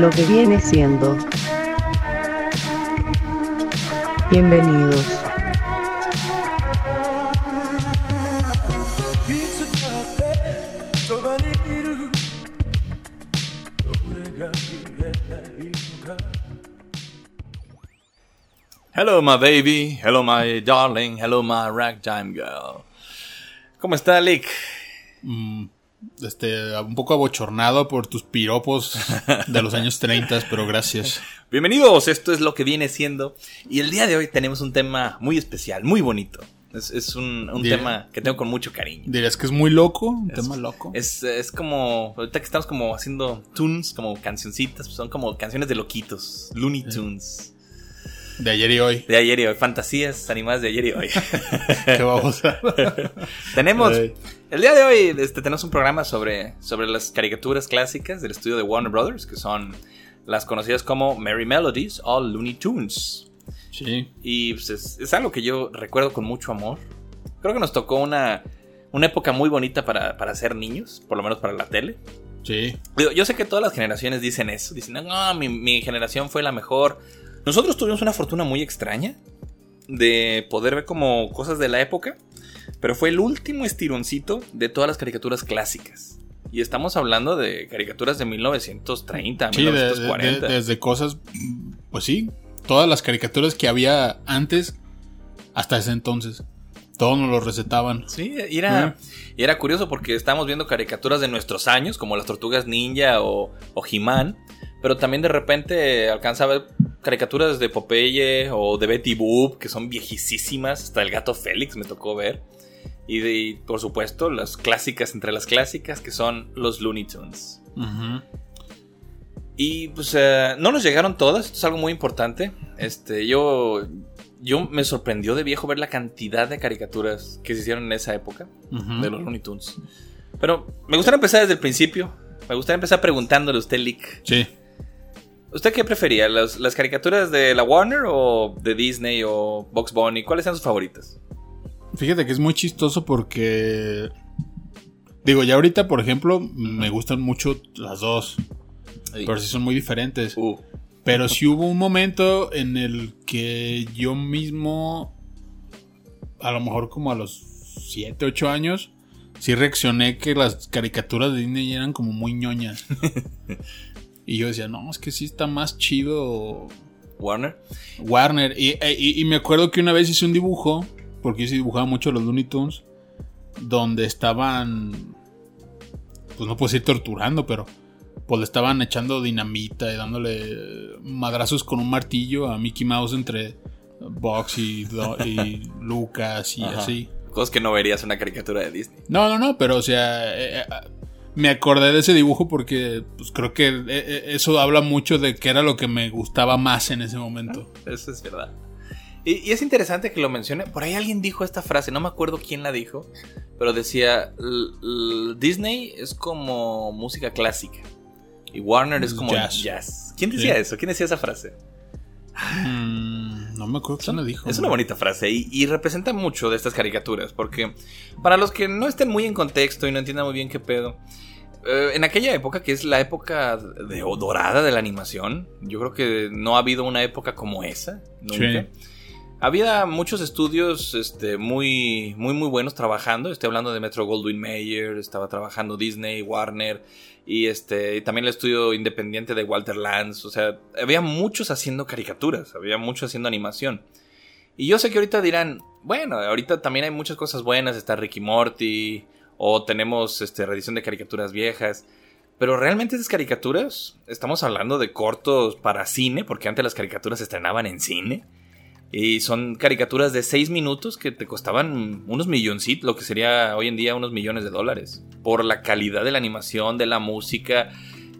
lo que viene siendo. Bienvenidos. Hello, my baby. Hello, my darling. Hello, my ragtime girl. ¿Cómo está, Lick? Mm, este, un poco abochornado por tus piropos de los años 30, pero gracias. Bienvenidos, esto es lo que viene siendo. Y el día de hoy tenemos un tema muy especial, muy bonito. Es, es un, un tema que tengo con mucho cariño. ¿Dirías que es muy loco? ¿Un Es- tema loco? Es, es como, ahorita que estamos como haciendo tunes, como cancioncitas, pues son como canciones de loquitos, Looney Tunes. De ayer y hoy. De ayer y hoy, fantasías animadas de ayer y hoy. ¿Qué vamos a tenemos, Ay. El día de hoy este, tenemos un programa sobre, sobre las caricaturas clásicas del estudio de Warner Brothers, que son las conocidas como Merry Melodies o Looney Tunes. Sí. Y pues, es, es algo que yo recuerdo con mucho amor. Creo que nos tocó una, una época muy bonita para, para ser niños, por lo menos para la tele. Sí. Digo, yo sé que todas las generaciones dicen eso. Dicen, no, mi, mi generación fue la mejor. Nosotros tuvimos una fortuna muy extraña de poder ver como cosas de la época. Pero fue el último estironcito de todas las caricaturas clásicas. Y estamos hablando de caricaturas de 1930, Sí, de- de- 1940. de- desde cosas, pues sí, todas las caricaturas que había antes hasta ese entonces. Todos nos lo recetaban. Sí, era, era curioso porque estábamos viendo caricaturas de nuestros años, como las Tortugas Ninja o, o He-Man, pero también de repente alcanzaba a ver caricaturas de Popeye o de Betty Boop, que son viejísimas, hasta el gato Félix me tocó ver. Y, de- y, por supuesto, las clásicas entre las clásicas, que son los Looney Tunes. Y pues eh, no nos llegaron todas, esto es algo muy importante. Este, yo, yo me sorprendió de viejo ver la cantidad de caricaturas que se hicieron en esa época de los Looney Tunes. Pero me gustaría empezar desde el principio. Me gustaría empezar preguntándole a usted, Lick. Sí. ¿Usted qué prefería? ¿Las, las caricaturas de la Warner o de Disney o Box Bunny? ¿Cuáles eran sus favoritas? Fíjate que es muy chistoso porque. Digo, ya ahorita, por ejemplo, me gustan mucho las dos. Pero sí son muy diferentes. Uh, Pero sí hubo un momento en el que yo mismo, a lo mejor como a los 7, 8 años, sí reaccioné que las caricaturas de Disney eran como muy ñoñas. y yo decía, no, es que sí está más chido Warner. Warner. Y, e- y- y me acuerdo que una vez hice un dibujo, porque yo sí dibujaba mucho los Looney Tunes, donde estaban, pues no puedo decir torturando, pero pues le estaban echando dinamita y dándole madrazos con un martillo a Mickey Mouse entre Box y, Do- y Lucas y Ajá. así. Cosas que no verías en una caricatura de Disney. No, no, no, pero o sea, eh, eh, me acordé de ese dibujo porque pues creo que eh, eso habla mucho de que era lo que me gustaba más en ese momento. Eso es verdad. Y, y es interesante que lo mencione. Por ahí alguien dijo esta frase, no me acuerdo quién la dijo, pero decía, "L- l- Disney es como música clásica y Warner es como jazz. Jazz. ¿Quién decía Sí. eso? ¿Quién decía esa frase? Mm, no me acuerdo quién lo dijo. Es una bonita frase y, y representa mucho de estas caricaturas, porque para los que no estén muy en contexto y no entiendan muy bien qué pedo, eh, en aquella época, que es la época de, dorada de la animación, yo creo que no ha habido una época como esa, nunca. Había muchos estudios este, muy, muy, muy buenos trabajando. Estoy hablando de Metro Goldwyn Mayer, estaba trabajando Disney, Warner y este y también el estudio independiente de Walter Lantz. O sea, había muchos haciendo caricaturas, había muchos haciendo animación. Y yo sé que ahorita dirán, bueno, ahorita también hay muchas cosas buenas, está Ricky Morty, o tenemos este, reedición de caricaturas viejas. Pero realmente esas caricaturas, estamos hablando de cortos para cine, porque antes las caricaturas se estrenaban en cine. Y son caricaturas de 6 minutos que te costaban unos milloncitos, lo que sería hoy en día unos millones de dólares. Por la calidad de la animación, de la música.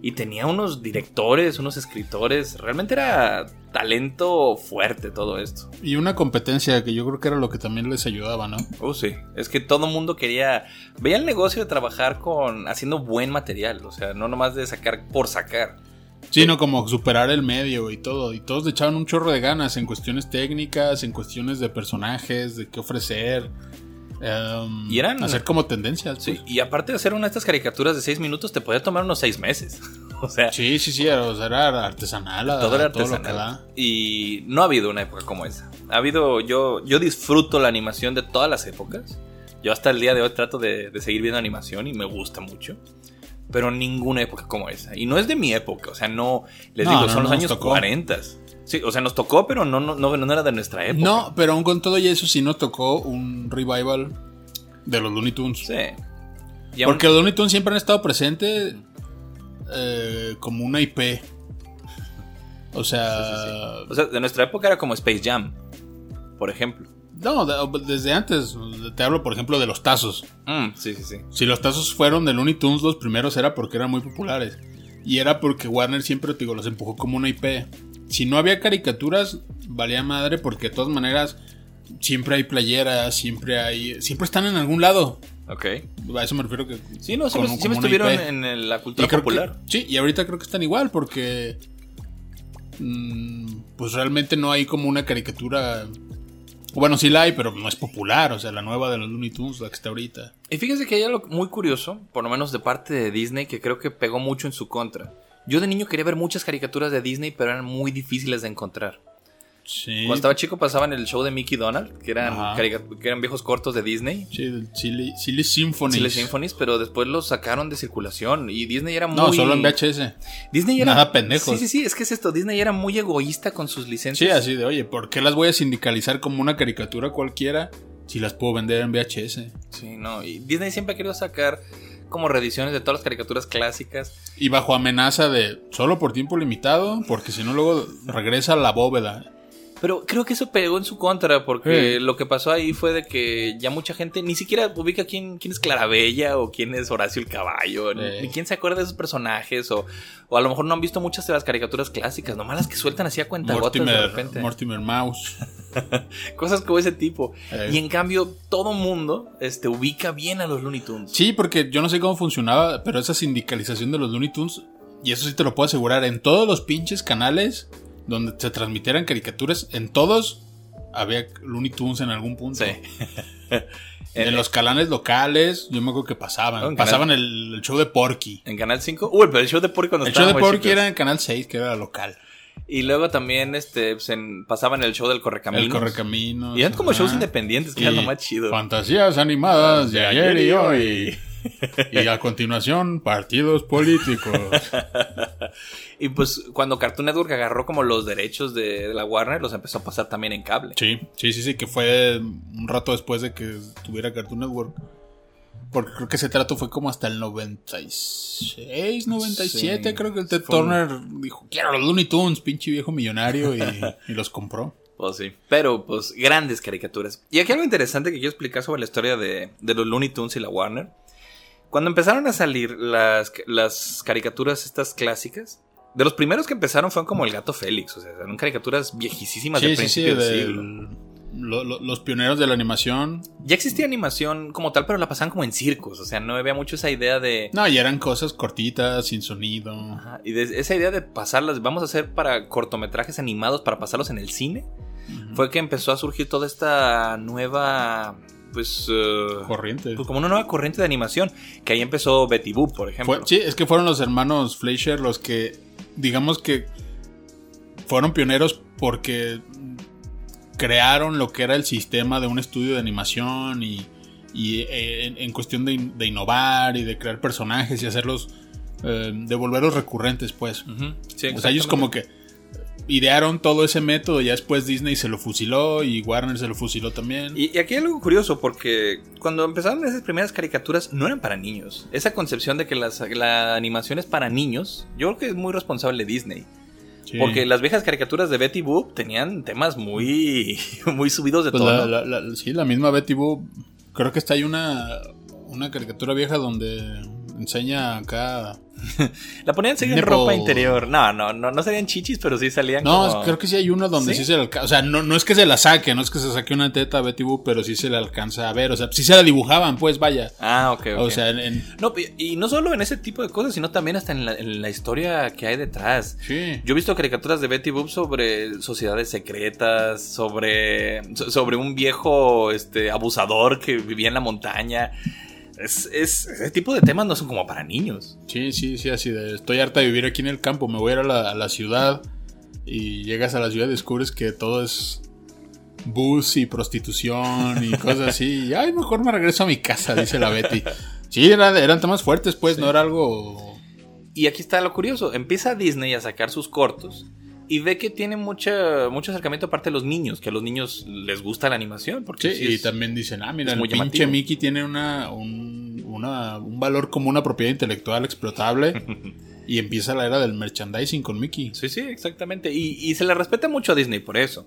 Y tenía unos directores, unos escritores. Realmente era talento fuerte todo esto. Y una competencia que yo creo que era lo que también les ayudaba, ¿no? Oh, sí. Es que todo el mundo quería. Veía el negocio de trabajar con. haciendo buen material. O sea, no nomás de sacar por sacar. Sino como superar el medio y todo. Y todos le echaban un chorro de ganas en cuestiones técnicas, en cuestiones de personajes, de qué ofrecer. em, Y eran- Hacer como tendencias. Sí, pues. y aparte de hacer una de estas caricaturas de 6 minutos, te podía tomar unos 6 meses. O sea, Sí, sí, sí, era artesanal. todo era artesanal. Y no ha habido una época como esa. Ha habido, yo, yo disfruto la animación de todas las épocas. Yo hasta el día de hoy trato de, de seguir viendo animación y me gusta mucho. Pero ninguna época como esa. Y no es de mi época, o sea, no, les No, digo, no, son los años tocó. 40. Sí, o sea, nos tocó, pero no, no, no, era de nuestra época. No, pero aún con todo y eso sí nos tocó un revival de los Looney Tunes. Sí. Y aún- Porque los Looney Tunes siempre han estado presentes eh, como una IP. O sea, O sea, de nuestra época era como Space Jam, por ejemplo. No, de- desde antes. Te hablo, por ejemplo, de los tazos. Mm, sí, sí, sí. Si los tazos fueron de Looney Tunes los primeros era porque eran muy populares. Y era porque Warner siempre te digo, los empujó como una IP. Si no había caricaturas, valía madre porque de todas maneras siempre hay playeras, siempre hay... Siempre están en algún lado. Ok. A eso me refiero que... Sí, no, siempre, estuvieron IP. en la cultura que- popular. sí, y ahorita creo que están igual porque... mm, pues realmente no hay como una caricatura... Bueno, sí la hay, pero no es popular. O sea, la nueva de los Looney Tunes, la que está ahorita. Y fíjese que hay algo muy curioso, por lo menos de parte de Disney, que creo que pegó mucho en su contra. Yo de niño quería ver muchas caricaturas de Disney, pero eran muy difíciles de encontrar. Sí. Cuando estaba chico pasaban el show de Mickey Donald, que eran, que eran viejos cortos de Disney. Sí, del Silly, Silly Symphony. Silly Symphonies, pero después los sacaron de circulación y Disney era muy... No, solo en VHS. Disney era... Nada pendejos. Sí, sí, sí, es que es esto, Disney era muy egoísta con sus Sí, licencias. así de, oye, ¿por qué las voy a sindicalizar como una caricatura cualquiera si las puedo vender en VHS? Sí, no, y Disney siempre ha querido sacar como reediciones de todas las caricaturas clásicas. Y bajo amenaza de solo por tiempo limitado, porque si no luego regresa a la bóveda. Pero creo que eso pegó en su contra, porque Sí. lo que pasó ahí fue de que ya mucha gente ni siquiera ubica quién, quién es Clarabella o quién es Horacio el Caballo, ni, Sí. ni quién se acuerda de esos personajes, o, o a lo mejor no han visto muchas de las caricaturas clásicas, nomás las que sueltan así a cuentagotas de repente. Mortimer Mouse. Cosas como ese tipo. Eh. Y en cambio, todo mundo este, ubica bien a los Looney Tunes. Sí, porque yo no sé cómo funcionaba, pero esa sindicalización de los Looney Tunes, y eso sí te lo puedo asegurar, en todos los pinches canales donde se transmitieran caricaturas, en todos había Looney Tunes en algún punto. Sí. En los canales locales, yo me acuerdo que pasaban. No, pasaban el, el show de Porky. En Canal 5. Uy, pero el show de Porky cuando El show de Porky chicos. era en Canal 6, que era local. Y luego también este, pues, en- pasaban el show del Correcaminos. El Correcaminos. Y eran como shows independientes, que era Y lo más chido. Fantasías animadas de ayer y hoy. Y a continuación, partidos políticos. Y pues cuando Cartoon Network agarró como los derechos de, de la Warner, los empezó a pasar también en cable. Sí, sí, sí, sí, que fue un rato después de que tuviera Cartoon Network. Porque creo que ese trato fue como hasta el 96, 97. Sí, creo que el Ted un- Turner dijo: Quiero los Looney Tunes, pinche viejo millonario. Y, y los compró. Pues sí. Pero pues grandes caricaturas. Y aquí algo interesante que quiero explicar sobre la historia de, de los Looney Tunes y la Warner. Cuando empezaron a salir las, las caricaturas estas clásicas, de los primeros que empezaron fueron como el gato Félix. O sea, eran caricaturas viejísimas de Sí, sí, sí, principio del del- siglo. lo- lo- los pioneros de la animación. Ya existía animación como tal, pero la pasaban como en circos. O sea, no había mucho esa idea de. No, y eran cosas cortitas, sin sonido. Ajá, Y de esa idea de pasarlas, vamos a hacer para cortometrajes animados para pasarlos en el cine, fue que empezó a surgir toda esta nueva, pues, eh, Corriente. pues, como una nueva corriente de animación, que ahí empezó Betty Boop, por ejemplo. Fue- sí, es que fueron los hermanos Fleischer los que, digamos que fueron pioneros porque crearon lo que era el sistema de un estudio de animación y, y, eh, en, en cuestión de, in- de innovar y de crear personajes y hacerlos, eh, devolverlos recurrentes, pues. Sí, O sea, ellos como que idearon todo ese método, ya después Disney se lo fusiló y Warner se lo fusiló también. Y, y aquí hay algo curioso, porque cuando empezaron esas primeras caricaturas no eran para niños. Esa concepción de que las- la animación es para niños, yo creo que es muy responsable Disney. Sí. Porque las viejas caricaturas de Betty Boop tenían temas muy, muy subidos de Pues la, la- la- sí, la misma Betty Boop. Creo que está ahí una, una caricatura vieja donde enseña acá. La ponían seguir en ropa interior. No, no, no, no serían chichis, pero sí salían No, como... creo que sí hay uno donde ¿Sí? sí, se le alcanza. O sea, no, no es que se la saque, no es que se saque una teta a Betty Boop, pero sí se le alcanza a ver. O sea, sí se la dibujaban, pues vaya. Ah, ok, ok. O sea, en, No, y no solo en ese tipo de cosas, sino también hasta en la, en la historia que hay detrás. sí. Yo he visto caricaturas de Betty Boop sobre sociedades secretas, sobre, so- sobre un viejo este, abusador que vivía en la montaña. Es, es- ese tipo de temas no son como para niños. Sí, sí, sí, así de estoy harta de vivir aquí en el campo, me voy a ir a la, a la ciudad y llegas a la ciudad y descubres que todo es bus y prostitución y cosas así. Y, ay, mejor me regreso a mi casa, dice la Betty. Sí, era- eran temas fuertes, pues, no era algo... Y aquí está lo curioso. Empieza Disney a sacar sus cortos y ve que tiene mucha, mucho acercamiento aparte de los niños, que a los niños les gusta la animación. Porque Sí, sí y también dicen, ah, mira, el pinche llamativo. Mickey tiene una, un, una- un valor como una propiedad intelectual explotable y empieza la era del merchandising con Mickey. Sí, sí, exactamente. Y, y se le respeta mucho a Disney por eso.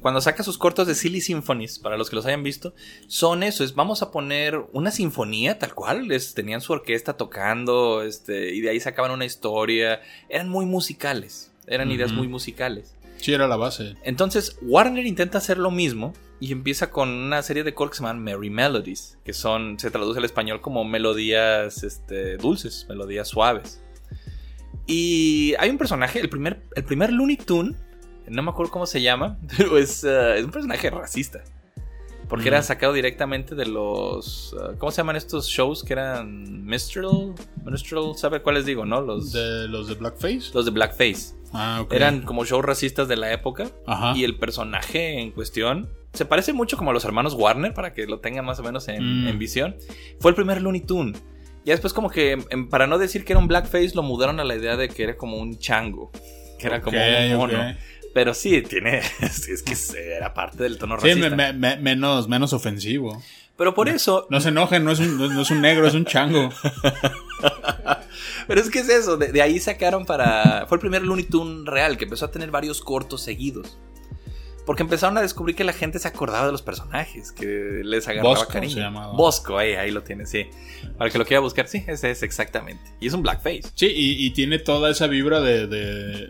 Cuando saca sus cortos de Silly Symphonies, para los que los hayan visto, son eso, es vamos a poner una sinfonía tal cual, es- tenían su orquesta tocando, este, y de ahí sacaban una historia, eran muy musicales, eran ideas muy musicales. Sí, era la base. Entonces, Warner intenta hacer lo mismo y empieza con una serie de cortos que se llaman Merry Melodies, que son, se traduce al español como melodías este, dulces, melodías suaves. Y hay un personaje, el primer, el primer Looney Tune, no me acuerdo cómo se llama, pero es, eh, es un personaje racista. Porque era sacado directamente de los. eh, ¿Cómo se llaman estos shows que eran Minstrel? Minstrel, ¿sabe cuáles digo, no? Los De los de Blackface. los de Blackface. Ah. Eran como shows racistas de la época. Ajá. Y el personaje en cuestión se parece mucho como a los hermanos Warner, para que lo tengan más o menos en, Mm. en visión. Fue el primer Looney Tune. Ya después como que, em, para no decir que era un blackface, lo mudaron a la idea de que era como un chango. Que era como un mono. Pero sí, tiene... Es, que era parte del tono Sí, racista. me- me- me- menos, menos ofensivo. Pero por eso... No se enojen, no es un, no es un negro, es un chango. Pero es que es eso, de, de ahí sacaron para... Fue el primer Looney Tune real, que empezó a tener varios cortos seguidos. Porque empezaron a descubrir que la gente se acordaba de los personajes, que les agarraba Bosco cariño. se llamaba. Bosco, ahí, ahí lo tiene, sí. Para el que lo quiera buscar, sí, ese es exactamente. Y es un blackface. Sí, y, y tiene toda esa vibra de. de-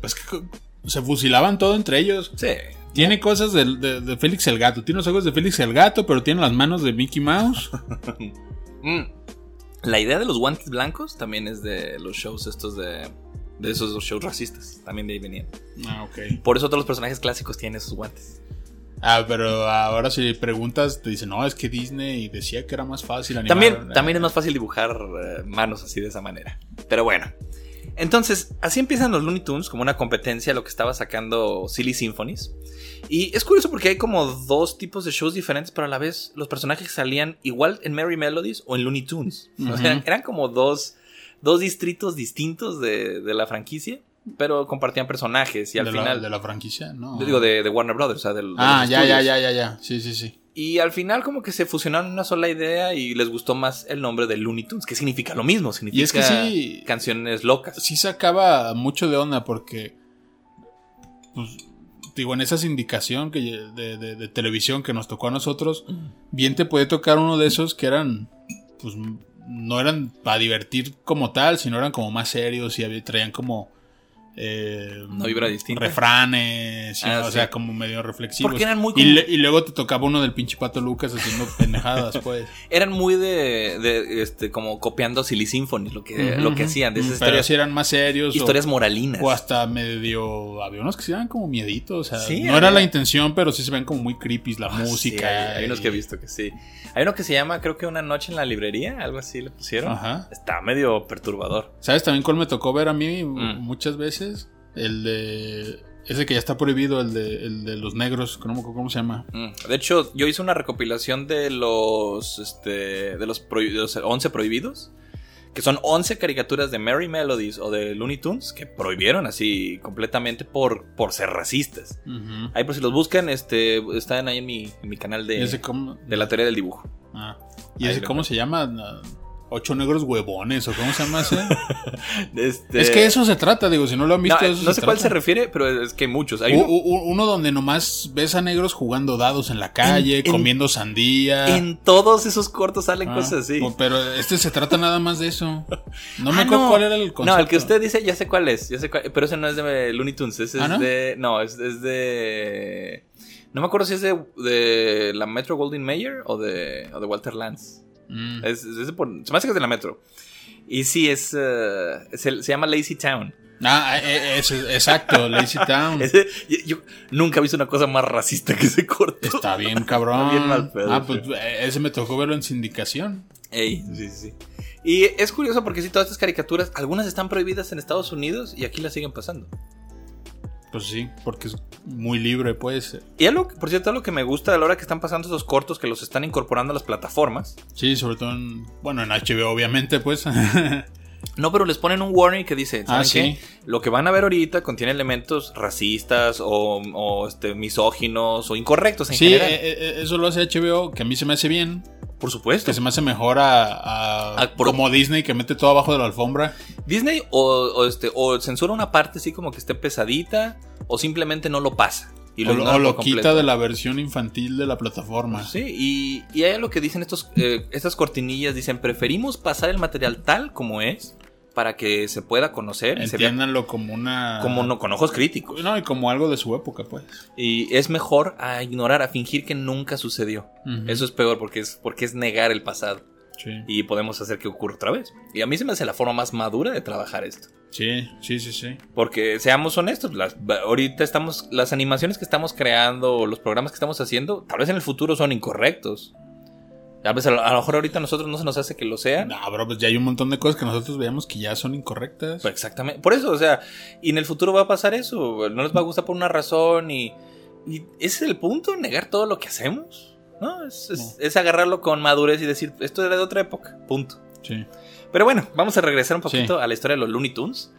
pues que se fusilaban todo entre ellos. Sí. Tiene cosas de, de- de Félix el Gato. Tiene los ojos de Félix el Gato, pero tiene las manos de Mickey Mouse. Mm. La idea de los guantes blancos también es de los shows estos de... De esos dos shows racistas. También de ahí venían. Ah, ok. Por eso todos los personajes clásicos tienen esos guantes. Ah, pero ahora si preguntas, te dicen, no, es que Disney decía que era más fácil animar. También, también es más fácil dibujar eh, manos así de esa manera. Pero bueno. Entonces, así empiezan los Looney Tunes como una competencia a lo que estaba sacando Silly Symphonies. Y es curioso porque hay como dos tipos de shows diferentes, pero a la vez los personajes salían igual en Merry Melodies o en Looney Tunes. O sea, Ujú. eran como dos, dos distritos distintos de, de la franquicia, pero compartían personajes y al de, final... la, de la franquicia, ¿no? Digo, de, de Warner Brothers, o sea, del- de, Ah, ya, ya, ya, ya, ya. Sí, sí, sí. Y al final como que se fusionaron en una sola idea y les gustó más el nombre de Looney Tunes, que significa lo mismo, significa Y es que sí- canciones locas. sí sacaba mucho de onda porque, pues, digo, en esa sindicación que, de, de- de televisión que nos tocó a nosotros, bien te puede tocar uno de esos que eran, pues, no eran para divertir como tal, sino eran como más serios y traían como... eh, Una vibra distinta. Refranes, Ah, o sí. sea, como medio reflexivos. Porque eran muy y, como- le- y luego te tocaba uno del pinche pato Lucas haciendo pendejadas, pues. Eran muy de, de, este como copiando Silly Symphony, lo que, lo que hacían, de esas Pero historias, sí eran más serios. o- historias moralinas. O hasta medio. Había unos que se daban como mieditos. O sea, Sí, no era la intención, pero sí se ven como muy creepy la Ah, sí, música. hay, unos que he visto que sí. Hay uno que se llama, creo que Una noche en la librería, algo así le pusieron. Ajá. Está medio perturbador. ¿Sabes también cuál me tocó ver a mí Mm. muchas veces? El de. Ese que ya está prohibido, el de, el de los negros. cómo se llama. Mm. De hecho, yo hice una recopilación de los, este, de los, de los 11 prohibidos. Que son 11 caricaturas de Merry Melodies o de Looney Tunes que prohibieron así completamente por, por ser racistas. Ahí por si los buscan, este, están ahí en mi, en mi canal ¿Y de, de la teoría del dibujo. ah. ¿Y Ahí ese cómo se llama? Ocho negros huevones, o cómo se llama ese. Este- Es que eso se trata, digo, si no lo han visto. eh, eso no sé cuál se refiere, pero es que hay muchos. Hay uno- uno donde nomás ves a negros jugando dados en la calle, En- en- comiendo sandía. en todos esos cortos salen Ah, cosas así. Pero este se trata nada más de eso. No me Ah, acuerdo no. cuál era el concepto. No, el que usted dice, ya sé cuál es. Ya sé cuál- pero ese no es de Looney Tunes. Ese ¿Ah, es no? de. No, es, es de. No me acuerdo si es de, de la Metro Goldwyn Mayer o de, o de Walter Lance. Mm. Es, es por- se me hace que es de la Metro. Y sí, es. eh, es el- se llama Lazy Town. Ah, eh, es, exacto, Lazy Town. Ese- yo, yo nunca he visto una cosa más racista que ese corto. Está bien, cabrón. Está bien mal pedo, ah, pues eh, ese me tocó verlo en sindicación. Ey, sí, sí, sí. Y es curioso porque sí, todas estas caricaturas, algunas están prohibidas en Estados Unidos y aquí las siguen pasando. Pues sí, porque es muy libre, pues. Y algo, por cierto, algo que me gusta a la hora que están pasando esos cortos que los están incorporando a las plataformas. Sí, sobre todo en. Bueno, en HBO, obviamente, pues. No, pero les ponen un warning que dice, ¿saben Ah, sí. qué? Lo que van a ver ahorita contiene elementos racistas o, o, este, misóginos o incorrectos en sí, general. eh, eh, eso lo hace HBO, que a mí se me hace bien. por supuesto. Que se me hace mejor a, a- Ah, por- como Disney que mete todo abajo de la alfombra. Disney o, o, este, o censura una parte así como que esté pesadita o simplemente no lo pasa. Y o lo, o lo quita de la versión infantil de la plataforma. Sí, y, y hay algo que dicen estos, eh, estas cortinillas, dicen, preferimos pasar el material tal como es para que se pueda conocer y se vea Entiéndanlo como una. como no, con ojos críticos. No, y como algo de su época, pues. Y es mejor a ignorar, a fingir que nunca sucedió. Eso es peor porque es, porque es negar el pasado. Sí. Y podemos hacer que ocurra otra vez. Y a mí se me hace la forma más madura de trabajar esto. Sí, sí, sí, sí. Porque seamos honestos, las, ahorita estamos, las animaciones que estamos creando, los programas que estamos haciendo, tal vez en el futuro son incorrectos. Tal vez a lo, a lo mejor ahorita a nosotros no se nos hace que lo sean. No, bro, pues ya hay un montón de cosas que nosotros veamos que ya son incorrectas. Pues exactamente. Por eso, o sea, y en el futuro va a pasar eso. No les va a gustar por una razón y, y ese es el punto, negar todo lo que hacemos. ¿No? Es, es- es agarrarlo con madurez y decir, esto era de otra época. Punto. Sí. Pero bueno, vamos a regresar un poquito Sí. a la historia de los Looney Tunes.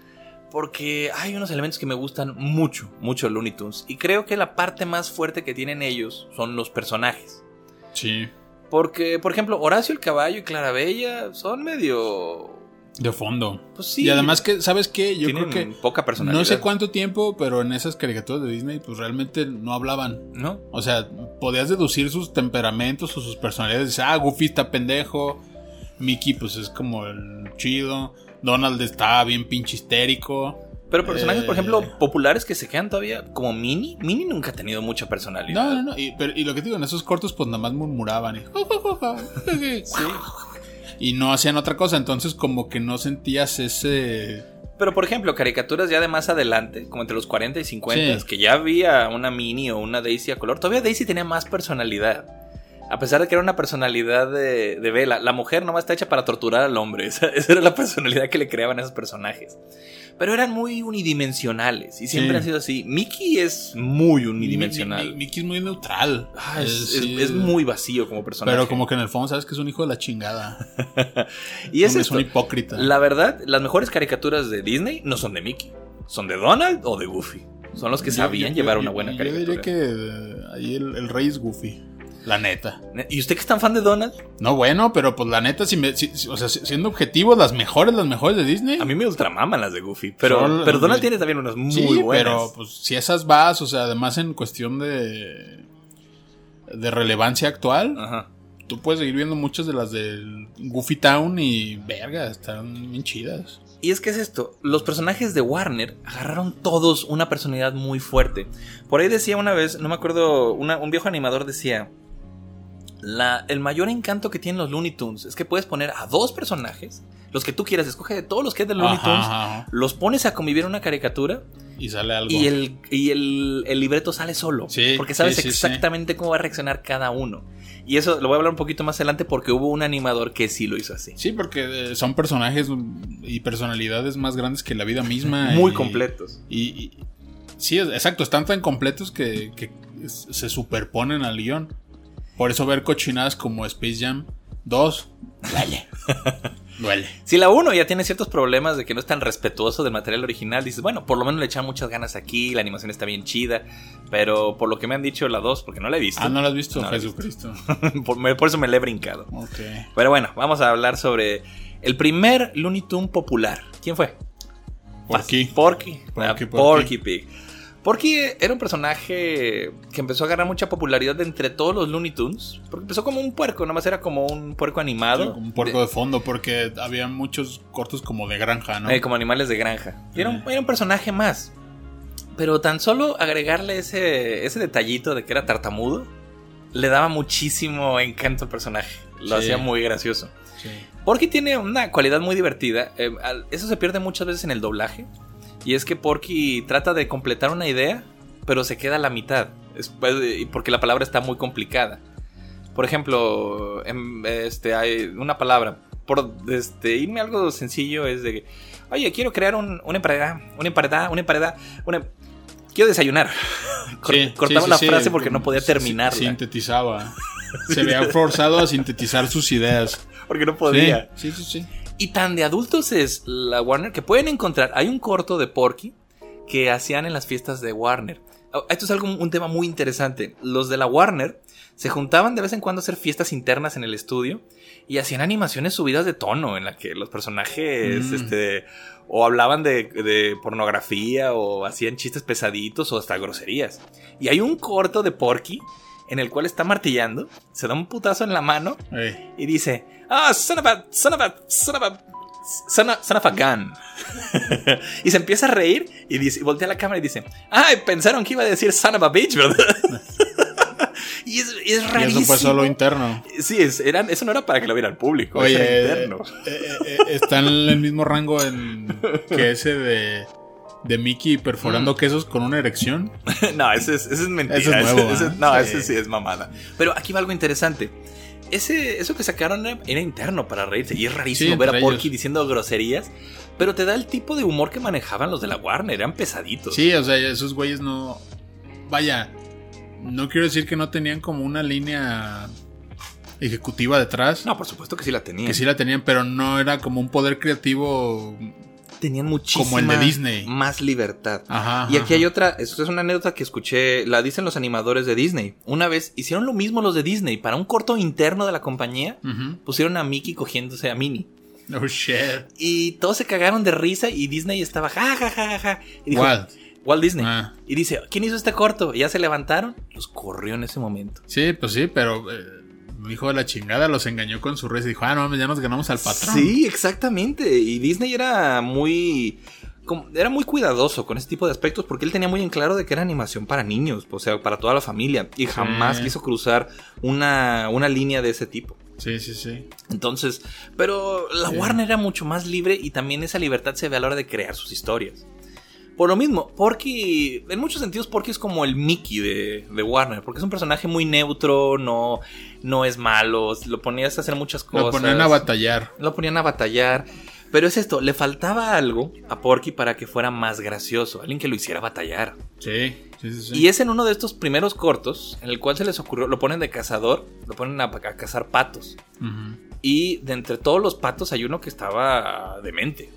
Porque hay unos elementos que me gustan mucho, mucho Looney Tunes. Y creo que la parte más fuerte que tienen ellos son los personajes. Sí. Porque, por ejemplo, Horacio el Caballo y Clarabella son medio... De fondo. Pues sí. y además que, ¿sabes qué? Yo creo que poca personalidad. no sé cuánto tiempo, pero en esas caricaturas de Disney, pues realmente no hablaban. ¿No? O sea, podías deducir sus temperamentos o sus personalidades. Dices, ah, Goofy está pendejo. Mickey, pues es como el chido. Donald está bien pinche histérico. Pero personajes, por Eh. ejemplo, populares que se quedan todavía como Minnie. Minnie nunca ha tenido mucha personalidad. No, no, no. Y, pero- y lo que te digo, en esos cortos, pues nada más murmuraban. Y, Sí. Y no hacían otra cosa. Entonces, como que no sentías ese. Pero, por ejemplo, caricaturas ya de más adelante, como entre los 40 y 50, Sí. que ya había una Minnie o una Daisy a color. Todavía Daisy tenía más personalidad. A pesar de que era una personalidad de, de Bella, la mujer nomás está hecha para torturar al hombre. Esa, esa era la personalidad que le creaban a esos personajes. Pero eran muy unidimensionales y siempre Sí. han sido así. Mickey es muy unidimensional. Mi- mi- Mickey es muy neutral. Ah, es, es- sí, es muy vacío como personaje. Pero como que en el fondo sabes que es un hijo de la chingada. y es, es un hipócrita. La verdad, las mejores caricaturas de Disney no son de Mickey, son de Donald o de Goofy. Son los que Yo- sabían yo- llevar yo- una buena yo caricatura. diría que eh, ahí el, el rey es Goofy. La neta. ¿Y usted que es tan fan de Donald? No, bueno, pero pues la neta, si me, si- si- o sea, si- siendo objetivos, las mejores, las mejores de Disney. A mí me ultramaman las de Goofy, pero, Son- pero Donald tiene también unas muy sí, buenas. pero pues si esas vas, o sea, además en cuestión de de relevancia actual, Ajá. tú puedes seguir viendo muchas de las del Goofy Town y verga, están bien chidas. Y es que es esto, los personajes de Warner agarraron todos una personalidad muy fuerte. Por ahí decía una vez, no me acuerdo, una- un viejo animador decía, la, el mayor encanto que tienen los Looney Tunes es que puedes poner a dos personajes, los que tú quieras, escoge de todos los que es de Looney Tunes, ajá. los pones a convivir en una caricatura Y sale algo. y el, y el, el libreto sale solo. Sí, porque sabes sí, sí, exactamente cómo va a reaccionar cada uno. Y eso lo voy a hablar un poquito más adelante porque hubo un animador que sí lo hizo así. Sí, porque eh, son personajes y personalidades más grandes que la vida misma. Muy y- completos. Y, y- sí, exacto, están tan completos que, que se superponen al guion. Por eso ver cochinadas como Space Jam 2 duele. duele. Si la 1 ya tiene ciertos problemas de que no es tan respetuoso del material original, dices, bueno, por lo menos le echan muchas ganas aquí, la animación está bien chida, pero por lo que me han dicho la 2, porque no la he visto, Ah, ¿no lo has visto? No Jesucristo. por, eso me la he brincado. Ok. Pero bueno, vamos a hablar sobre el primer Looney Tune popular. ¿Quién fue? Porky. Porky. Porky, Ah, Porky. Porky Pig. Porky era un personaje que empezó a ganar mucha popularidad de entre todos los Looney Tunes. Porque empezó como un puerco, nomás era como un puerco animado. Un puerco de fondo, porque había muchos cortos como de granja, ¿no? Eh, como animales de granja. Y era, un, era un personaje más. Pero tan solo agregarle ese, ese detallito de que era tartamudo le daba muchísimo encanto al personaje. Lo Sí. hacía muy gracioso. Sí. Porky tiene una cualidad muy divertida. eh, eso se pierde muchas veces en el doblaje. Y es que Porky trata de completar una idea, pero se queda a la mitad. Es- pues, porque la palabra está muy complicada. Por ejemplo, em, este, hay una palabra. Por este, irme a algo sencillo es de, oye, quiero crear un, una emparedada, una emparedada, una emparedada, una... Quiero desayunar. Sí, cortaba sí, la frase porque no podía terminarla. Sintetizaba. Se veía forzado a sintetizar sus ideas. Porque no podía. Sí, sí, sí. Y tan de adultos es la Warner que pueden encontrar. Hay un corto de Porky que hacían en las fiestas de Warner. Oh, Esto es algo, un tema muy interesante. Los de la Warner se juntaban de vez en cuando a hacer fiestas internas en el estudio y hacían animaciones subidas de tono en la que los personajes Mm. este, o hablaban de, de pornografía o hacían chistes pesaditos o hasta groserías. Y hay un corto de Porky en el cual está martillando, se da un putazo en la mano Ey. y dice, ah, son of a, son of a, son of a, son of, son of a gun. y se empieza a reír y, dice, y voltea la cámara y dice, ay, pensaron que iba a decir son of a bitch, ¿verdad? y es, es Y eso fue solo interno. Sí, es- eran- eso no era para que lo viera el público, eso Oye, era eh, interno. eh, eh, está en el mismo rango en, que ese de, de Mickey perforando Mm. quesos con una erección. no, ese es, ese es mentira. Ese es ese- nuevo, ese- ¿ah? no, Sí. ese sí es mamada. Pero aquí va algo interesante. Ese, eso que sacaron era, era interno para reírse. Y es rarísimo Sí, ver a Porky ellos. diciendo groserías. Pero te da el tipo de humor que manejaban los de la Warner. Eran pesaditos. Sí, o sea, esos güeyes no. Vaya, no quiero decir que no tenían como una línea ejecutiva detrás. No, por supuesto que sí la tenían. Que sí la tenían, pero no era como un poder creativo. Tenían muchísima Como el de Disney. más libertad. Ajá. Y aquí ajá. hay otra, esto es una anécdota que escuché, la dicen los animadores de Disney. Una vez hicieron lo mismo los de Disney. Para un corto interno de la compañía, pusieron a Mickey cogiéndose a Minnie. Oh shit. Y todos se cagaron de risa y Disney estaba ja, ja, ja, ja, ja. Y dijo, Walt. Walt Disney. Ah. Y dice, ¿quién hizo este corto? Y ya se levantaron, los corrió en ese momento. Sí, pues sí, pero eh, hijo de la chingada los engañó con su risa y dijo, ah, no, ya nos ganamos al patrón. Sí, exactamente. Y Disney era muy... Era muy cuidadoso con ese tipo de aspectos porque él tenía muy en claro de que era animación para niños, o sea, para toda la familia. Y jamás Sí. quiso cruzar una, una línea de ese tipo. Sí, sí, sí. Entonces, pero la Sí. Warner era mucho más libre y también esa libertad se ve a la hora de crear sus historias. Por lo mismo, Porky, en muchos sentidos, Porky es como el Mickey de, de Warner, porque es un personaje muy neutro, no, no es malo, lo ponías a hacer muchas cosas. Lo ponían a batallar. Lo ponían a batallar. Pero es esto, le faltaba algo a Porky para que fuera más gracioso, alguien que lo hiciera batallar. Sí, sí, sí. sí. Y es en uno de estos primeros cortos en el cual se les ocurrió, lo ponen de cazador, lo ponen a, a cazar patos. Y de entre todos los patos hay uno que estaba demente.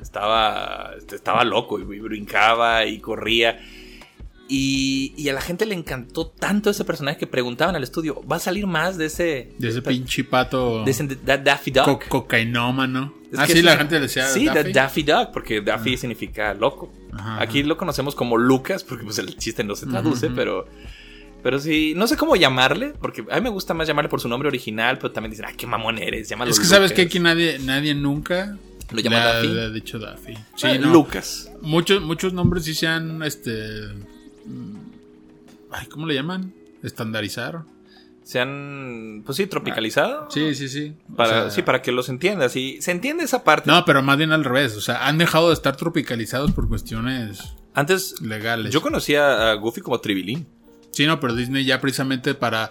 Estaba, estaba loco y brincaba y corría. Y, y a la gente le encantó tanto ese personaje que preguntaban al estudio, ¿va a salir más de ese... De ese pinche pato de ese da- Daffy Duck? co- cocainómano. Es ah, sí, la gente le decía Sí, Daffy. Daffy, Duck, porque Daffy significa loco. Aquí lo conocemos como Lucas, porque pues el chiste no se traduce, pero... Pero sí, no sé cómo llamarle, porque a mí me gusta más llamarle por su nombre original, pero también dicen, ah, qué mamón eres, llámalo Es que sabes Lucas". que aquí nadie, nadie nunca Lo llama Daffy. le ha dicho Daffy. Sí, Ah, no. Lucas. Muchos, muchos nombres sí se han, este... mm, Ay, ¿cómo le llaman? Estandarizar. Se han, pues sí, tropicalizado. Sí, sí, sí. O Para, sea, sí, para que los entiendas. Y se entiende esa parte. No, pero más bien al revés. O sea, han dejado de estar tropicalizados por cuestiones Antes, legales. yo conocía a Goofy como Tribilín. Sí, no, pero Disney ya precisamente para,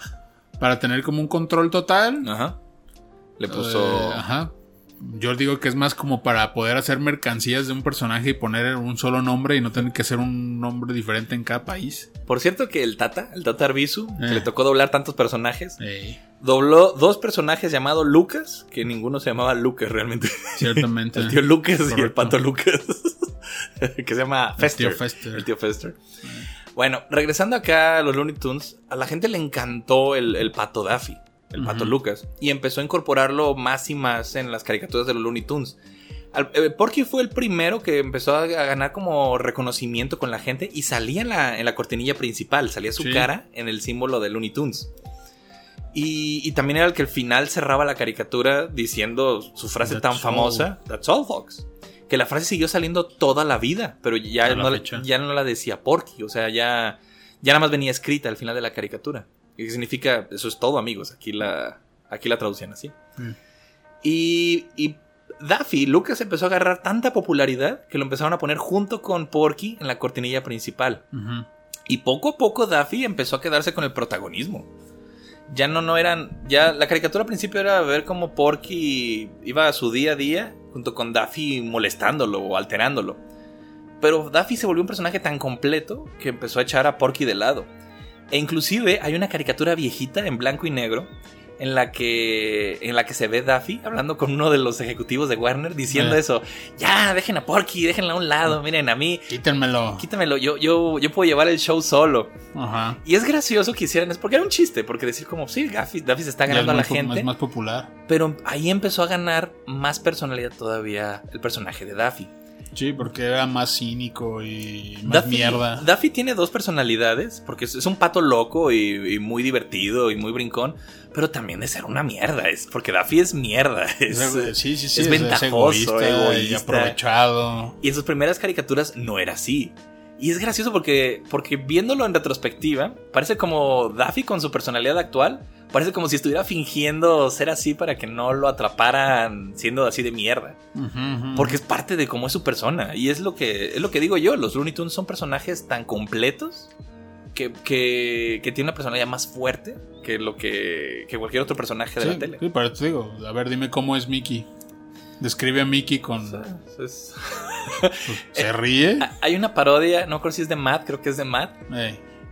para tener como un control total. Ajá. Le puso. eh, ajá. Yo digo que es más como para poder hacer mercancías de un personaje y poner un solo nombre y no tener que hacer un nombre diferente en cada país. Por cierto, que el Tata, el Tata Arbizu, que Eh. le tocó doblar tantos personajes, dobló dos personajes llamados Lucas, que ninguno se llamaba Lucas realmente. ciertamente. el tío Lucas y el pato Lucas. que se llama Fester. tío Fester. El tío Fester. Bueno, regresando acá a los Looney Tunes, a la gente le encantó el, el pato Daffy, el pato. Lucas, y empezó a incorporarlo más y más en las caricaturas de los Looney Tunes. Eh, Porky fue el primero que empezó a, ganar como reconocimiento con la gente y salía en la, en la cortinilla principal, salía su Sí. cara en el símbolo de Looney Tunes. Y, y también era el que al final cerraba la caricatura diciendo su frase That's tan all. famosa, That's all, folks. Que la frase siguió saliendo toda la vida, pero ya, no, la- ya no la decía Porky, o sea, ya, ya nada más venía escrita al final de la caricatura. Que significa, eso es todo, amigos, aquí la, aquí la traducían así. Mm. Y, y Daffy, Lucas empezó a agarrar tanta popularidad que lo empezaron a poner junto con Porky en la cortinilla principal. Y poco a poco Daffy empezó a quedarse con el protagonismo. ya no, no eran. Ya la caricatura al principio era ver cómo Porky iba a su día a día junto con Daffy molestándolo o alterándolo. Pero Daffy se volvió un personaje tan completo que empezó a echar a Porky de lado. E inclusive hay una caricatura viejita en blanco y negro en la que en la que se ve Daffy hablando con uno de los ejecutivos de Warner diciendo Eh. eso, ya dejen a Porky, déjenla a un lado, miren a mí, Quítenmelo. quítamelo, yo yo yo puedo llevar el show solo. Ajá. Y es gracioso que hicieran eso porque era un chiste, porque decir como, sí, Daffy, Daffy se está es ganando a la gente, Es más popular. pero ahí empezó a ganar más personalidad todavía el personaje de Daffy. Sí, porque era más cínico y más mierda. Daffy tiene dos personalidades, porque es, es un pato loco y, y muy divertido y muy brincón, pero también de ser una mierda, es porque Daffy es mierda. Es, sí, sí, sí. es ventajoso, y egoísta. aprovechado. Y en sus primeras caricaturas no era así. Y es gracioso porque, porque viéndolo en retrospectiva, parece como Daffy con su personalidad actual, parece como si estuviera fingiendo ser así para que no lo atraparan siendo así de mierda. Porque es parte de cómo es su persona. Y es lo que, es lo que digo yo. Los Looney Tunes son personajes tan completos que, que, que tienen una personalidad más fuerte que lo que, que cualquier otro personaje de Sí, la tele. sí, eso te digo. A ver, dime cómo es Mickey. Describe a Mickey con. O sea, es- ¿Se ríe? Hay una parodia, no creo si es de Matt, creo que es de Matt,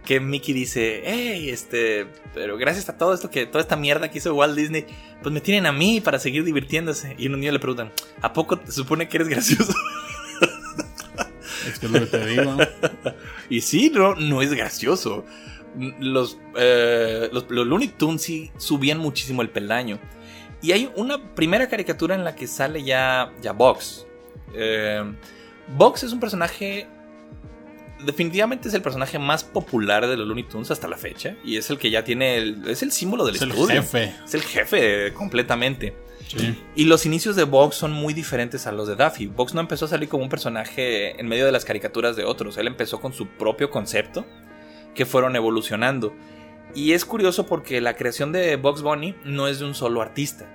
que Mickey dice, hey, este, pero gracias a todo esto que, toda esta mierda que hizo Walt Disney, pues me tienen a mí para seguir divirtiéndose. Y un niño le preguntan, ¿a poco te supone que eres gracioso? Es que es lo que te digo. Y sí, no, no es gracioso. Los, eh, los, los Looney Tunes sí subían muchísimo el peldaño. Y hay una primera caricatura en la que sale ya, ya Box. Eh, Box es un personaje. Definitivamente es el personaje más popular de los Looney Tunes hasta la fecha. Y es el que ya tiene. El, es el símbolo del Es el estudio. jefe. Es el jefe completamente. Sí. Y los inicios de Box son muy diferentes a los de Daffy. Box no empezó a salir como un personaje en medio de las caricaturas de otros. Él empezó con su propio concepto que fueron evolucionando. Y es curioso porque la creación de Box Bunny no es de un solo artista.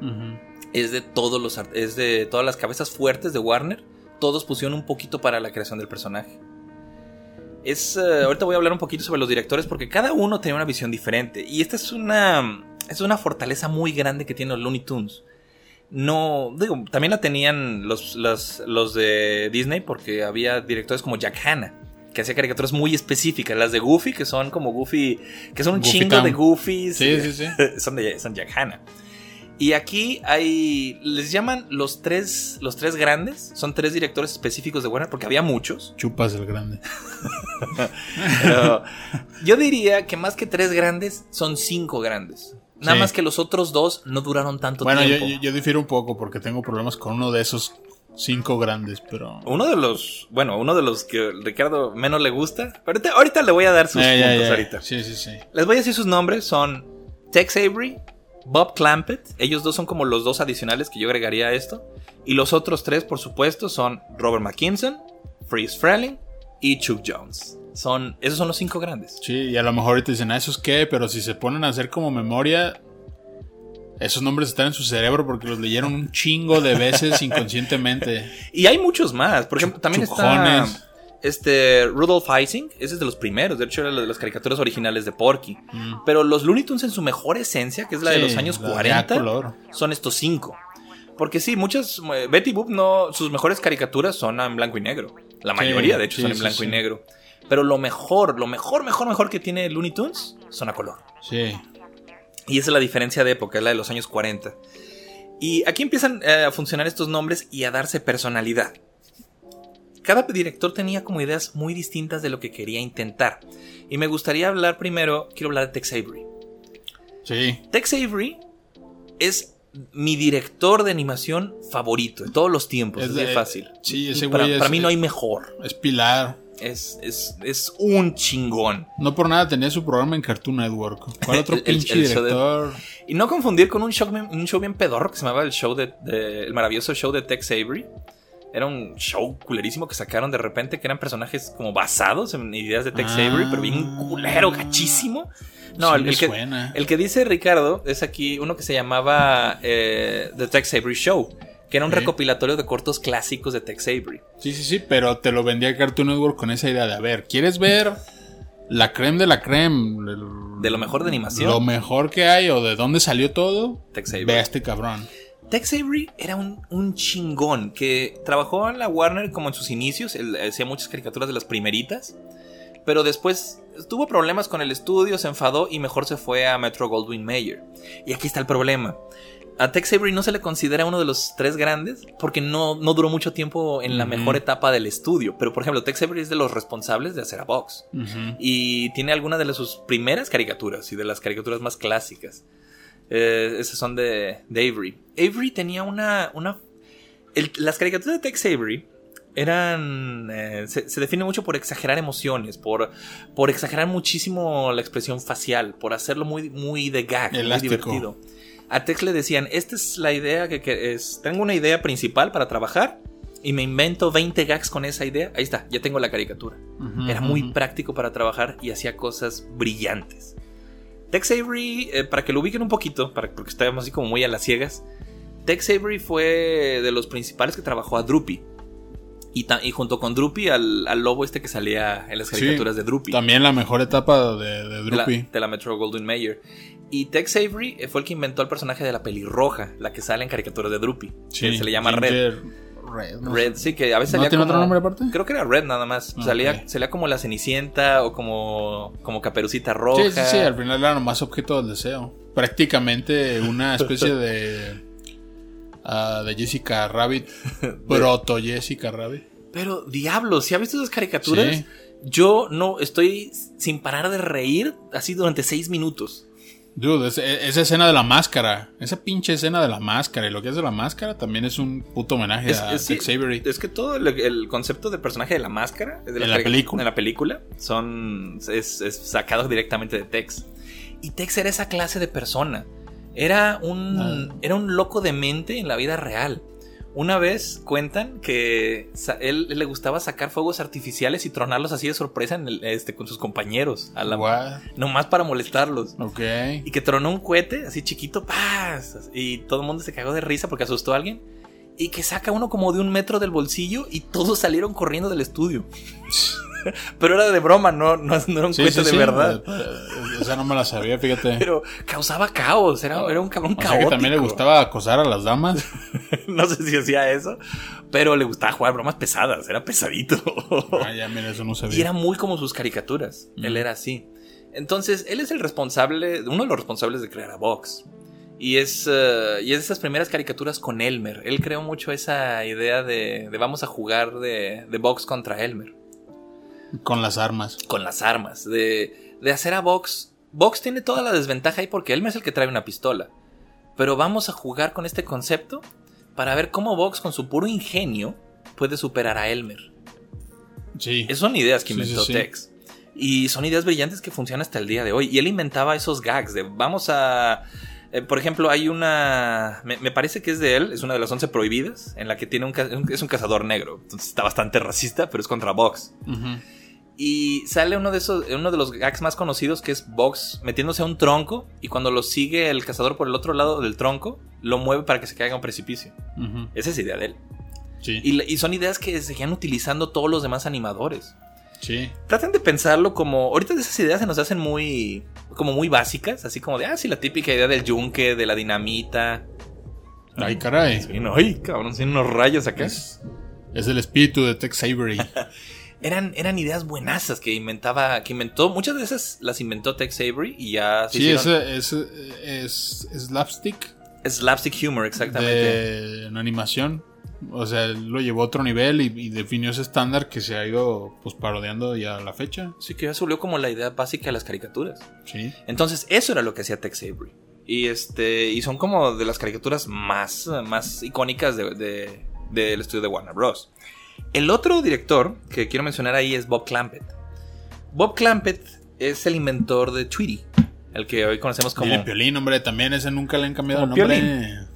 Ujú. Es de todos los es de todas las cabezas fuertes de Warner. Todos pusieron un poquito para la creación del personaje. Es, eh, ahorita voy a hablar un poquito sobre los directores porque cada uno tenía una visión diferente. Y esta es una, es una fortaleza muy grande que tienen los Looney Tunes. No, digo, también la tenían los, los, los de Disney porque había directores como Jack Hanna que hacía caricaturas muy específicas. Las de Goofy, que son como Goofy, que son un Goofy chingo de Goofies. Sí, sí, sí. son de son Jack Hanna. Y aquí hay. Les llaman los tres. Los tres grandes. Son tres directores específicos de Warner. Porque había muchos. Chupas el grande. Pero yo diría que más que tres grandes, son cinco grandes. Nada Sí. más que los otros dos no duraron tanto Bueno, tiempo. yo, yo difiero un poco porque tengo problemas con uno de esos cinco grandes, pero. Uno de los. Bueno, uno de los que Ricardo menos le gusta. Pero ahorita, ahorita le voy a dar sus Eh, puntos ahorita. Sí, sí, sí. Les voy a decir sus nombres. Son Tex Avery, Bob Clampett. Ellos dos son como los dos adicionales que yo agregaría a esto. Y los otros tres, por supuesto, son Robert McKinson, Freeze Freleng y Chuck Jones. Son, esos son los cinco grandes. Sí, y a lo mejor ahorita dicen, ¿ah, eso es qué? Pero si se ponen a hacer como memoria, esos nombres están en su cerebro porque los leyeron un chingo de veces inconscientemente. Y hay muchos más. Por ejemplo, también está Chucones. Este Rudolph Ising. Ese es de los primeros. De hecho, era de las caricaturas originales de Porky. Mm. Pero los Looney Tunes en su mejor esencia, que es la de los años la de 40, a color. son estos cinco. Porque sí, muchas. eh, Betty Boop no. Sus mejores caricaturas son en blanco y negro. La Sí, mayoría, de hecho, sí, son en sí, blanco y negro. Pero lo mejor, lo mejor, mejor, mejor que tiene Looney Tunes son a color. Sí. Y esa es la diferencia de época, es la de los años 40. Y aquí empiezan eh, a funcionar estos nombres y a darse personalidad. Cada director tenía como ideas muy distintas de lo que quería intentar. Y me gustaría hablar primero, quiero hablar de Tex Avery. Sí. Tex Avery es mi director de animación favorito de todos los tiempos. Es, Es de fácil. sí, ese para, güey es- para mí no hay mejor. Es Pilar. Es, es, es un chingón. No por nada tenía su programa en Cartoon Network. ¿Cuál otro El- pinche el show de- director? Y no confundir con un show, bien- un show bien pedorro que se llamaba el show de, de- el maravilloso show de Tex Avery. Era un show culerísimo que sacaron de repente que eran personajes como basados en ideas de Tex Ah. Avery, pero bien culero, gachísimo. No, Sí el, que, suena. el que dice Ricardo es aquí uno que se llamaba eh, The Tex Avery Show, que era un Sí. recopilatorio de cortos clásicos de Tex Avery. Sí, sí, sí, pero te lo vendía Cartoon Network con esa idea de, a ver, ¿quieres ver la creme de la creme. el- De lo mejor de animación. Lo mejor que hay o de dónde salió todo. Tex Avery. Ve a este cabrón. Tex Avery era un, un chingón que trabajó en la Warner como en sus inicios. Él hacía muchas caricaturas de las primeritas. Pero después tuvo problemas con el estudio, se enfadó y mejor se fue a Metro Goldwyn Mayer. Y aquí está el problema. A Tex Avery no se le considera uno de los tres grandes porque no, no duró mucho tiempo en la mejor etapa del estudio. Pero por ejemplo, Tex Avery es de los responsables de hacer a Vox. Y tiene algunas de sus primeras caricaturas y de las caricaturas más clásicas. Eh, esas son de, de Avery. Avery tenía una. una el- las caricaturas de Tex Avery eran. eh, se, se define mucho por exagerar emociones, por, por exagerar muchísimo la expresión facial, por hacerlo muy, muy de gag, muy divertido. A Tex le decían: Esta es la idea que, que es. Tengo una idea principal para trabajar. Y me invento 20 gags con esa idea. Ahí está, ya tengo la caricatura. Era muy práctico para trabajar y hacía cosas brillantes. Tex Avery, eh, para que lo ubiquen un poquito, para, porque estábamos así como muy a las ciegas, Tex Avery fue de los principales que trabajó a Droopy. Y, y junto con Droopy al, al lobo este que salía en las Sí, caricaturas de Droopy. También la mejor etapa de, de de la, Droopy. de la Metro Goldwyn Mayer. Y Tex Avery eh, fue el que inventó el personaje de la pelirroja, la que sale en caricaturas de Droopy. que se le llama. Ginger Red. No Red, sí, que a veces ¿No salía tiene como- otro nombre aparte? Creo que era Red nada más. Salía, salía como la Cenicienta o como, como Caperucita Roja. Sí, sí, sí, al final era nomás objeto del deseo. Prácticamente una especie de. ah, de Jessica Rabbit. Proto Jessica Rabbit. Pero diablo, si has visto esas caricaturas, Sí. yo no estoy sin parar de reír así durante seis minutos. Dude, e- esa escena de la máscara. Esa pinche escena de la máscara. Y lo que es de la máscara también es un puto homenaje Es, a es- Tex Avery. es que todo el, el concepto del personaje de la máscara de En la película. de la película son es, es sacado directamente de Tex. Y Tex era esa clase de persona. Era un, Ah. era un loco de mente en la vida real. Una vez cuentan que él le gustaba sacar fuegos artificiales y tronarlos así de sorpresa en el- este, con sus compañeros. A la, What? nomás para molestarlos. Ok. Y que tronó un cohete así chiquito, ¡paz! Y todo el mundo se cagó de risa porque asustó a alguien. Y que saca uno como de un metro del bolsillo y todos salieron corriendo del estudio. Pero era de broma, no, no, no era un Sí, de sí. verdad. Eh, Esa no me la sabía, fíjate. Pero causaba caos, era, era un cabrón o sea caótico. que también le gustaba acosar a las damas. no sé si hacía eso, pero le gustaba jugar bromas pesadas, era pesadito. Ah, ya, mira, eso no sabía. Y era muy como sus caricaturas. Él Mm. era así. Entonces, él es el responsable, uno de los responsables de crear a Vox. Y es, eh, y es de esas primeras caricaturas con Elmer. Él creó mucho esa idea de, de vamos a jugar de, de Vox contra Elmer. Con las armas. Con las armas. De, de hacer a Vox. Vox tiene toda la desventaja ahí porque Elmer es el que trae una pistola. Pero vamos a jugar con este concepto para ver cómo Vox con su puro ingenio puede superar a Elmer. Sí. Esas son ideas que Sí, sí, inventó sí. Tex. Y son ideas brillantes que funcionan hasta el día de hoy. Y él inventaba esos gags de vamos a... eh, por ejemplo, hay una... Me, me parece que es de él, es una de las 11 prohibidas, en la que tiene un, es un cazador negro. Entonces está bastante racista, pero es contra Vox. Ujú. Y sale uno de esos, uno de los gags más conocidos que es Vox metiéndose a un tronco y cuando lo sigue el cazador por el otro lado del tronco, lo mueve para que se caiga a un precipicio. Esa es idea de él. Sí. Y, y son ideas que seguían utilizando todos los demás animadores. Sí. Traten de pensarlo como. Ahorita esas ideas se nos hacen muy. como muy básicas. Así como de, ah, sí, la típica idea del yunque, de la dinamita. Ay, caray. Sí, no, ay, cabrón, tiene unos rayos acá. Es, es el espíritu de Tex Avery. Eran, eran ideas buenazas que inventaba. que inventó. Muchas de esas las inventó Tex Avery y ya se Sí, hicieron- ese es, es slapstick Slapstick humor, exactamente. de en animación. O sea, él lo llevó a otro nivel y, y definió ese estándar que se ha ido pues parodiando ya a la fecha. Sí, que ya se volvió como la idea básica de las caricaturas. Sí. Entonces, eso era lo que hacía Tex Avery. Y este. Y son como de las caricaturas más, más icónicas de- de- del estudio de Warner Bros. El otro director que quiero mencionar ahí es Bob Clampett. Bob Clampett es el inventor de Tweety. El que hoy conocemos como. Y el Piolín, hombre, también ese nunca le han cambiado el nombre.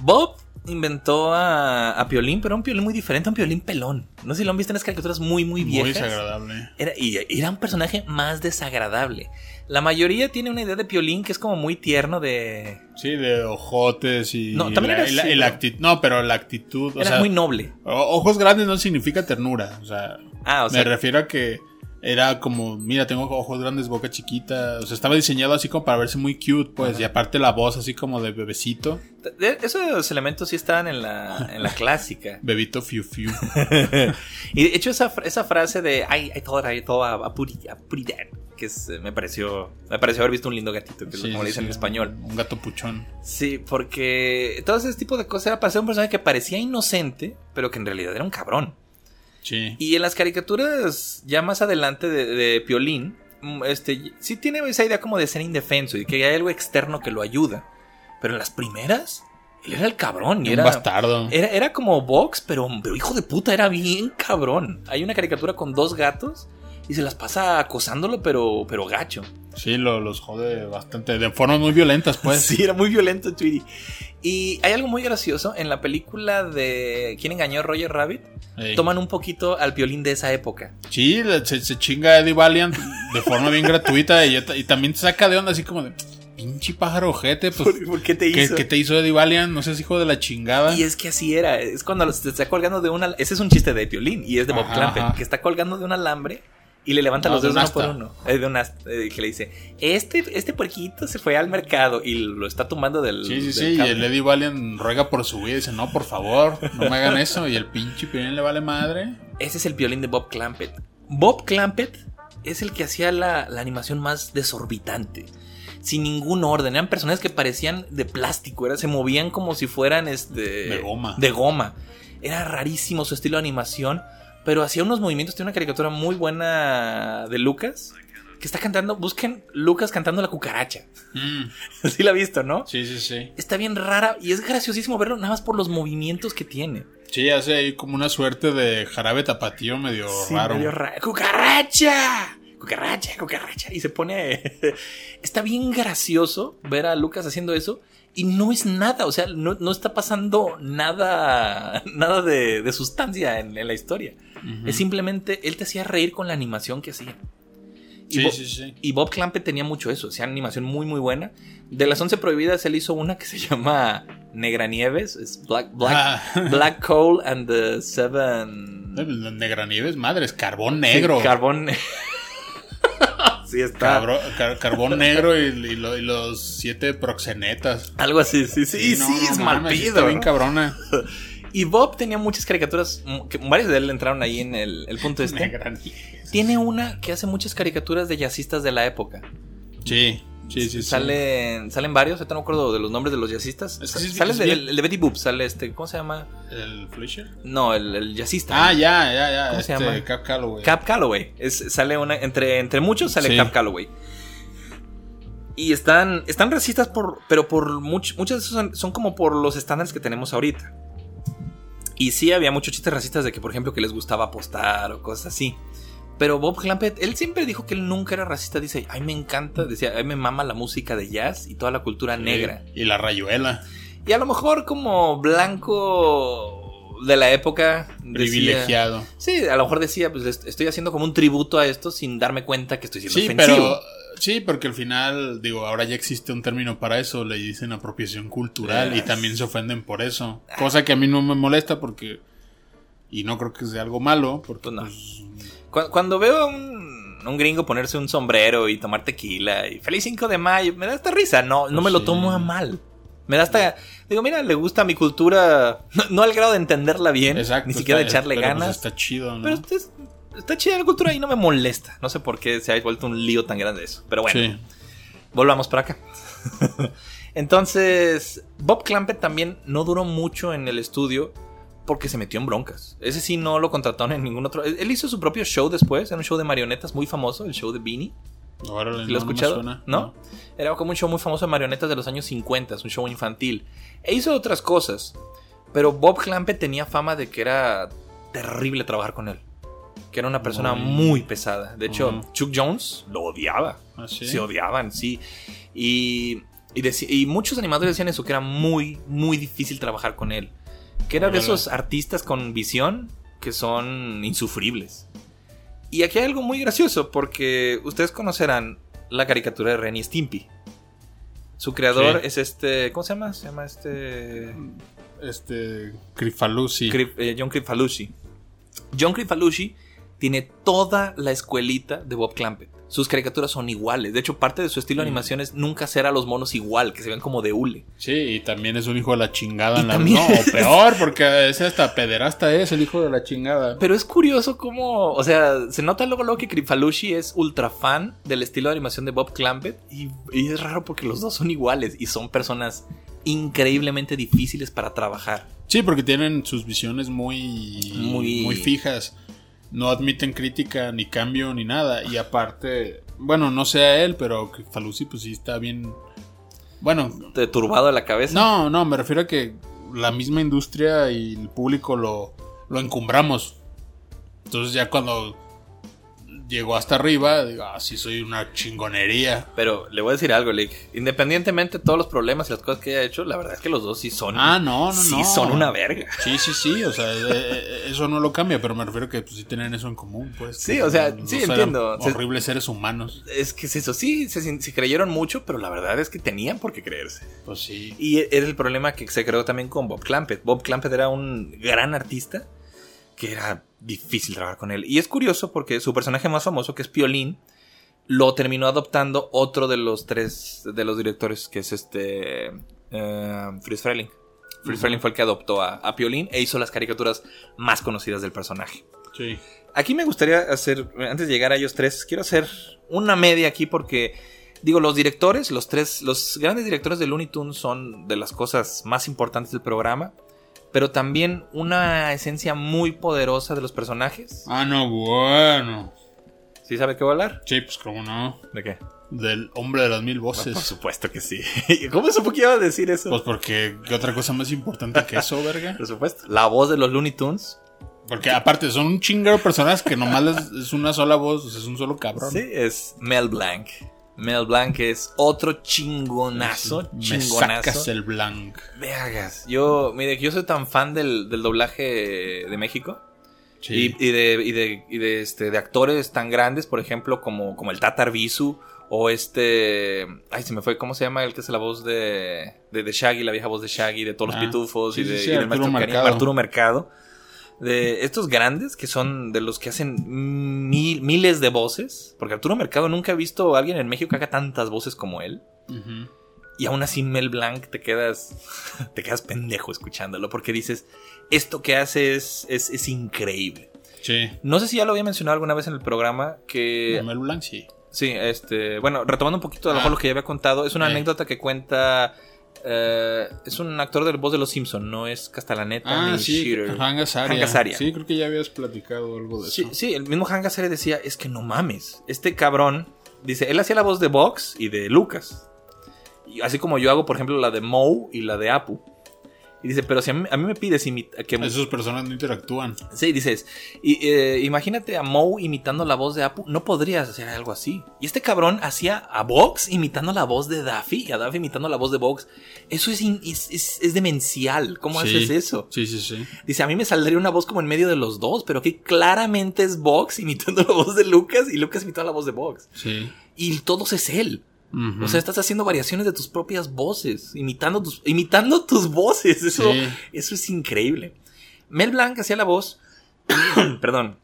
Bob inventó a, a Piolín, pero un Piolín muy diferente, un Piolín pelón. No sé si lo han visto en las caricaturas muy, muy Muy viejas. desagradable. Era, y era un personaje más desagradable. La mayoría tiene una idea de Piolín que es como muy tierno de... Sí, de ojotes y. No, también la- era así, pero- acti- No, pero la actitud. O era sea, muy noble. ojos grandes no significa ternura. O sea, Ah, o sea, me refiero a que era como, mira, tengo ojos grandes, boca chiquita. O sea, estaba diseñado así como para verse muy cute, pues. Y aparte la voz así como de bebecito. De- Esos elementos sí estaban en la, en la clásica. Bebito fiu fiu. y de hecho, esa, esa frase de I, I thought I thought a, a putty, a putty dad", que es, eh, me pareció me pareció haber visto un lindo gatito, que es como le sí, dicen en español. Un gato puchón. Sí, porque todo ese tipo de cosas era para ser un personaje que parecía inocente, pero que en realidad era un cabrón. Sí. Y en las caricaturas, ya más adelante de, de Piolín, mm, este, sí tiene esa idea como de ser indefenso y que hay algo externo que lo ayuda. Pero en las primeras, él era el cabrón y un era, bastardo. era, era como Vox, pero, pero hijo de puta, era bien cabrón. Hay una caricatura con dos gatos y se las pasa acosándolo, pero, pero gacho. Sí, lo- los jode bastante. De formas muy violentas, pues. sí, era muy violento Tweety. Y hay algo muy gracioso en la película de ¿Quién engañó a Roger Rabbit? Ey. Toman un poquito al violín de esa época. Sí, se, se chinga a Eddie Valiant de forma bien gratuita y, y también te saca de onda así como de pinche pájaro ojete, pues ¿Por, por qué te ¿qué, hizo? qué te hizo Eddie Valiant? No seas hijo de la chingada. Y es que así era. Es cuando se está colgando de una. Ese es un chiste de Piolín y es de Bob ajá. que está colgando de un alambre y le levanta No, los de dedos un uno por uno. Eh, de eh, que le dice: este, este puerquito se fue al mercado y lo está tumbando del. Sí, sí, del sí. Y el Eddie Valiant ruega por su vida y dice, no, por favor, no me hagan eso. Y el pinche Piolín le vale madre. Ese es el violín de Bob Clampett. Bob Clampett es el que hacía la, la animación más desorbitante. Sin ningún orden. Eran personajes que parecían de plástico. era- se movían como si fueran este, De goma. De goma. Era rarísimo su estilo de animación. Pero hacía unos movimientos. Tiene una caricatura muy buena de Lucas. Que está cantando. Busquen Lucas cantando la cucaracha. Mm, Así la ha visto, ¿no? sí, sí, sí. Está bien rara. Y es graciosísimo verlo nada más por los movimientos que tiene. Sí, hace ahí como una suerte de jarabe tapatío medio Sí, raro. medio ra- ¡Cucaracha! Cucaracha, cucaracha. Y se pone. está bien gracioso ver a Lucas haciendo eso. Y no es nada. O sea, no, no está pasando nada. Nada de, de sustancia en, en la historia. Es simplemente. Él te hacía reír con la animación que hacía. Y, Sí, Bo- sí, sí. y Bob Clampett tenía mucho eso. Hacía animación muy, muy buena. De las 11 prohibidas, él hizo una que se llama Negra Nieves. Es Black, Black, Ah. Black Coal and the Seven. Negra Nieves, madre, es carbón negro. Carbón. sí, está. Cabro- car- carbón negro y, y lo- y los siete proxenetas. Algo así, sí, sí, sí, no, es mal está pido. bien cabrona. Y Bob tenía muchas caricaturas, que varios de él entraron ahí en el, el punto este. Tiene una que hace muchas caricaturas de jazzistas de la época. Sí, sí, sí. sí. Salen, salen varios, ahorita no me acuerdo de los nombres de los jazzistas. Es que sí, sale es el de, el de Betty Boop, sale este, ¿cómo se llama? ¿El Fleischer? No, el, el jazzista. Ah, ya, ya, ya. ¿Cómo se este, llama? Cap Calloway. Cap Calloway. Es, sale una, entre, entre muchos sale Sí. Cap Calloway. Y están, están racistas por, pero por much- muchas de esas son, son como por los estándares que tenemos ahorita. Y sí había muchos chistes racistas de que, por ejemplo, que les gustaba apostar o cosas así. Pero Bob Clampett, él siempre dijo que él nunca era racista. Dice, ay, me encanta, decía, ay, me mama la música de jazz y toda la cultura Sí, negra. Y la rayuela. Y a lo mejor como blanco de la época. decía- Privilegiado. Sí, a lo mejor decía, pues est- estoy haciendo como un tributo a esto sin darme cuenta que estoy siendo Sí, ofensivo. pero. Sí, porque al final, digo, ahora ya existe un término para eso, le dicen apropiación cultural y también se ofenden por eso. Cosa que a mí no me molesta porque. Y no creo que sea algo malo, porque. Pues no. pues, Cu- Cuando veo a un, un gringo ponerse un sombrero y tomar tequila y feliz 5 de mayo, me da esta risa. No, no me lo tomo a mal. Me da hasta. Digo, mira, le gusta mi cultura. No, no al grado de entenderla bien, exacto. ni siquiera de echarle pero, pues, ganas. está chido, ¿no? Pero es- está chida la cultura y no me molesta. No sé por qué se ha vuelto un lío tan grande eso. Pero bueno. Sí. Volvamos para acá. Entonces, Bob Clampett también no duró mucho en el estudio porque se metió en broncas. Ese sí no lo contrataron en ningún otro. Él hizo su propio show después, era un show de marionetas muy famoso, el show de Beanie. Órale, ¿Lo has no, no me escuchado? suena. ¿No? Era como un show muy famoso de marionetas de los años 50, un show infantil. E hizo otras cosas, pero Bob Clampett tenía fama de que era terrible trabajar con él. Que era una persona Muy- muy pesada. De hecho. Chuck Jones lo odiaba. ¿Ah, sí? Se odiaban, sí. Y, y, y muchos animadores decían eso, que era muy, muy difícil trabajar con él. Que era de esos artistas con visión que son insufribles. Y aquí hay algo muy gracioso, porque ustedes conocerán la caricatura de Ren y Stimpy. Su creador Sí. es este. ¿Cómo se llama? Se llama este. Este. Crifalusi. Eh, John Crifalucci. John Crifalucci tiene toda la escuelita de Bob Clampett. Sus caricaturas son iguales. De hecho, parte de su estilo de Mm. animación es nunca hacer a los monos igual, que se ven como de hule. Sí, y también es un hijo de la chingada. En la- también- No, o peor, porque ese hasta pederasta es el hijo de la chingada. Pero es curioso cómo, o sea, se nota luego, luego que Krifalushi es ultra fan del estilo de animación de Bob Clampett y, y es raro porque los dos son iguales y son personas increíblemente difíciles para trabajar. Sí, porque tienen sus visiones muy, Muy- muy... fijas. No admiten crítica, ni cambio, ni nada. Y aparte, bueno, no sé a él, pero Falusi pues sí está bien... Bueno, ¿Te turbado de la cabeza? no, no, me refiero a que la misma industria y el público lo, lo encumbramos. Entonces ya cuando llegó hasta arriba, digo, ah, sí soy una chingonería. Pero le voy a decir algo, Lick. Independientemente de todos los problemas y las cosas que haya hecho, la verdad es que los dos sí son. Ah, no, no, sí no. son una verga. Sí, sí, sí, o sea, eh, eh, eso no lo cambia, pero me refiero a que pues, sí tienen eso en común, pues. Sí, o sea, sí, entiendo. Horribles seres humanos. Es que es eso, sí, se, se creyeron mucho, pero la verdad es que tenían por qué creerse. Pues sí. Y era el problema que se creó también con Bob Clampett. Bob Clampett era un gran artista que era difícil trabajar con él. Y es curioso porque su personaje más famoso, que es Piolín, lo terminó adoptando otro de los tres de los directores, que es este eh, Fritz Freleng. Fritz fue el que adoptó a, a Piolín e hizo las caricaturas más conocidas del personaje. Sí. Aquí me gustaría hacer, antes de llegar a ellos tres, quiero hacer una media aquí porque, digo, los directores, los tres, los grandes directores de Looney Tunes son de las cosas más importantes del programa, pero también una esencia muy poderosa de los personajes. Ah, no, bueno. ¿Sí sabe qué voy a hablar? Sí, pues cómo no. ¿De qué? Del hombre de las mil Por voces. supuesto que sí. ¿Cómo supo que iba a decir eso? Pues porque, ¿qué otra cosa más importante que eso, verga? Por supuesto. La voz de los Looney Tunes. Porque aparte son un chingero de personas que nomás es una sola voz, o sea, es un solo cabrón. Sí, es Mel Blanc. Mel Blanc es otro chingonazo, Me chingonazo. sacas el blanc. Vergas. Yo, mire, que yo soy tan fan del, del doblaje de México. Sí. Y, y de, y de, y de, este, de actores tan grandes, por ejemplo, como, como el Tatar Bisu. O este. Ay, se me fue. ¿Cómo se llama el que hace la voz de, de, de Shaggy, la vieja voz de Shaggy, de todos los Ah, pitufos sí, y, de, sí, y del Arturo maestro Karim, Mercado. Arturo Mercado? De estos grandes que son de los que hacen mil, miles de voces. Porque Arturo Mercado nunca he visto a alguien en México que haga tantas voces como él. Y aún así Mel Blanc te quedas te quedas pendejo escuchándolo porque dices, esto que hace es, es, es increíble. Sí. No sé si ya lo había mencionado alguna vez en el programa que... Mel Blanc, sí. Sí, este... Bueno, retomando un poquito a lo mejor Ah. lo que ya había contado, es una Eh. anécdota que cuenta... eh, es un actor de voz de Los Simpson, no es Castellaneta Ah, ni sí, Shearer. Hank Azaria. Sí, creo que ya habías platicado algo de Sí, eso. sí, el mismo Hank Azaria decía, es que no mames, este cabrón, dice, él hacía la voz de Vox y de Lucas. Y así como yo hago, por ejemplo, la de Moe y la de Apu. Y dice, pero si a mí, a mí me pides que... Esas personas no interactúan. Sí, dices, y, eh, imagínate a Moe imitando la voz de Apu, no podrías hacer algo así. Y este cabrón hacía a Vox imitando la voz de Daffy y a Daffy imitando la voz de Vox. Eso es, in- es, es- es demencial, ¿cómo Sí. haces eso? Sí, sí, sí. Dice, a mí me saldría una voz como en medio de los dos, pero que claramente es Vox imitando la voz de Lucas y Lucas imitando la voz de Vox. Sí. Y todos es él. O sea, estás haciendo variaciones de tus propias voces, imitando tus, imitando tus voces. Eso, Sí. eso es increíble. Mel Blanc hacía la voz. perdón.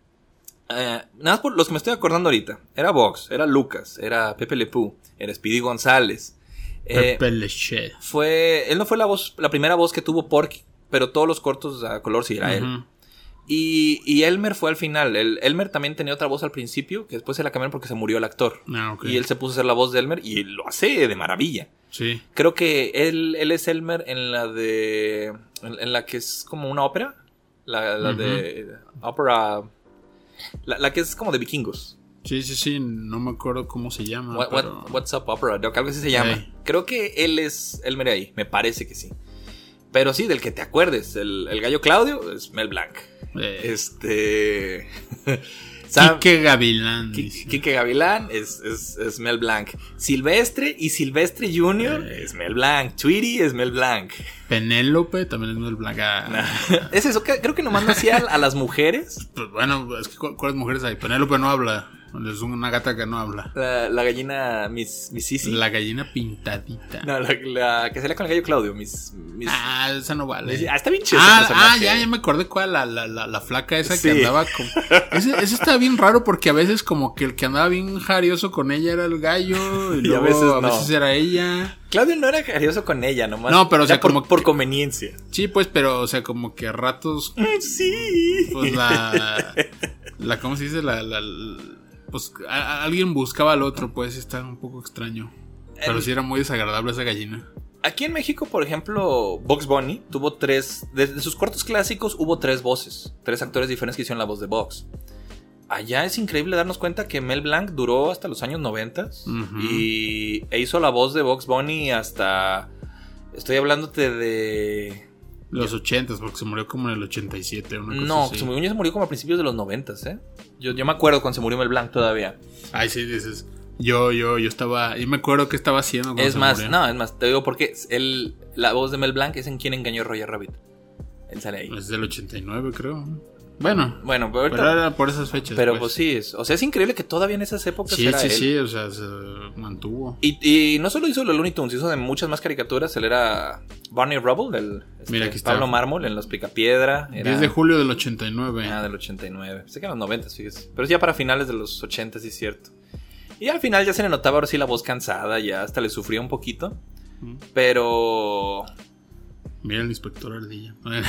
Eh, nada más por los que me estoy acordando ahorita. Era Vox, era Lucas, era Pepe Le Pew, era Speedy González. Eh, Pepe Leche. fue. Él no fue la voz, la primera voz que tuvo Porky, pero todos los cortos a color sí era él. Y, y Elmer fue al final. El, Elmer también tenía otra voz al principio, que después se la cambiaron porque se murió el actor. Ah. Y él se puso a hacer la voz de Elmer y lo hace de maravilla. Sí. Creo que él, él es Elmer en la de. En, en la que es como una ópera. La, la de. Ópera. La, la que es como de vikingos. Sí, sí, sí. No me acuerdo cómo se llama. What- what's up Opera Doc, algo así se llama. Creo que él es Elmer ahí. Me parece que sí. Pero sí, del que te acuerdes. El, el gallo Claudio es Mel Blanc. Eh, Este. Sam- Quique Gavilán. Quique Gavilán es, es, es Mel Blanc. Silvestre y Silvestre Jr. Eh. es Mel Blanc. Tweety es Mel Blanc. Penélope también es Mel Blanc. Ah, es eso, creo que nomás no hacía a las mujeres. pues bueno, es que ¿cu- ¿cuáles mujeres hay? Penélope no habla. Es una gata que no habla. La, la gallina Miss, Miss Sisi. La gallina pintadita. No, la, la que salía con el gallo Claudio, Miss. Miss- Ah, esa no vale. Miss- ah, está bien chido. Ah, ah, ya, ya me acordé cuál, la, la, la, la flaca esa Sí. que andaba con... Ese, ese está bien raro porque a veces como que el que andaba bien jarioso con ella era el gallo y, Y a veces a no. veces era ella. Claudio no era cariñoso con ella, nomás. No, pero, o sea, por, como por conveniencia. Sí, pues, pero, o sea, como que a ratos, Sí. pues la... la ¿Cómo se dice? La... la- la- pues a- a- alguien buscaba al otro, pues, está un poco extraño. Pero El- sí era muy desagradable esa gallina. Aquí en México, por ejemplo, Box Bunny tuvo tres. De, de sus cortos clásicos hubo tres voces. Tres actores diferentes que hicieron la voz de Box. Allá es increíble darnos cuenta que Mel Blanc duró hasta los años 90 Ujú. y e hizo la voz de Box Bunny hasta. Estoy hablándote de. Los ochentas, porque se murió como en el 87, una cosa No, así. se murió, se murió como a principios de los 90, ¿eh? Yo, yo me acuerdo cuando se murió Mel Blanc todavía. Ay, sí, dices. Yo, yo, yo estaba. Yo me acuerdo qué estaba haciendo. Es se más, murió. no, es más, te digo porque él, la voz de Mel Blanc es en quien engañó a Roger Rabbit. Él sale ahí. Es del 89, creo. Bueno, Bueno, pero ahorita. pero era por esas fechas. Pero pues sí, es, o sea, es increíble que todavía en esas épocas Sí, era sí, él. sí, o sea, se mantuvo. Y, y no solo hizo los Looney Tunes, hizo de muchas más caricaturas. Él era Barney Rubble, del este. Pablo Mármol en Los Picapiedra. Era 10 de julio del 89. ah, del 89. Sé que eran los 90, fíjese. Pero es ya para finales de los 80, sí es cierto. Y al final ya se le notaba ahora sí la voz cansada, ya hasta le sufría un poquito. Mm. Pero Mira el inspector Ardilla. Me,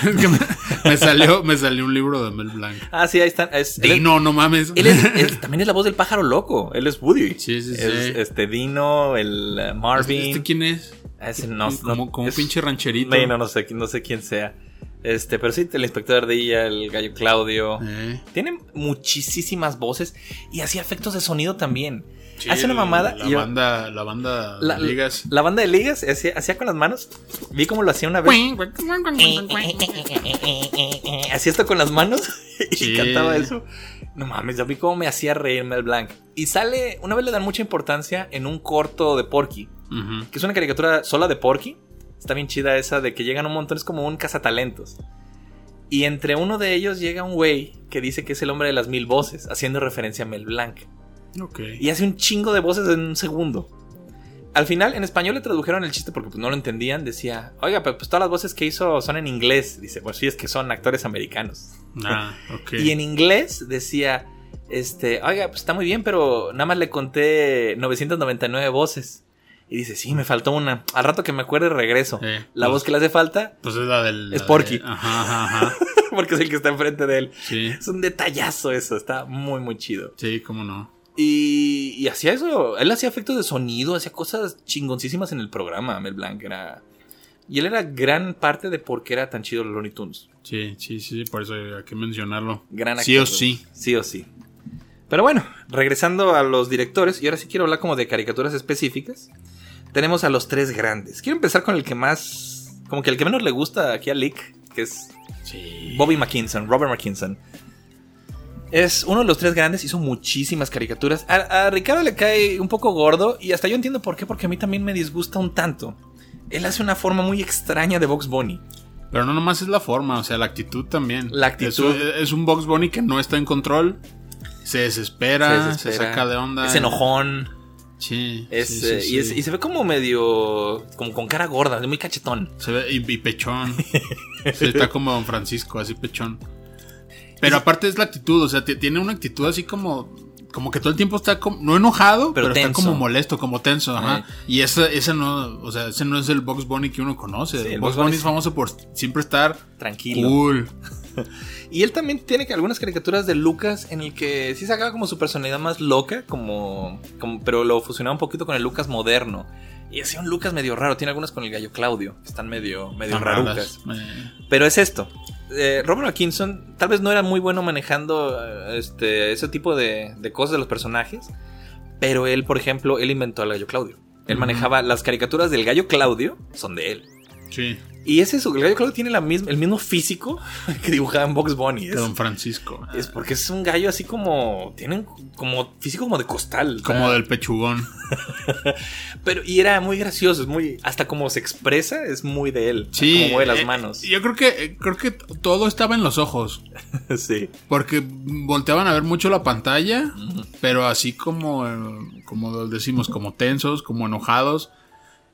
me salió, me salió un libro de Mel Blanc. Ah, sí, ahí están. Es, Dino, no mames. él es- él también es la voz del pájaro loco. Él es Woody. Sí, sí, sí. Es, este Dino, el uh, Marvin. ¿Este quién es? Ese no, como no- como un pinche rancherito. No, no sé, no sé quién sea. Este, pero sí, el inspector Ardilla, el gallo Claudio. Eh, Tiene muchísimas voces y hacía efectos de sonido también. Sí, Hace una mamada. La y yo- banda, la banda la, de ligas. la banda de ligas hacía, hacía con las manos. Vi cómo lo hacía una vez. Hacía esto con las manos y Sí. cantaba eso. No mames, yo vi cómo me hacía reír Mel Blanc. Y sale, una vez le dan mucha importancia en un corto de Porky, que es una caricatura sola de Porky. Está bien chida esa de que llegan un montón, es como un cazatalentos. Y entre uno de ellos llega un güey que dice que es el hombre de las mil voces, haciendo referencia a Mel Blanc. Y hace un chingo de voces en un segundo. Al final, en español le tradujeron el chiste porque pues, no lo entendían. Decía, oiga, pero pues todas las voces que hizo son en inglés. Dice, pues sí, es que son actores americanos. Ah, ok. Y en inglés decía, este, oiga, pues está muy bien, pero nada más le conté 999 voces. Y dice, sí, me faltó una. Al rato que me acuerde regreso. Eh, la pues- voz que le hace falta, Pues es la del. Es la Porky. de- Ajá, ajá, ajá. porque es el que está enfrente de él. Sí, Es un detallazo eso, está muy, muy chido. sí, cómo no. Y, y hacía eso, él hacía efectos de sonido, hacía cosas chingoncísimas en el programa, Mel Blanc era... Y él era gran parte de por qué era tan chido los Looney Tunes. Sí, sí, sí, por eso hay que mencionarlo. Gran Sí o actor. sí. Sí o sí. Pero bueno, regresando a los directores, y ahora sí quiero hablar como de caricaturas específicas. Tenemos a los tres grandes. Quiero empezar con el que más... Como que el que menos le gusta aquí a Lick, que es Sí. Bobby McKinson, Robert McKinson. Es uno de los tres grandes, hizo muchísimas caricaturas. A, a Ricardo le cae un poco gordo y hasta yo entiendo por qué, porque a mí también me disgusta un tanto. Él hace una forma muy extraña de Box Bunny. Pero no nomás es la forma, o sea, la actitud también. La actitud. Es, es un Box Bunny que no está en control. Se desespera, se, saca de onda. Es enojón. Sí. Es, sí, sí, eh, sí. Y, es- y se ve como medio. como con cara gorda, muy cachetón. Se ve y, y pechón. Está como Don Francisco, así pechón. Pero aparte es la actitud, o sea, tiene una actitud así como. Como que todo el tiempo está como, no enojado, Pero pero, está como molesto, como tenso, ajá. Eh. Y ese, ese no, o sea, ese no es el Box Bunny que uno conoce. Sí, el Box Bunny es- famoso por siempre estar Tranquilo. cool. Y él también tiene que algunas caricaturas de Lucas en el que sí sacaba como su personalidad más loca, como, como pero lo fusionaba un poquito con el Lucas moderno. Y hacía un Lucas medio raro. Tiene algunas con el gallo Claudio, que están medio, medio rarucas. raras. Eh, Pero es esto. Eh, Robert Atkinson tal vez no era muy bueno manejando eh, este, ese tipo de, de cosas de los personajes. Pero él, por ejemplo, él inventó al gallo Claudio. Él manejaba las caricaturas del gallo Claudio, son de él. Sí. Y es eso, el gallo Claudio tiene la misma, el mismo físico que dibujaba en Box Bunny. De Es, Don Francisco. es porque es un gallo así como. Tienen como físico como de costal. Como del pechugón. Pero, y era muy gracioso, es muy. Hasta como se expresa, es muy de él. Sí. Como mueve las eh, manos. Yo creo que, eh, creo que todo estaba en los ojos. sí. Porque volteaban a ver mucho la pantalla, pero así como, eh, como decimos, como tensos, como enojados.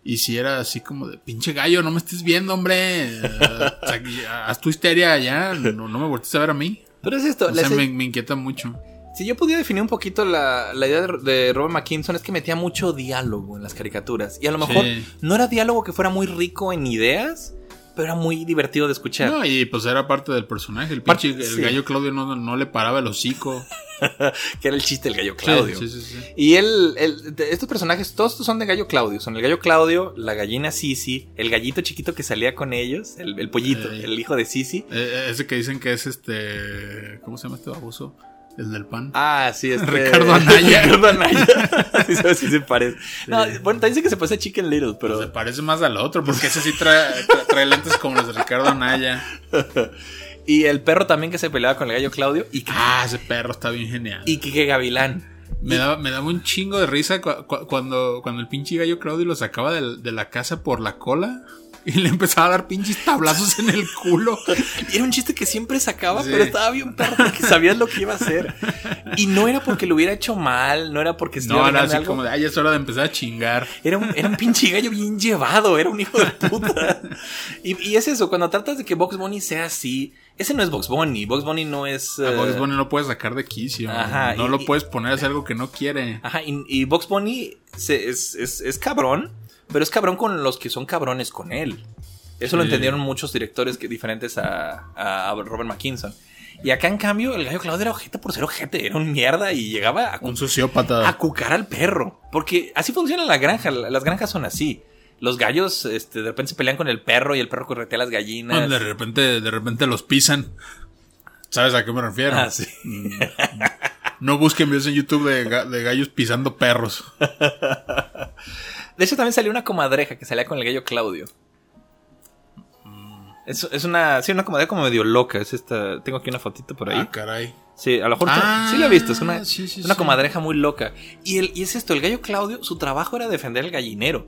Y si era así como de pinche gallo, no me estés viendo, hombre. O sea, haz tu histeria ya, no, no me voltees a ver a mí. Pero es esto. O sea, se- me, me inquieta mucho. Si yo pudiera definir un poquito la, la idea de, de Robert McKinson es que metía mucho diálogo en las caricaturas. Y a lo mejor Sí. no era diálogo que fuera muy rico en ideas, pero era muy divertido de escuchar. No, y pues era parte del personaje. El pinche el sí. gallo Claudio no, no le paraba el hocico. Que era el chiste del gallo Claudio. Sí, sí. Y él, él- estos personajes, todos son de Gallo Claudio. Son el Gallo Claudio, la gallina Sisi, el gallito chiquito que salía con ellos, el, el pollito, Ey. el hijo de Sisi. Eh, ese que dicen que es este. ¿Cómo se llama este baboso? El del pan. Ah, sí, este... Ricardo Anaya. Ricardo Anaya. sí, sí se parece. No, bueno, también dice que se parece a Chicken Little, pero... Se parece más al otro, porque ese sí trae, tra- trae lentes como los de Ricardo Anaya. Y el perro también que se peleaba con el Gallo Claudio. Y, Ah, ese perro está bien genial. y Kike Gavilán. Me daba, me daba un chingo de risa cu- cu- cuando, cuando el pinche gallo Claudio lo sacaba de, la casa por la cola y le empezaba a dar pinches tablazos en el culo. Y era un chiste que siempre sacaba, Sí. pero estaba bien perro porque sabías lo que iba a hacer. Y no era porque lo hubiera hecho mal, no era porque No, estuviera era así algo. como de, ay, es hora de empezar a chingar. Era un, era un pinche gallo bien llevado, era un hijo de puta. Y, y es eso, cuando tratas de que Box Bunny sea así, ese no es Box Bunny. Box Bunny no es. A eh, Bugs Bunny no lo puedes sacar de quicio. Ajá, no y- lo puedes poner a hacer algo que no quiere. Ajá, y, y Box Bunny se- es, es- es cabrón, pero es cabrón con los que son cabrones con él. Eso lo entendieron muchos directores que, diferentes a, a Robert McKinson. Y acá, en cambio, el gallo Claudio era ojete por ser ojete, era un mierda y llegaba a, Un sociópata. a cucar al perro. Porque así funciona la granja, las granjas son así. Los gallos este, de repente se pelean con el perro y el perro corretea a las gallinas. de repente, de repente los pisan. ¿Sabes a qué me refiero? Ah, sí. No busquen videos en YouTube de, de gallos pisando perros. De hecho, también salió una comadreja que salía con el gallo Claudio. Es, es una, sí, una comadreja como medio loca. Es esta, tengo aquí una fotito por ahí. Ah, caray. Sí, a lo mejor Ah, sí la he visto. Es una, sí, sí, una comadreja muy loca. Y, el, y es esto: el gallo Claudio, su trabajo era defender el gallinero.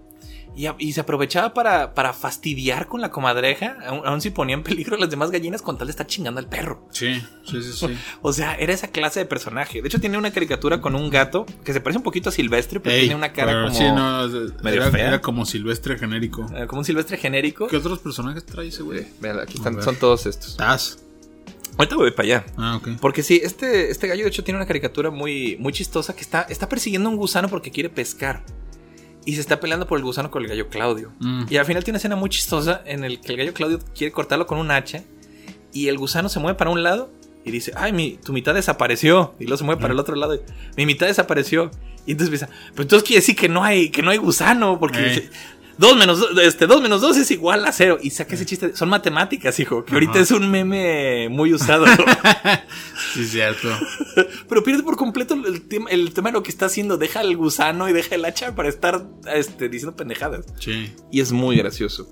Y, a- y se aprovechaba para, para fastidiar con la comadreja, aun, aun si ponía en peligro a las demás gallinas con tal de estar chingando al perro. Sí, sí, sí, sí. O sea, era esa clase de personaje. De hecho, tiene una caricatura con un gato que se parece un poquito a Silvestre, pero Ey, tiene una cara como, sí, no, medio era, fea. era como silvestre genérico. eh, como un Silvestre genérico. ¿Qué otros personajes trae ese güey? Vean, aquí están, son todos estos. Taz. Ahorita voy para allá. Ah, ok. Porque sí, este, este gallo de hecho tiene una caricatura muy, muy chistosa que está, está persiguiendo a un gusano porque quiere pescar. Y se está peleando por el gusano con el gallo Claudio. Mm. Y al final tiene una escena muy chistosa en el que el gallo Claudio quiere cortarlo con un hacha. Y el gusano se mueve para un lado y dice, ay, mi, tu mitad desapareció. Y luego se mueve para el otro lado. y, mi mitad desapareció. Y entonces empieza, pero entonces quiere decir que no hay, que no hay gusano. Porque Eh. Dice, dos menos, dos- este, dos menos dos es igual a cero. Y saca ese chiste. Son matemáticas, hijo. Que ahorita es un meme muy usado. Sí, cierto. Pero pierde por completo el tema, el tema de lo que está haciendo. Deja el gusano y deja el hacha para estar este, diciendo pendejadas. Sí. Y es muy gracioso.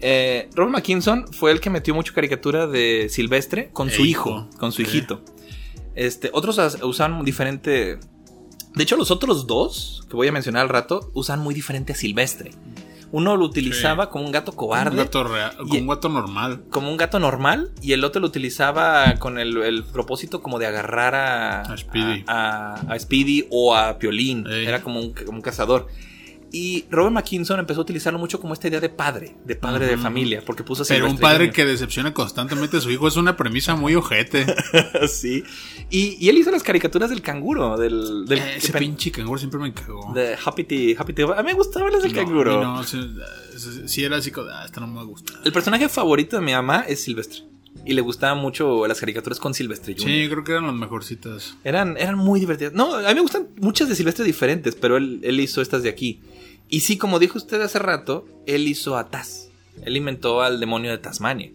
Eh, Robert McKinson fue el que metió mucha caricatura de Silvestre con su E hijo, con su hijito. Este, otros usan diferente. De hecho, los otros dos que voy a mencionar al rato usan muy diferente a Silvestre. Uno lo utilizaba como un gato cobarde. Un gato real, con un gato normal. como un gato normal y el otro lo utilizaba con el, el propósito como de agarrar a, A Speedy. a, a- a Speedy o a Piolín. Era como un, como un cazador. Y Robert McKinson empezó a utilizarlo mucho como esta idea de padre, de padre de familia, porque puso Pero un padre que decepciona constantemente a su hijo es una premisa muy ojete. sí. Y, y él hizo las caricaturas del canguro, del, del Eh, Ese pinche canguro siempre me cagó. de Happy Tea- Happy Tea- A mí me gustaban las del No, canguro. No, sí, sí, era así como, ah, esta no me gusta. El personaje favorito de mi mamá es Silvestre. Y le gustaban mucho las caricaturas con Silvestre Jr. Sí, creo que eran las mejorcitas. Eran, eran muy divertidas. No, a mí me gustan muchas de Silvestre diferentes, pero él, él hizo estas de aquí. Y sí, como dijo usted hace rato, él hizo a Taz. Él inventó al demonio de Tasmania.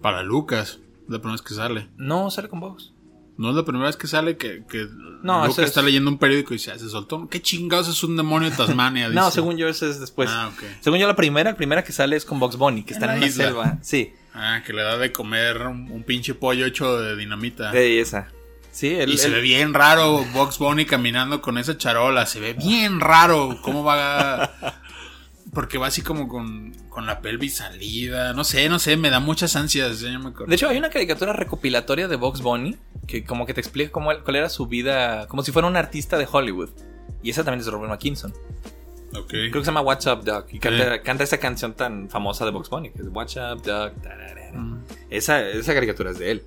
Para Lucas, la primera vez que sale. No sale con Box. No es la primera vez que sale que, que No, eso es- está leyendo un periódico y se, se soltó. ¿Qué chingados es un demonio de Tasmania? No, según yo, ese es después. Ah, ok. Según yo, la primera, la primera que sale es con Box Bunny, que está En en, la una isla. selva. Sí, Ah, que le da de comer un, un pinche pollo hecho de dinamita. de esa. Sí, el, y se el- ve bien raro Box Bunny caminando con esa charola. Se ve bien raro. ¿Cómo va? Porque va así como con, con la pelvis salida. No sé, no sé. Me da muchas ansias. ya me. De hecho, hay una caricatura recopilatoria de Box Bunny que como que te explica cómo, cuál era su vida, como si fuera un artista de Hollywood. Y esa también es de Robert McKinson. Creo que se llama What's Up, Doc. Y canta, esa canción tan famosa de Box Bunny, que es What's Up, Doc. tararara. Mm. Esa, esa caricatura es de él.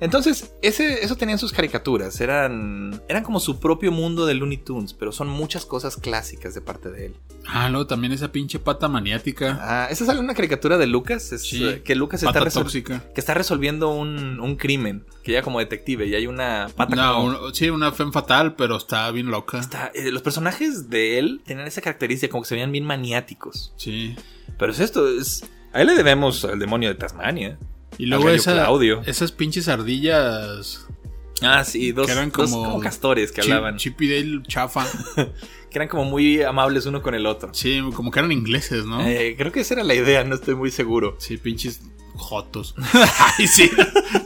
Entonces, ese, eso tenían sus caricaturas. Eran, eran como su propio mundo de Looney Tunes, pero son muchas cosas clásicas de parte de él. Ah, luego también esa pinche pata maniática. Ah, esa sale una caricatura de Lucas. Es, Sí. eh, que Lucas está, resol- que está resolviendo un, un crimen. Que ya como detective. Y hay una pata No, como- un- sí, una femme fatal, pero está bien loca. está- eh, los personajes de él tenían esa característica, como que se veían bien maniáticos. Sí. Pero es esto, es. A él le debemos al demonio de Tasmania. Y luego esa, esas pinches ardillas Ah, sí, dos, Que eran dos como- como castores que Chip, hablaban. Chip y Dale chafa. Que eran como muy amables uno con el otro. Sí, como que eran ingleses, ¿no? Eh, creo que esa era la idea, no estoy muy seguro. Sí, pinches jotos. Ay, sí.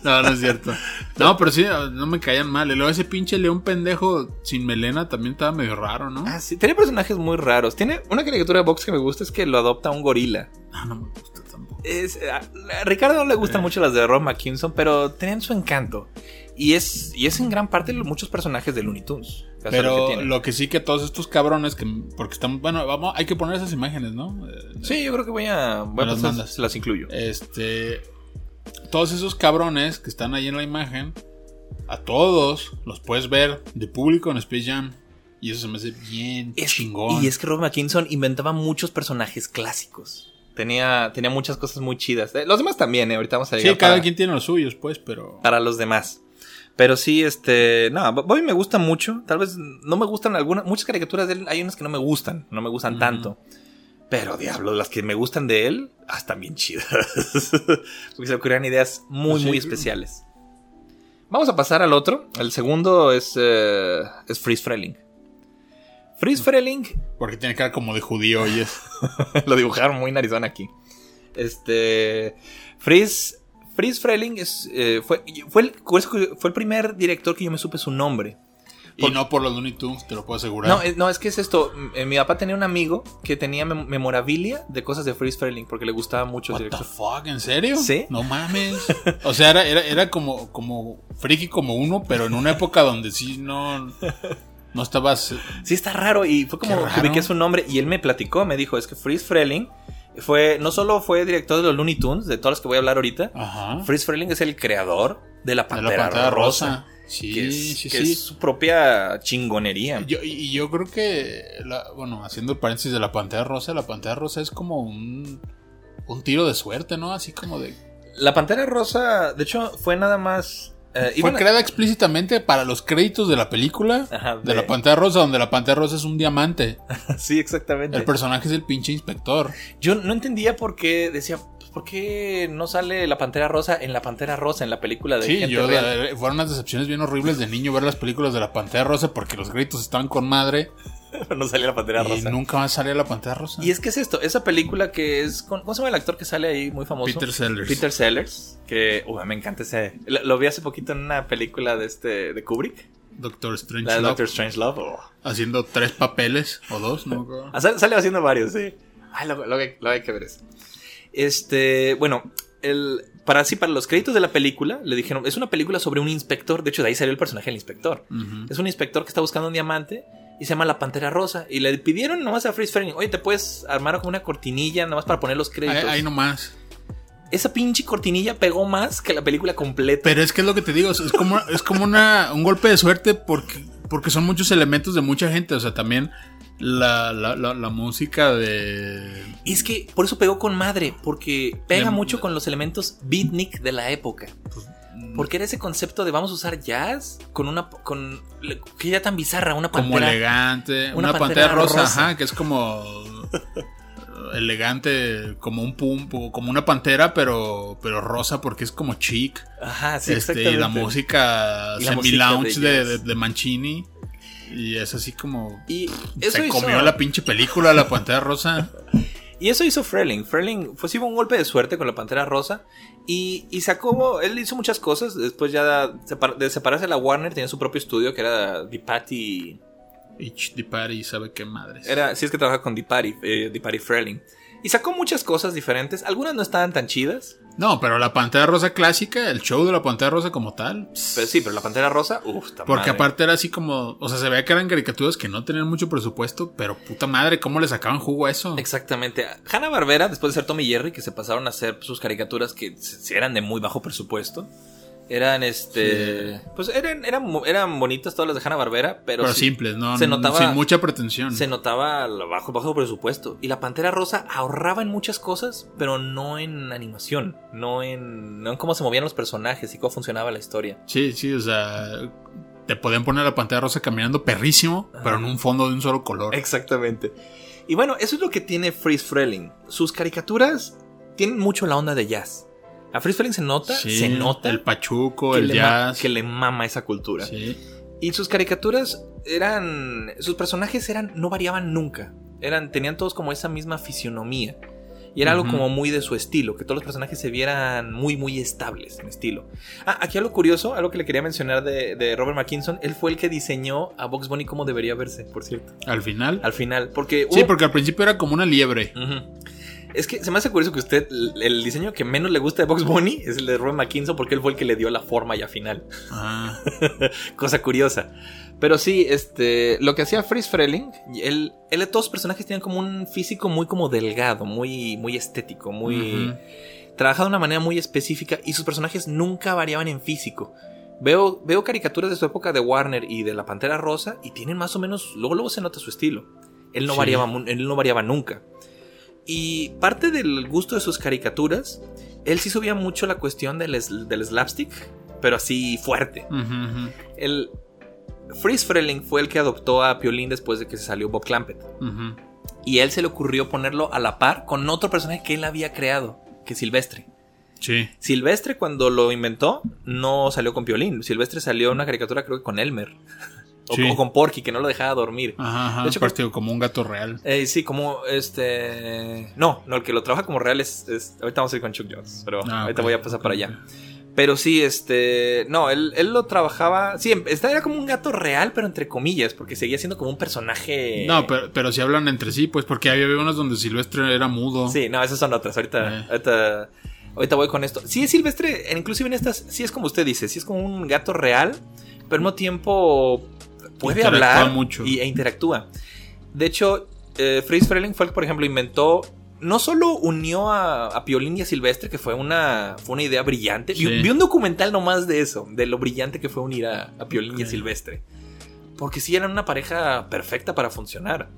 No, no es cierto. No, pero sí, no me caían mal. Y luego ese pinche león pendejo sin melena también estaba medio raro, ¿no? Ah, sí, tiene personajes muy raros. Tiene una caricatura de Box que me gusta, es que lo adopta un gorila. Ah, no me gusta. Es, a, a Ricardo no le gustan mucho las de Ron McKinson, pero tenían su encanto. Y es, y es en gran parte muchos personajes de Looney Tunes. Pero que tienen. lo que sí que todos estos cabrones que porque están bueno, vamos, hay que poner esas imágenes, ¿no? Eh, Sí, yo creo que voy a. Voy a las incluyo. Este todos esos cabrones que están ahí en la imagen a todos los puedes ver de público en Space Jam y eso se me hace bien Es- chingón. Y es que Rob McKinson inventaba muchos personajes clásicos. Tenía, tenía muchas cosas muy chidas. Eh, Los demás también, eh, ahorita vamos a sí, llegar cada para, quien tiene los suyos, pues, pero para los demás. Pero sí, este. No, Bobby me gusta mucho. Tal vez no me gustan algunas. Muchas caricaturas de él. Hay unas que no me gustan. No me gustan tanto. Pero diablo, las que me gustan de él. Ah, están bien chidas. Porque se le ocurrían ideas muy, Sí. muy especiales. Vamos a pasar al otro. El segundo es. eh, es Freeze Freling. Freeze Freling porque tiene cara como de judío y es lo dibujaron muy narizón aquí. Este. Freeze. Freeze Freling es, eh, fue, fue, el, fue el primer director que yo me supe su nombre. y no por los Looney Tunes, te lo puedo asegurar. No, eh, no, es que es esto. Eh, mi papá tenía un amigo que tenía mem- memorabilia de cosas de Freeze Freling porque le gustaba mucho el What the director. fuck, ¿en serio? Sí. No mames. O sea, era, era, era como, como friki como uno, pero en una época donde sí no, no estabas. Sí, está raro y fue como que ubiqué su nombre y él me platicó, me dijo, es que Freeze Freling fue, no solo fue director de los Looney Tunes, de todos los que voy a hablar ahorita, Ajá. Freeze Freling es el creador de la De Pantera, la pantalla Rosa. rosa. Sí, que es, sí, que sí. es su propia chingonería. Yo, y yo creo que, la- bueno, haciendo el paréntesis de la pantalla rosa, la pantalla rosa es como un, un tiro de suerte, ¿no? Así como de... La Pantera Rosa, de hecho, fue nada más... eh, Fue creada explícitamente para los créditos de la película Ajá, de de- la pantalla rosa, donde la pantalla rosa es un diamante. sí, exactamente. El personaje es el pinche inspector. Yo no entendía por qué decía, ¿por qué no sale la Pantera Rosa en la Pantera Rosa en la película de Sí, gente yo real? la- fueron unas decepciones bien horribles de niño ver las películas de la pantalla rosa porque los gritos estaban con madre no salía la Pantera y Rosa. nunca más salía la pantalla rosa. Y es que es esto, esa película que es con, ¿cómo se llama el actor que sale ahí muy famoso? Peter Sellers. Peter Sellers, que me encanta ese. Lo, lo vi hace poquito en una película de este de Kubrick, Doctor Strange la de Love, Doctor Strange Love. oh. haciendo tres papeles o dos, no. Ah, sale, sale haciendo varios, sí. Ay, lo, lo hay- lo hay que ver eso. Este, bueno, el, para sí, para los créditos de la película, le dijeron, es una película sobre un inspector, de hecho de ahí salió el personaje del inspector. Es un inspector que está buscando un diamante y se llama La Pantera Rosa. Y le pidieron nomás a Freeze Frame, oye, ¿te puedes armar como una cortinilla nomás para poner los créditos? Ahí, ahí nomás. Esa pinche cortinilla pegó más que la película completa. Pero es que es lo que te digo, es como, es como una, un golpe de suerte porque, porque son muchos elementos de mucha gente. O sea, también la, la, la, la música de... Es que por eso pegó con madre, porque pega De- mucho con los elementos beatnik de la época. Porque era ese concepto de vamos a usar jazz con una con que ya tan bizarra, una Como pantera. elegante. una Una, pantera rosa, rosa. ajá, que es como... elegante, como un pum, como una pantera, pero, pero rosa porque es como chic. Ajá, sí, Este, y exactamente. la música Y la semi-lounge música de de, jazz. de- de Mancini. Y es así como... Y eso se hizo, comió la pinche película, la pantera rosa. Y eso hizo Freling. Freling fue sí, un golpe de suerte con la Pantera Rosa. Y, y sacó, él hizo muchas cosas. Después ya de separarse de la Warner, tenía su propio estudio que era Dipati. Party, sabe qué madres. Era, sí es que trabaja con Dipati, eh, Dipati Freling. Y sacó muchas cosas diferentes. Algunas no estaban tan chidas. No, pero la pantera rosa clásica, el show de la pantera rosa como tal. Pero sí, pero la Pantera Rosa, uff, Porque aparte era así como, o sea, se veía que eran caricaturas que no tenían mucho presupuesto, pero puta madre, ¿cómo le sacaban jugo a eso? Exactamente. Hanna Barbera, después de ser Tommy y Jerry, que se pasaron a hacer sus caricaturas que eran de muy bajo presupuesto. Eran este. Pues eran, eran, eran bonitas todas las de Hanna Barbera, pero, Pero sí- simples, ¿no? se notaba- Sin mucha pretensión. Se notaba bajo, bajo presupuesto. Y la Pantera Rosa ahorraba en muchas cosas, pero no en animación. No en, no en cómo se movían los personajes y cómo funcionaba la historia. Sí, sí, o sea, te podían poner la pantalla rosa caminando perrísimo, pero en un fondo de un solo color. Exactamente. Y bueno, eso es lo que tiene Freeze Freling. Sus caricaturas tienen mucho la onda de jazz. A Freling se nota, Sí, se nota El pachuco, el jazz. que le mama esa cultura. Sí. Y sus caricaturas eran. Sus personajes eran. no variaban nunca. Eran. tenían todos como esa misma fisionomía. Y era algo Ujú. como muy de su estilo, que todos los personajes se vieran muy, muy estables en estilo. Ah, aquí algo curioso, algo que le quería mencionar de, de Robert McKinson, él fue el que diseñó a Box Bunny como debería verse, por cierto, Al final. al final, porque... Sí, hubo- porque al principio era como una liebre. Ujú. Es que se me hace curioso que usted, el diseño que menos le gusta de Box Bunny es el de Robert McKinson, porque él fue el que le dio la forma ya final. Ah, Cosa curiosa. Pero sí, este, lo que hacía Freeze Freling, él, él, todos los personajes tenían como un físico muy como delgado, muy, muy estético, muy... Trabajado de una manera muy específica y sus personajes nunca variaban en físico. Veo, veo caricaturas de su época de Warner y de la Pantera Rosa y tienen más o menos, luego luego se nota su estilo. Él no, Sí. variaba, él no variaba nunca. Y parte del gusto de sus caricaturas, él sí subía mucho la cuestión del, del slapstick, pero así fuerte. El Freeze Freling fue el que adoptó a Piolín después de que se salió Bob Clampett. Y él se le ocurrió ponerlo a la par con otro personaje que él había creado, que es Silvestre. Sí. Silvestre cuando lo inventó no salió con Piolín. Silvestre salió en una caricatura creo que con Elmer. O, Sí. o con Porky, que no lo dejaba dormir. Ajá, ajá. De hecho, partido como un gato real. Eh, sí, como este... No, no, el que lo trabaja como real es... es- Ahorita vamos a ir con Chuck Jones, pero Ah, ahorita voy a pasar para allá. Pero sí, este... No, él, él lo trabajaba... Sí, este era como un gato real, pero entre comillas, porque seguía siendo como un personaje... No, pero, pero si hablan entre sí, pues porque había unos donde Silvestre era mudo. Sí, no, esas son otras. Ahorita, Eh. ahorita, ahorita voy con esto. Sí, es silvestre, inclusive en estas, sí es como usted dice, sí es como un gato real, pero al mismo tiempo puede hablar mucho. Y, e interactúa. De hecho, eh, Fritz Freling fue el que, por ejemplo, inventó. No solo unió a, a Piolín y a Silvestre, que fue una, fue una idea brillante. Vi, Sí. vi un documental nomás de eso, de lo brillante que fue unir a, a Piolín y a. Silvestre. Porque sí eran una pareja perfecta para funcionar.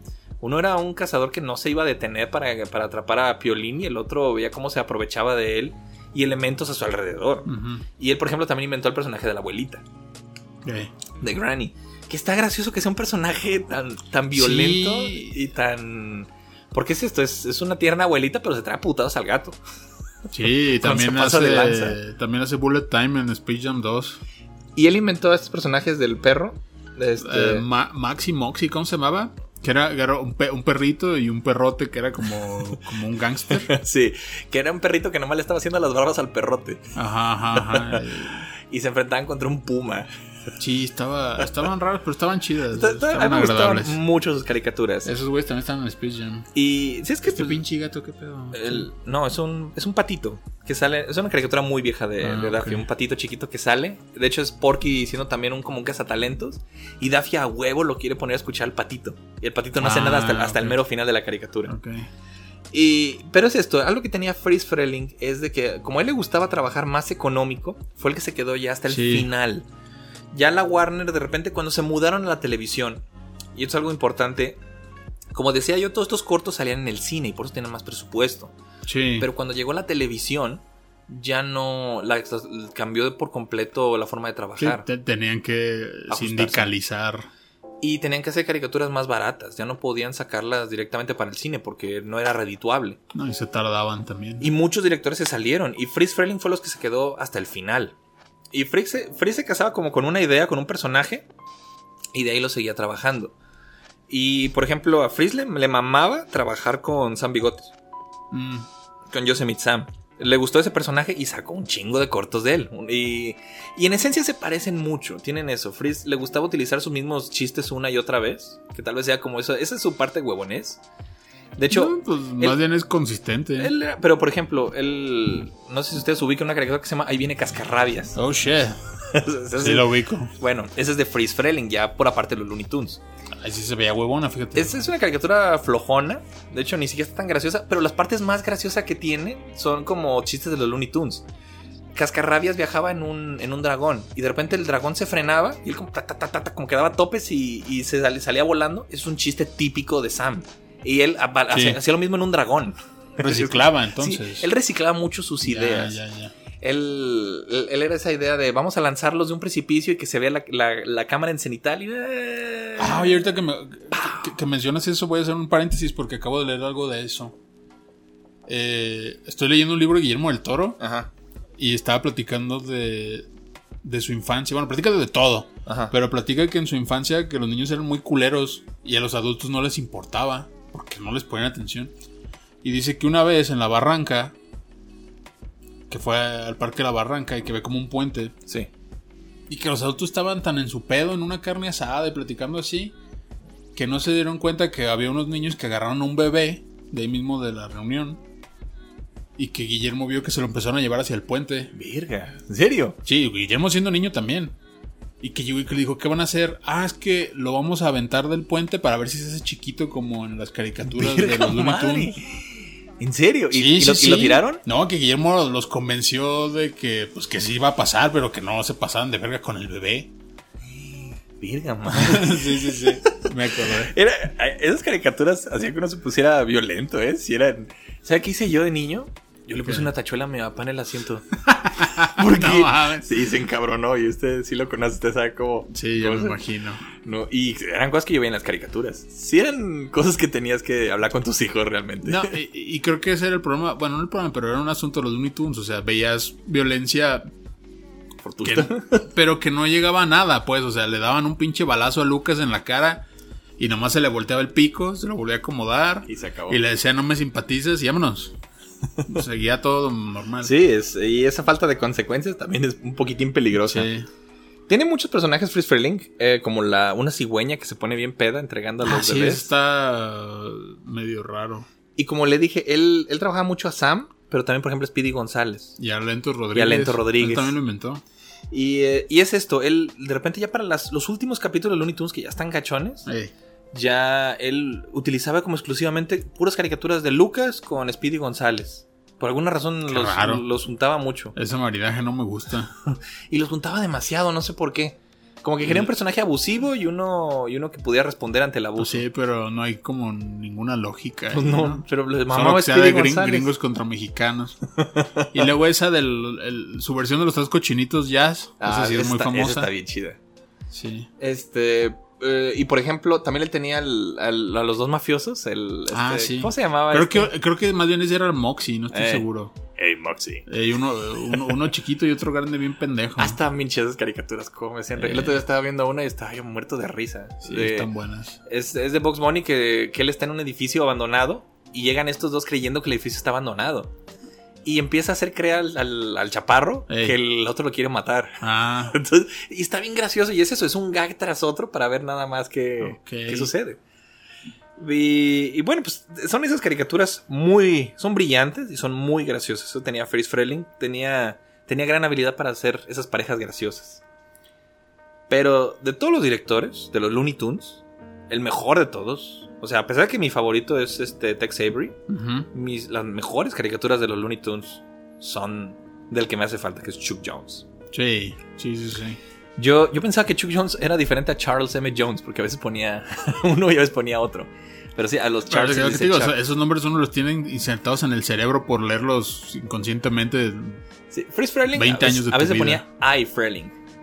Uno era un cazador que no se iba a detener para, para atrapar a Piolín y el otro veía cómo se aprovechaba de él y elementos a su alrededor. Ujú. Y él, por ejemplo, también inventó el personaje de la abuelita, Eh, de Granny. Que está gracioso que sea un personaje tan, tan violento Sí. y tan... Porque es esto, es, es una tierna abuelita, pero se trae putados al gato. Sí, también hace, también hace Bullet Time en Space Jam 2. Y él inventó a estos personajes del perro. Este, Eh, Ma- Maxi Moxie, ¿cómo se llamaba? Que era, era un, pe- un perrito y un perrote que era como, como un gángster. sí, que era un perrito que nomás le estaba haciendo las barbas al perrote. Ajá, ajá, ajá. Y se enfrentaban contra un puma. Sí, estaba, estaban raros, pero estaban chidas. Está- está- a estaban mí me gustaban mucho sus caricaturas. Esos güeyes también estaban en Space Jam. Y si es que Este pues, pinche gato, ¿qué pedo? el- no, es un, es un patito que sale. Es una caricatura muy vieja de, Ah, de Daffy. Un patito chiquito que sale. De hecho, es Porky siendo también un como un cazatalentos. Y Daffy a huevo lo quiere poner a escuchar al patito. Y el patito no hace Ah, nada hasta, el- hasta el mero final de la caricatura. Ok. Y, pero es esto, algo que tenía Freeze Freling es de que como a él le gustaba trabajar más económico, fue el que se quedó ya hasta el Sí. final. Ya la Warner de repente cuando se mudaron a la televisión, y esto es algo importante, como decía yo, todos estos cortos salían en el cine y por eso tenían más presupuesto. Sí. Pero cuando llegó la televisión, ya no la, cambió por completo la forma de Sí, trabajar. te- tenían que Ajustarse. sindicalizar. Y tenían que hacer caricaturas más baratas. Ya no podían sacarlas directamente para el cine porque no era redituable. No, y se tardaban también. Y muchos directores se salieron. Y Fritz Freleng fue los que se quedó hasta el final. Y Fritz se, casaba como con una idea, con un personaje. Y de ahí lo seguía trabajando. Y por ejemplo, a Fritz le, le mamaba trabajar con Sam Bigotes. Mm, Con Yosemite Sam. Le gustó ese personaje y sacó un chingo de cortos de él. Y, y en esencia se parecen mucho. Tienen eso. Fritz le gustaba utilizar sus mismos chistes una y otra vez. Que tal vez sea como eso. Esa es su parte huevonés. De hecho, no, pues más bien es consistente. él pero por ejemplo, él. No sé si ustedes ubican una caricatura que se llama Ahí viene Cascarrabias. Oh shit. Sí lo ubico. Bueno, ese es de Fritz Freleng, ya por aparte de los Looney Tunes. Ahí sí se veía huevona, fíjate. Esta es una caricatura flojona. De hecho, ni siquiera está tan graciosa. Pero las partes más graciosas que tiene son como chistes de los Looney Tunes. Cascarrabias viajaba en un, en un dragón. Y de repente el dragón se frenaba. Y él como, ta, ta, ta, como que daba topes y, y se sal- salía volando. Es un chiste típico de Sam. Y él Sí. hacía, lo mismo en un dragón. Reciclaba Sí, entonces. él reciclaba mucho sus ideas. ya, ya. Él, él, él era esa idea de vamos a lanzarlos de un precipicio y que se vea la, la- la cámara en cenital. Y, eh, Ah, oye, ahorita que, me- que- que mencionas eso, voy a hacer un paréntesis porque acabo de leer algo de eso. Eh, estoy leyendo un libro de Guillermo del Toro Ajá, y estaba platicando de, de su infancia. Bueno, platica de todo, ajá. pero platica que en su infancia que los niños eran muy culeros y a los adultos no les importaba porque no les ponían atención. Y dice que una vez en la barranca, que fue al parque La Barranca y que ve como un puente, Sí. y que los adultos estaban tan en su pedo en una carne asada y platicando así, que no se dieron cuenta que había unos niños que agarraron a un bebé de ahí mismo de la reunión. Y que Guillermo vio que se lo empezaron a llevar hacia el puente. Virga, ¿en serio? Sí, Guillermo siendo niño también. Y que llegó y que le dijo, ¿qué van a hacer? Ah, es que lo vamos a aventar del puente para ver si se hace chiquito como en las caricaturas de los Looney. Tunes. ¿En serio? ¿Y, Sí, y sí, lo, y sí. lo tiraron? No, que Guillermo los convenció de que pues que sí iba a pasar, pero que no se pasaran de verga con el bebé. Virga, madre. sí, sí, sí. Me acordé. Era, esas caricaturas hacían que uno se pusiera violento, ¿eh? Si eran... ¿Sabe qué hice yo de niño? Yo le puse ¿Qué? una tachuela a mi papá en el asiento. Porque No mames. sí, se encabronó y usted sí lo conoce, usted sabe cómo... Sí, yo cómo me imagino. No, y eran cosas que yo veía en las caricaturas. Sí eran cosas que tenías que hablar con tus hijos realmente. No, y, y creo que ese era el problema. Bueno, no el problema, pero era un asunto de los Looney Tunes. O sea, veías violencia, que- pero que no llegaba a nada, pues. O sea, le daban un pinche balazo a Lucas en la cara y nomás se le volteaba el pico, se lo volvía a acomodar Y se acabó. y le decía, no me simpatizas y vámonos. Seguía todo normal. Sí, es, y esa falta de consecuencias también es un poquitín peligrosa. Sí. Tiene muchos personajes Fritz Freleng, eh, como la, una cigüeña que se pone bien peda entregando a los Ah, sí, bebés. está medio raro. Y como le dije, él, él trabajaba mucho a Sam, pero también, por ejemplo, Speedy González. Y Arlento Rodríguez. Y Arlento Rodríguez. Él también lo inventó. Y, eh, y es esto, él de repente ya para las- los últimos capítulos de Looney Tunes que ya están gachones, Ey. Ya él utilizaba como exclusivamente puras caricaturas de Lucas con Speedy González. Por alguna razón los, los juntaba mucho. Ese maridaje no me gusta. Y los juntaba demasiado, no sé por qué. Como que quería un personaje abusivo y uno, y uno que pudiera responder ante el Pues abuso. sí, pero no hay como ninguna lógica. Pues ahí, no, pero le Solo mamaba que sea de gring- gringos contra mexicanos. y luego esa el- su versión de los tres cochinitos jazz. Ah, esa sí es muy esa famosa. está bien chida. Sí. Este. Eh, y por ejemplo, también él tenía al- al- a los dos mafiosos. El, Ah, este, sí. ¿Cómo se llamaba? Creo este? que, creo que más bien ese era el Moxie, no estoy Eh. seguro. Hey, Moxie. Eh, y uno, uno, uno chiquito y otro grande bien pendejo. Ah, chidas esas caricaturas. Como me decían. Eh. El otro día estaba viendo una y estaba yo muerto de risa. Sí, De- están buenas. es, es de Box Bunny que, que él está en un edificio abandonado. Y llegan estos dos creyendo que el edificio está abandonado. Y empieza a hacer creer al, al- al chaparro Ey. que el otro lo quiere matar. Ah, Entonces, y está bien gracioso. Y es eso, es un gag tras otro para ver nada más Ok. qué sucede. Y, y bueno, pues son esas caricaturas muy. Son brillantes y son muy graciosas. Eso tenía Fritz Freleng. Tenía, tenía gran habilidad para hacer esas parejas graciosas. Pero de todos los directores, de los Looney Tunes, el mejor de todos. O sea, a pesar de que mi favorito es este Tex Avery, mis, las mejores caricaturas de los Looney Tunes son del que me hace falta, que es Chuck Jones. sí, sí, sí, sí. Yo, yo pensaba que Chuck Jones era diferente a Charles M. Jones, porque a veces ponía uno y a veces ponía otro. Pero sí, a los Claro, Charles dice digo, esos nombres uno los tienen insertados en el cerebro por leerlos inconscientemente. Sí, Fritz Freleng 20 a veces, a veces vida. ponía I.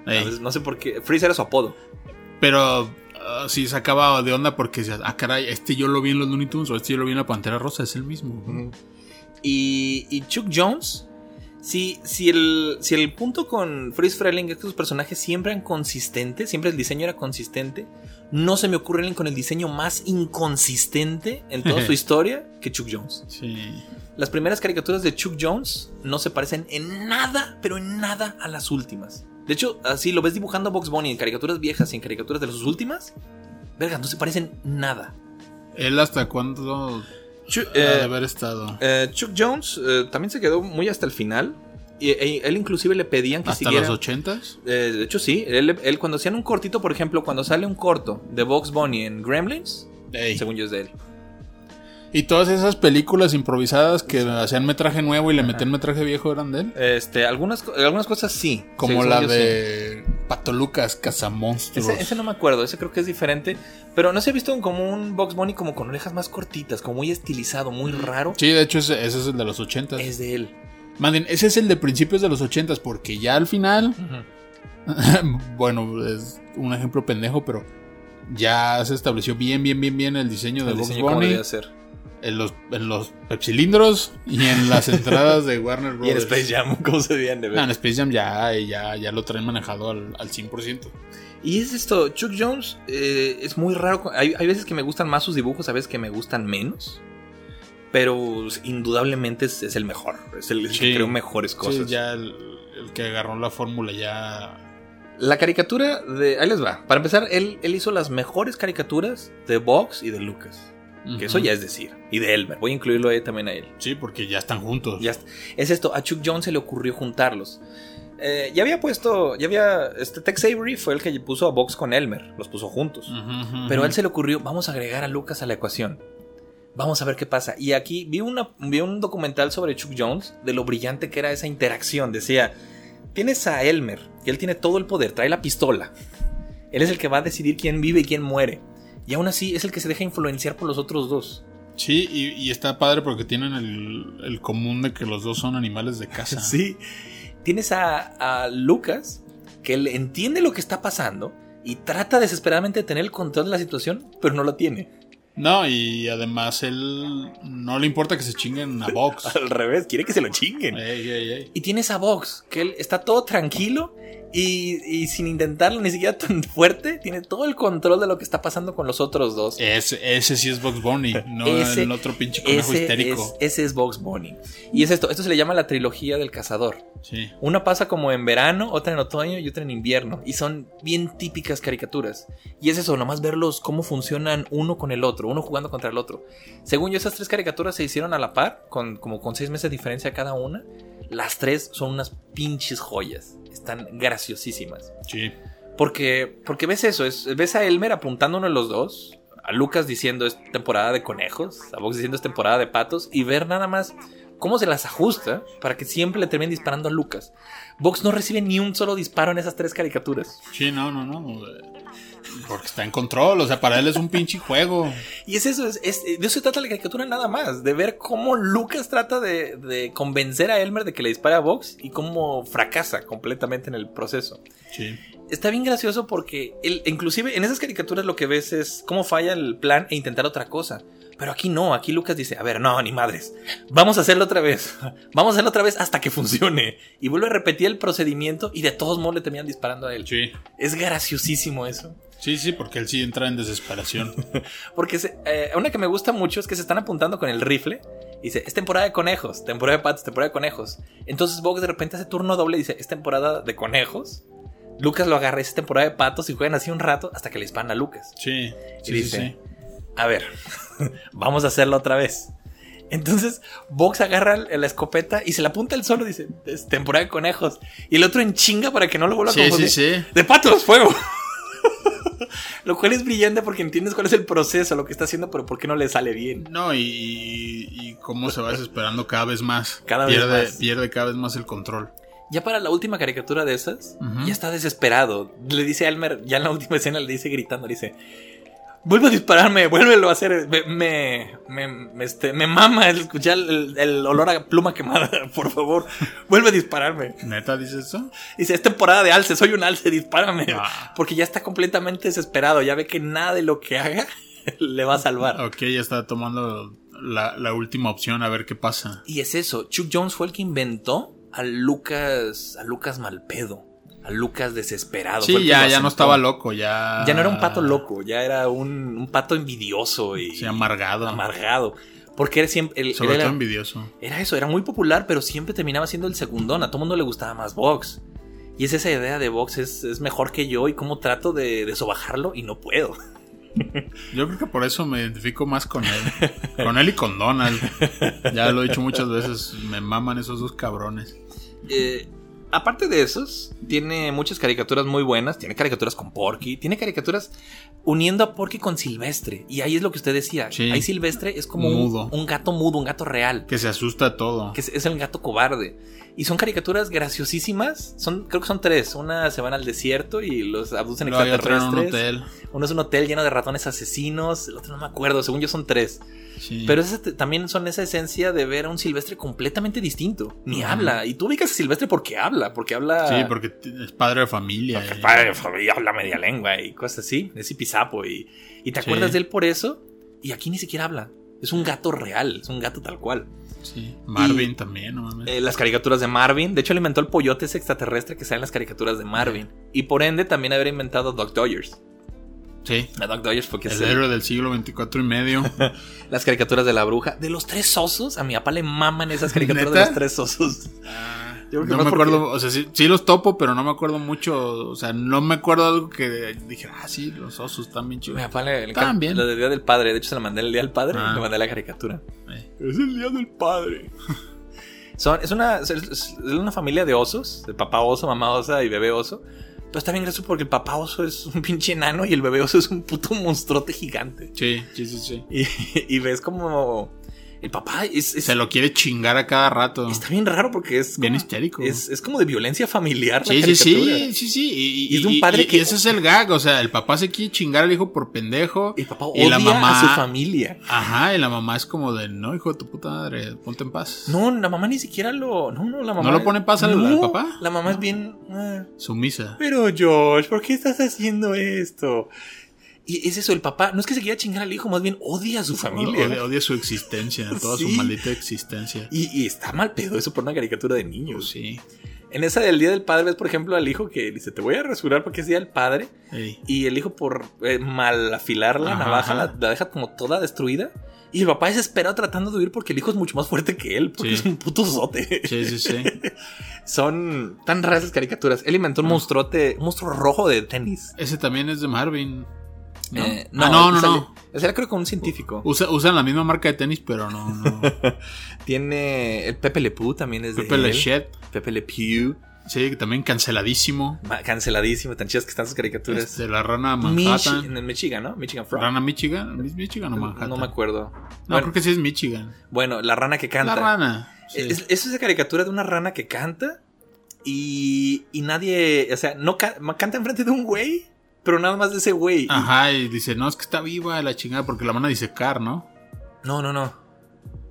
Veces- no sé por qué. Fritz era su apodo. Pero ah, sí sacaba de onda porque decías, ah, caray, este yo lo vi en los Looney Tunes o este yo lo vi en la Pantera Rosa, es el mismo. Y, y Chuck Jones, si, si, el, si el punto con Freeze Freeling es que sus personajes siempre eran consistentes, siempre el diseño era consistente, no se me ocurre alguien con el diseño más inconsistente en toda su historia que Chuck Jones. Sí. Las primeras caricaturas de Chuck Jones no se parecen en nada, pero en nada a las últimas. De hecho, así lo ves dibujando a Box Bunny en caricaturas viejas y en caricaturas de sus últimas. Verga, no se parecen nada. ¿Él hasta cuándo Chu- ha de eh, haber estado? eh, Chuck Jones eh, también se quedó muy hasta el final. Y e- él inclusive le pedían que ¿Hasta siguiera. los ochentas? Eh, de hecho, sí. Él, él cuando hacían un cortito, por ejemplo, cuando sale un corto de Box Bunny en Gremlins, Ey. según yo es de él. Y todas esas películas improvisadas que hacían metraje nuevo y le metían metraje viejo eran de él. Este, algunas, algunas cosas sí. Como Sí, la sí. de Pato Lucas, Cazamonstruos. Ese, ese no me acuerdo, ese creo que es diferente. Pero no se ha visto como un Box Bunny como con orejas más cortitas, como muy estilizado, muy raro. Sí, de hecho ese, ese es el de los ochentas. Es de él. Bien, ese es el de principios de los ochentas porque ya al final, bueno, es un ejemplo pendejo, pero ya se estableció bien, bien, bien, bien el diseño de El Box diseño como Bunny ser. En los, en los pepsilindros y en las entradas de Warner Y en Bros. Space Jam, ¿cómo se debían de ver? No, en Space Jam ya, ya, ya lo traen manejado al, al 100%. Y es esto, Chuck Jones eh, es muy raro. Hay, hay veces que me gustan más sus dibujos, a veces que me gustan menos. Pero indudablemente es, es el mejor. Es el, Sí. que creó mejores Sí, cosas. ya el, el que agarró la fórmula ya... La caricatura de. Ahí les va. Para empezar, él, él hizo las mejores caricaturas de Box y de Lucas. Que eso ya es decir. Y de Elmer. Voy a incluirlo ahí también a él. Sí, porque ya están juntos. Ya. Es esto, a Chuck Jones se le ocurrió juntarlos. Eh, ya había puesto, ya había, este Tex Avery fue el que puso a Box con Elmer, los puso juntos. Pero a él se le ocurrió, vamos a agregar a Lucas a la ecuación. Vamos a ver qué pasa. Y aquí vi, una, vi un documental sobre Chuck Jones, de lo brillante que era esa interacción. Decía, tienes a Elmer, que él tiene todo el poder, trae la pistola. Él es el que va a decidir quién vive y quién muere. Y aún así es el que se deja influenciar por los otros dos. Sí, y, y está padre porque tienen el, el común de que los dos son animales de casa. Sí. Tienes a, a Lucas, que él entiende lo que está pasando y trata desesperadamente de tener el control de la situación, pero no lo tiene. No, y además él no le importa que se chinguen a Vox. Al revés, quiere que se lo chinguen. Ey, ey, ey. Y tienes a Vox, que él está todo tranquilo y, y sin intentarlo ni siquiera tan fuerte, tiene todo el control de lo que está pasando con los otros dos. Ese, ese sí es Box Bunny, no Ese- el otro pinche conejo Ese histérico. es, ese es Vox Bunny. Y es esto, esto se le llama la trilogía del cazador. Sí. Una pasa como en verano, otra en otoño y otra en invierno. Y son bien típicas caricaturas. Y es eso, nomás verlos cómo funcionan uno con el otro, uno jugando contra el otro. Según yo, esas tres caricaturas se hicieron a la par, con, como con seis meses de diferencia cada una. Las tres son unas pinches joyas. Están graciosísimas. Sí. Porque, porque ves eso, es, ves a Elmer apuntando uno de los dos, a Lucas diciendo es temporada de conejos, a Vox diciendo es temporada de patos, y ver nada más cómo se las ajusta para que siempre le terminen disparando a Lucas. Vox no recibe ni un solo disparo en esas tres caricaturas. Sí, no, no, no. Porque está en control, o sea, para él es un pinche juego. Y es eso, es, es- de eso se trata la caricatura nada más, de ver cómo Lucas trata de, de convencer a Elmer de que le dispare a Vox y cómo fracasa completamente en el proceso. Sí. está bien gracioso porque él, inclusive en esas caricaturas lo que ves es cómo falla el plan e intentar otra cosa. Pero aquí no, aquí Lucas dice, a ver, no, ni madres, vamos a hacerlo otra vez, vamos a hacerlo otra vez hasta que funcione. Y vuelve a repetir el procedimiento y de todos modos le terminan disparando a él. Sí. Es graciosísimo eso. Sí, sí, porque él sí entra en desesperación. Porque se- eh, una que me gusta mucho es que se están apuntando con el rifle. y Dice, es temporada de conejos, temporada de patos, temporada de conejos. Entonces Vox de repente hace turno doble y dice, es temporada de conejos. Lucas lo agarra, es temporada de patos y juegan así un rato hasta que le disparan a Lucas. Sí, sí, Y sí, dice, sí. a ver, vamos a hacerlo otra vez. Entonces, Vox agarra la escopeta y se la apunta él solo. Dice, es temporada de conejos. Y el otro en chinga para que no lo vuelva a Sí, sí, confundir. sí. De patos, fuego. lo cual es brillante porque entiendes cuál es el proceso, lo que está haciendo, pero por qué no le sale bien. No, y, cómo se va desesperando cada vez más. Cada vez pierde, más. Pierde cada vez más el control. Ya para la última caricatura de esas, ya está desesperado. Le dice a Elmer, ya en la última escena le dice gritando, le dice, Vuelve a dispararme, vuélvelo a hacer. Me, me, me, este, me mama el escuchar el, el olor a pluma quemada, por favor. Vuelve a dispararme. ¿Neta dices eso? Dice, es temporada de alce, soy un alce, dispárame. Ah. Porque ya está completamente desesperado, ya ve que nada de lo que haga le va a salvar. Ok, ya está tomando la, la última opción a ver qué pasa. Y es eso, Chuck Jones fue el que inventó a Lucas, a Lucas Malpedo, a Lucas desesperado. Sí, ya, ya no estaba loco, ya. Ya no era un pato loco, ya era un, un pato envidioso y Sí, amargado. amargado. Porque era siempre. el- Sobre era, todo envidioso. era eso, era muy popular, pero siempre terminaba siendo el segundón. A todo mundo le gustaba más Vox. Y es esa idea de Vox es, es mejor que yo y cómo trato de, de sobajarlo y no puedo. Yo creo que por eso me identifico más con él. con él y con Donald. Ya lo he dicho muchas veces. Me maman esos dos cabrones. Eh, aparte de esos, tiene muchas caricaturas muy buenas. Tiene caricaturas con Porky. Tiene caricaturas uniendo a Porky con Silvestre. Y ahí es lo que usted decía. Sí. Ahí Silvestre es como un, Mudo. un gato mudo, un gato real. Que se asusta a todo. Que es, es el gato cobarde. Y son caricaturas graciosísimas. Son, creo que son tres. Una se van al desierto y los abducen Luego hay otro en extraterrestres. un hotel. Uno es un hotel lleno de ratones asesinos. El otro no me acuerdo. Según yo son tres. Sí. Pero ese te- también son esa esencia de ver a un Silvestre completamente distinto. Ni habla. Y tú ubicas a Silvestre porque habla. Porque habla. Sí, porque es padre de familia. Porque padre de familia habla media lengua y cosas así. Es hipisapo. Y, y te Sí. acuerdas de él por eso. Y aquí ni siquiera habla. Es un gato real. Es un gato tal cual. Sí. Marvin también, no mames. Eh, las caricaturas de Marvin. De hecho, él inventó el pollote ese extraterrestre que sale en las caricaturas de Marvin. Y por ende, también haber inventado Doc Dodgers. sí. A Doc Dodgers porque El héroe del siglo 24 y medio. las caricaturas de la bruja. De los tres osos. A mi papá le maman esas caricaturas de los tres osos. Yo creo que no me porque- acuerdo, o sea, sí, sí los topo, pero no me acuerdo mucho. O sea, no me acuerdo algo que dije, ah, sí, los osos están bien Mi chidos. papá le, bien. la del Día del Padre. De hecho, se la mandé el Día del Padre Ah. y le mandé la caricatura. Eh, Es el Día del Padre. Son, es, una, es, es una familia de osos, de papá oso, mamá osa y bebé oso. Pero está bien gracioso porque el papá oso es un pinche enano y el bebé oso es un puto monstruote gigante. Sí, sí, sí, sí. Y, y ves como el papá es, es- Se lo quiere chingar a cada rato. está bien raro porque es Bien histérico. Es, es como de violencia familiar. la Sí, sí, sí. Y, Y es de un padre y- que- y ese es el gag, o sea, el papá se quiere chingar al hijo por pendejo. El papá Y odia la mamá- a su familia. Ajá, y la mamá es como de, no, hijo de tu puta madre, ponte en paz. No, la mamá ni siquiera lo. No, no, la mamá. lo pone en paz al- al papá? La mamá es bien. ah, Sumisa. Pero George, ¿por qué estás haciendo esto? Y es eso, el papá, no es que se quiera chingar al hijo, más bien odia a su familia. Odia, odia su existencia, toda su maldita existencia. Y, y está mal pedo eso por una caricatura de niños. Sí. En esa del Día del Padre ves, por ejemplo, al hijo que dice, te voy a rasurar porque es Día del Padre. Ey. Y el hijo por eh, mal afilar la Ajá, navaja ajá. la, la deja como toda destruida. Y el papá desesperado tratando de huir porque el hijo es mucho más fuerte que él, porque Sí. es un puto zote. Sí, sí, sí. Son tan raras esas caricaturas. Él inventó un Ah. monstruote, un monstruo rojo de tenis. Ese también es de Marvin. ¿No? Eh, Ah, no, no, sale- no. Ese era creo que un científico. Usa- usan la misma marca de tenis, pero no, no. Tiene el Pepe Le Pew también es de Pepe Le él. Shed. Pepe Le Pew. Sí, también canceladísimo. Ma- Canceladísimo, tan chidas que están sus caricaturas. Este, la rana Manhattan. en Michigan, ¿no? Michigan Frog. Rana Michigan. ¿Es Michigan o Manhattan? No me acuerdo. No, bueno, creo que sí es Michigan. bueno, la rana que canta. La rana. sí. Es, es esa caricatura de una rana que canta y, y nadie, o sea, no ca- canta enfrente de un güey, pero nada más de ese güey. Ajá, y dice, no, es que está viva la chingada porque la van a disecar, ¿no? No, no, no.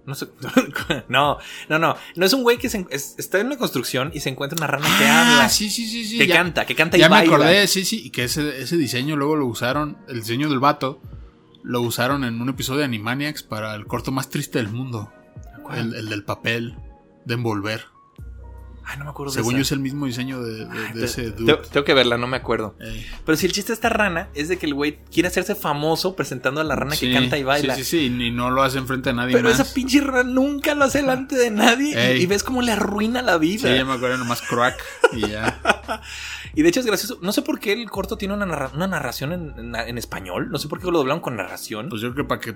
No, sé- no, no, no. No es un güey que se en- es- está en una construcción y se encuentra una rana que ah, habla. sí, sí, sí, sí. que ya, canta, que canta y ya me acordé, sí, sí, y que ese, ese diseño luego lo usaron, el diseño del vato, lo usaron en un episodio de Animaniacs para el corto más triste del mundo. El del papel de envolver. Ay, no me acuerdo Según de yo es el mismo diseño de, de- Ay, de te- ese te- dude. Tengo que verla, no me acuerdo. Ey. Pero si el chiste de esta rana es de que el güey quiere hacerse famoso presentando a la rana Sí, que canta y baila. Sí, sí, sí, y no lo hace enfrente de nadie Pero más. esa pinche rana nunca lo hace delante de nadie y- ves cómo le arruina la Sí, vida. ya me acuerdo nomás crack y ya. Y de hecho es gracioso. No sé por qué el corto tiene una, narra- una narración en, en- en español. No sé por qué lo doblaron con narración. Pues yo creo que para que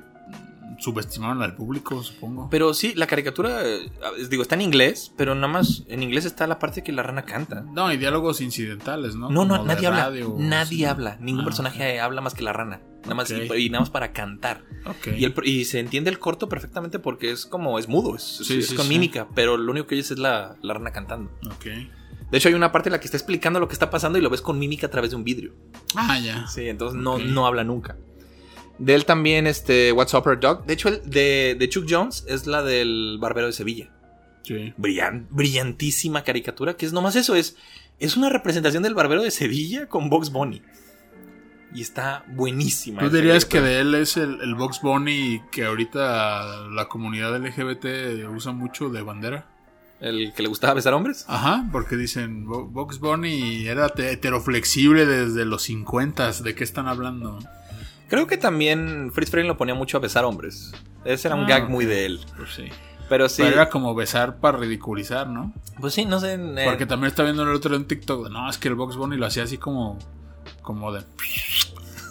subestimaron al público, supongo. Pero sí, la caricatura, eh, digo, está en inglés, pero nada más en inglés está la parte que la rana canta. No, hay diálogos incidentales, ¿no? No, no, Como nadie habla. radio Nadie habla. Ningún Ah, personaje habla más que la rana. Nada más, y, y nada más para cantar. Ok. Y, el- y se entiende el corto perfectamente porque es como, es mudo, es, Sí, es sí, con mímica, pero lo único que oyes es la, la rana cantando. Ok. De hecho, hay una parte en la que está explicando lo que está pasando y lo ves con mímica a través de un vidrio. Ah, ya. Sí, entonces no, no habla nunca. De él también, este, What's Up, Her Dog. De hecho, el de, de Chuck Jones es la del Barbero de Sevilla. Sí. Brillan- brillantísima caricatura, que es nomás eso, es, es una representación del Barbero de Sevilla con Box Bunny. Y está buenísima. ¿Tú dirías que de él es el, el Box Bunny que ahorita la comunidad LGBT usa mucho de bandera? ¿El que le gustaba besar hombres? Ajá, porque dicen Bo- Box Bunny era te- heteroflexible desde los 50 ¿De qué están hablando? Creo que también Fritz Freyling lo ponía mucho a besar hombres. Ese era un Ah, gag muy de él. Pues sí. Pero sí. Pero era como besar para ridiculizar, ¿no? Pues sí, no sé. eh, Porque también está viendo el otro en TikTok. de, No, es que el Box Bunny lo hacía así como. Como de.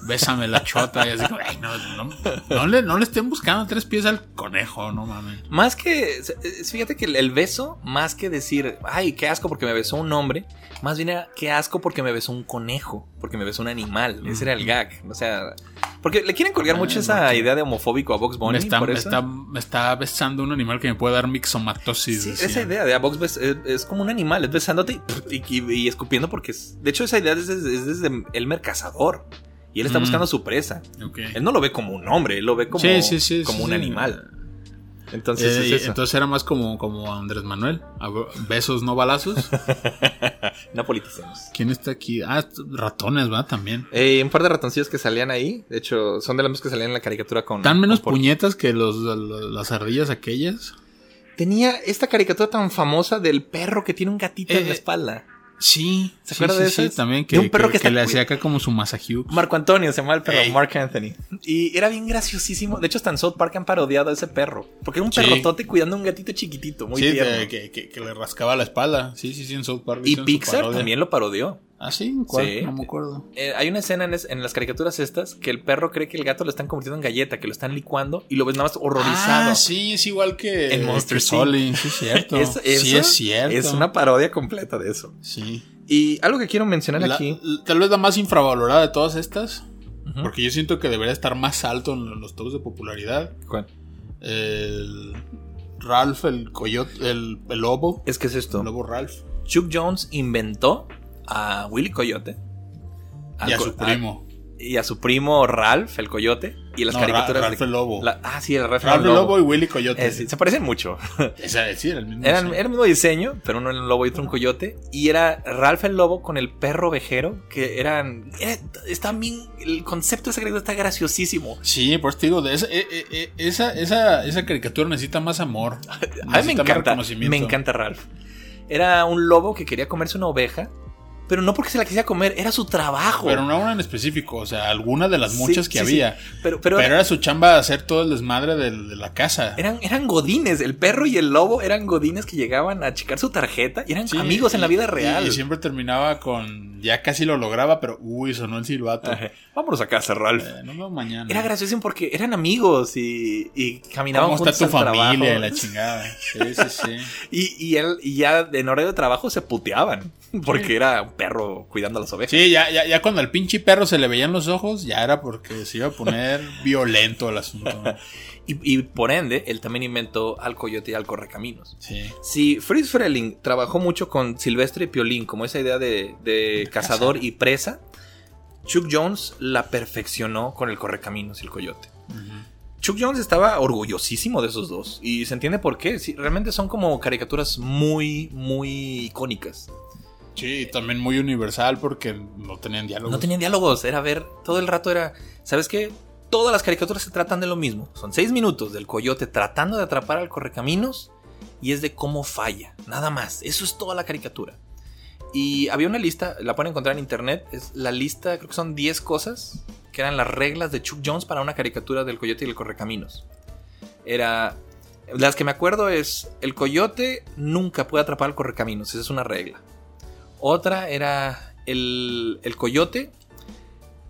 Bésame la chota. Y así como. "Ay, no, no, no le, no le estén buscando tres pies al conejo, no mames. Más que. Fíjate que el- el beso, más que decir, ay, qué asco porque me besó un hombre, más bien era, qué asco porque me besó un conejo, porque me besó un animal. Ese era el gag. O sea. Porque le quieren colgar Ah, mucho esa idea de homofóbico a Box Bunny. me, está, por me, eso. está, me está besando un animal que me puede dar mixomatosis. Sí, esa idea de a Box bes- es, es como un animal, es besándote y, y- y escupiendo porque es... De hecho, esa idea es desde, es desde Elmer Cazador. Y él está Mm. buscando su presa. Él no lo ve como un hombre, él lo ve como, Sí, sí, sí, como sí, un sí. animal. Entonces Eh, es eso. entonces era más como, como Andrés Manuel. Besos, no balazos. No politicemos. ¿Quién está aquí? Ah, ratones, ¿va? También. Eh, un par de ratoncillos que salían ahí. De hecho, son de los mismos que salían en la caricatura con. Tan menos con puñetas que los, los- las ardillas aquellas. Tenía esta caricatura tan famosa del perro que tiene un gatito en Eh, la espalda. Sí. ¿Se acuerda sí, de sí, esas? también que, De un perro que- que está que le hacía acá como su Masahugh. Marco Antonio se llama el perro, Ey. Mark Anthony. Y era bien graciosísimo. De hecho, hasta en South Park han parodiado a ese perro. Porque era un Sí. perrotote cuidando a un gatito chiquitito, muy tierno. de- que, le rascaba la espalda. Sí, sí, sí, en South Park. Y Pixar también lo parodió. Ah, sí, ¿cuál? Sí. No me acuerdo. Eh, hay una escena en, es- en las caricaturas estas que el perro cree que el gato lo están convirtiendo en galleta, que lo están licuando y lo ves nada más horrorizado. Ah, sí, es igual que En Monster que Inc. Solly, Sí, es cierto. Es- sí, es cierto. Es una parodia completa de eso. Sí. Y algo que quiero mencionar La- aquí. tal vez la más infravalorada de todas estas. Porque yo siento que debería estar más alto en los tops de popularidad. ¿Cuál? El Ralph, el coyote, el, el lobo. Es que es esto. El lobo Ralph. Chuck Jones inventó a Willy Coyote. Y a su primo. y a su primo Ralph, el coyote. Y las No, caricaturas. Ra- Ralph de- el lobo. la- ah, sí, el Ralph, Ralph el lobo. lobo y Willy Coyote. Eh, sí, se parecen mucho. Esa- sí, era el mismo. Eran, sí. era el mismo diseño, pero uno era un lobo y otro un coyote. Y era Ralph el lobo con el perro ovejero, que eran... Era, está bien... El concepto de esa caricatura está graciosísimo. Sí, por eso te digo, de esa, eh, eh, esa, esa, esa caricatura necesita más amor. A mí me encanta. Me encanta Ralph. Era un lobo que quería comerse una oveja, pero no porque se la quisiera comer, era su trabajo. Pero no una en específico, o sea, alguna de las Sí, muchas que sí, sí. había. Pero, pero, Pero, era su chamba hacer todo el desmadre de, la casa. eran, eran godines. El perro y el lobo eran godines que llegaban a checar su tarjeta y eran amigos en la vida real. Y, siempre terminaba con. Ya casi lo lograba, pero uy, sonó el silbato. Ajá. Vámonos a casa, Ralph. Eh, nos vemos mañana. Era gracioso porque eran amigos y, y caminaban ¿Cómo está juntos tu al familia trabajo. la chingada? Sí, sí, sí. Y, y él, y ya en horario de trabajo se puteaban porque era perro cuidando a las ovejas. Sí, ya, ya, ya cuando al pinche perro se le veían los ojos, ya era porque se iba a poner violento el asunto. Y, y por ende, él también inventó al coyote y al correcaminos. Sí. Si Fritz Frelling trabajó mucho con Silvestre y Piolín, como esa idea de, de cazador y presa, Chuck Jones la perfeccionó con el correcaminos y el coyote. Chuck Jones estaba orgullosísimo de esos dos. Y se entiende por qué. Sí, realmente son como caricaturas muy, muy icónicas. Sí, también muy universal porque no tenían diálogos. No tenían diálogos, era ver, todo el rato era, ¿sabes qué? Todas las caricaturas se tratan de lo mismo. Son seis minutos del coyote tratando de atrapar al correcaminos y es de cómo falla, nada más. Eso es toda la caricatura. Y había una lista, la pueden encontrar en internet, es la lista, creo que son 10 cosas, que eran las reglas de Chuck Jones para una caricatura del coyote y el correcaminos. Era, las que me acuerdo es, el coyote nunca puede atrapar al correcaminos, esa es una regla. Otra era el, el coyote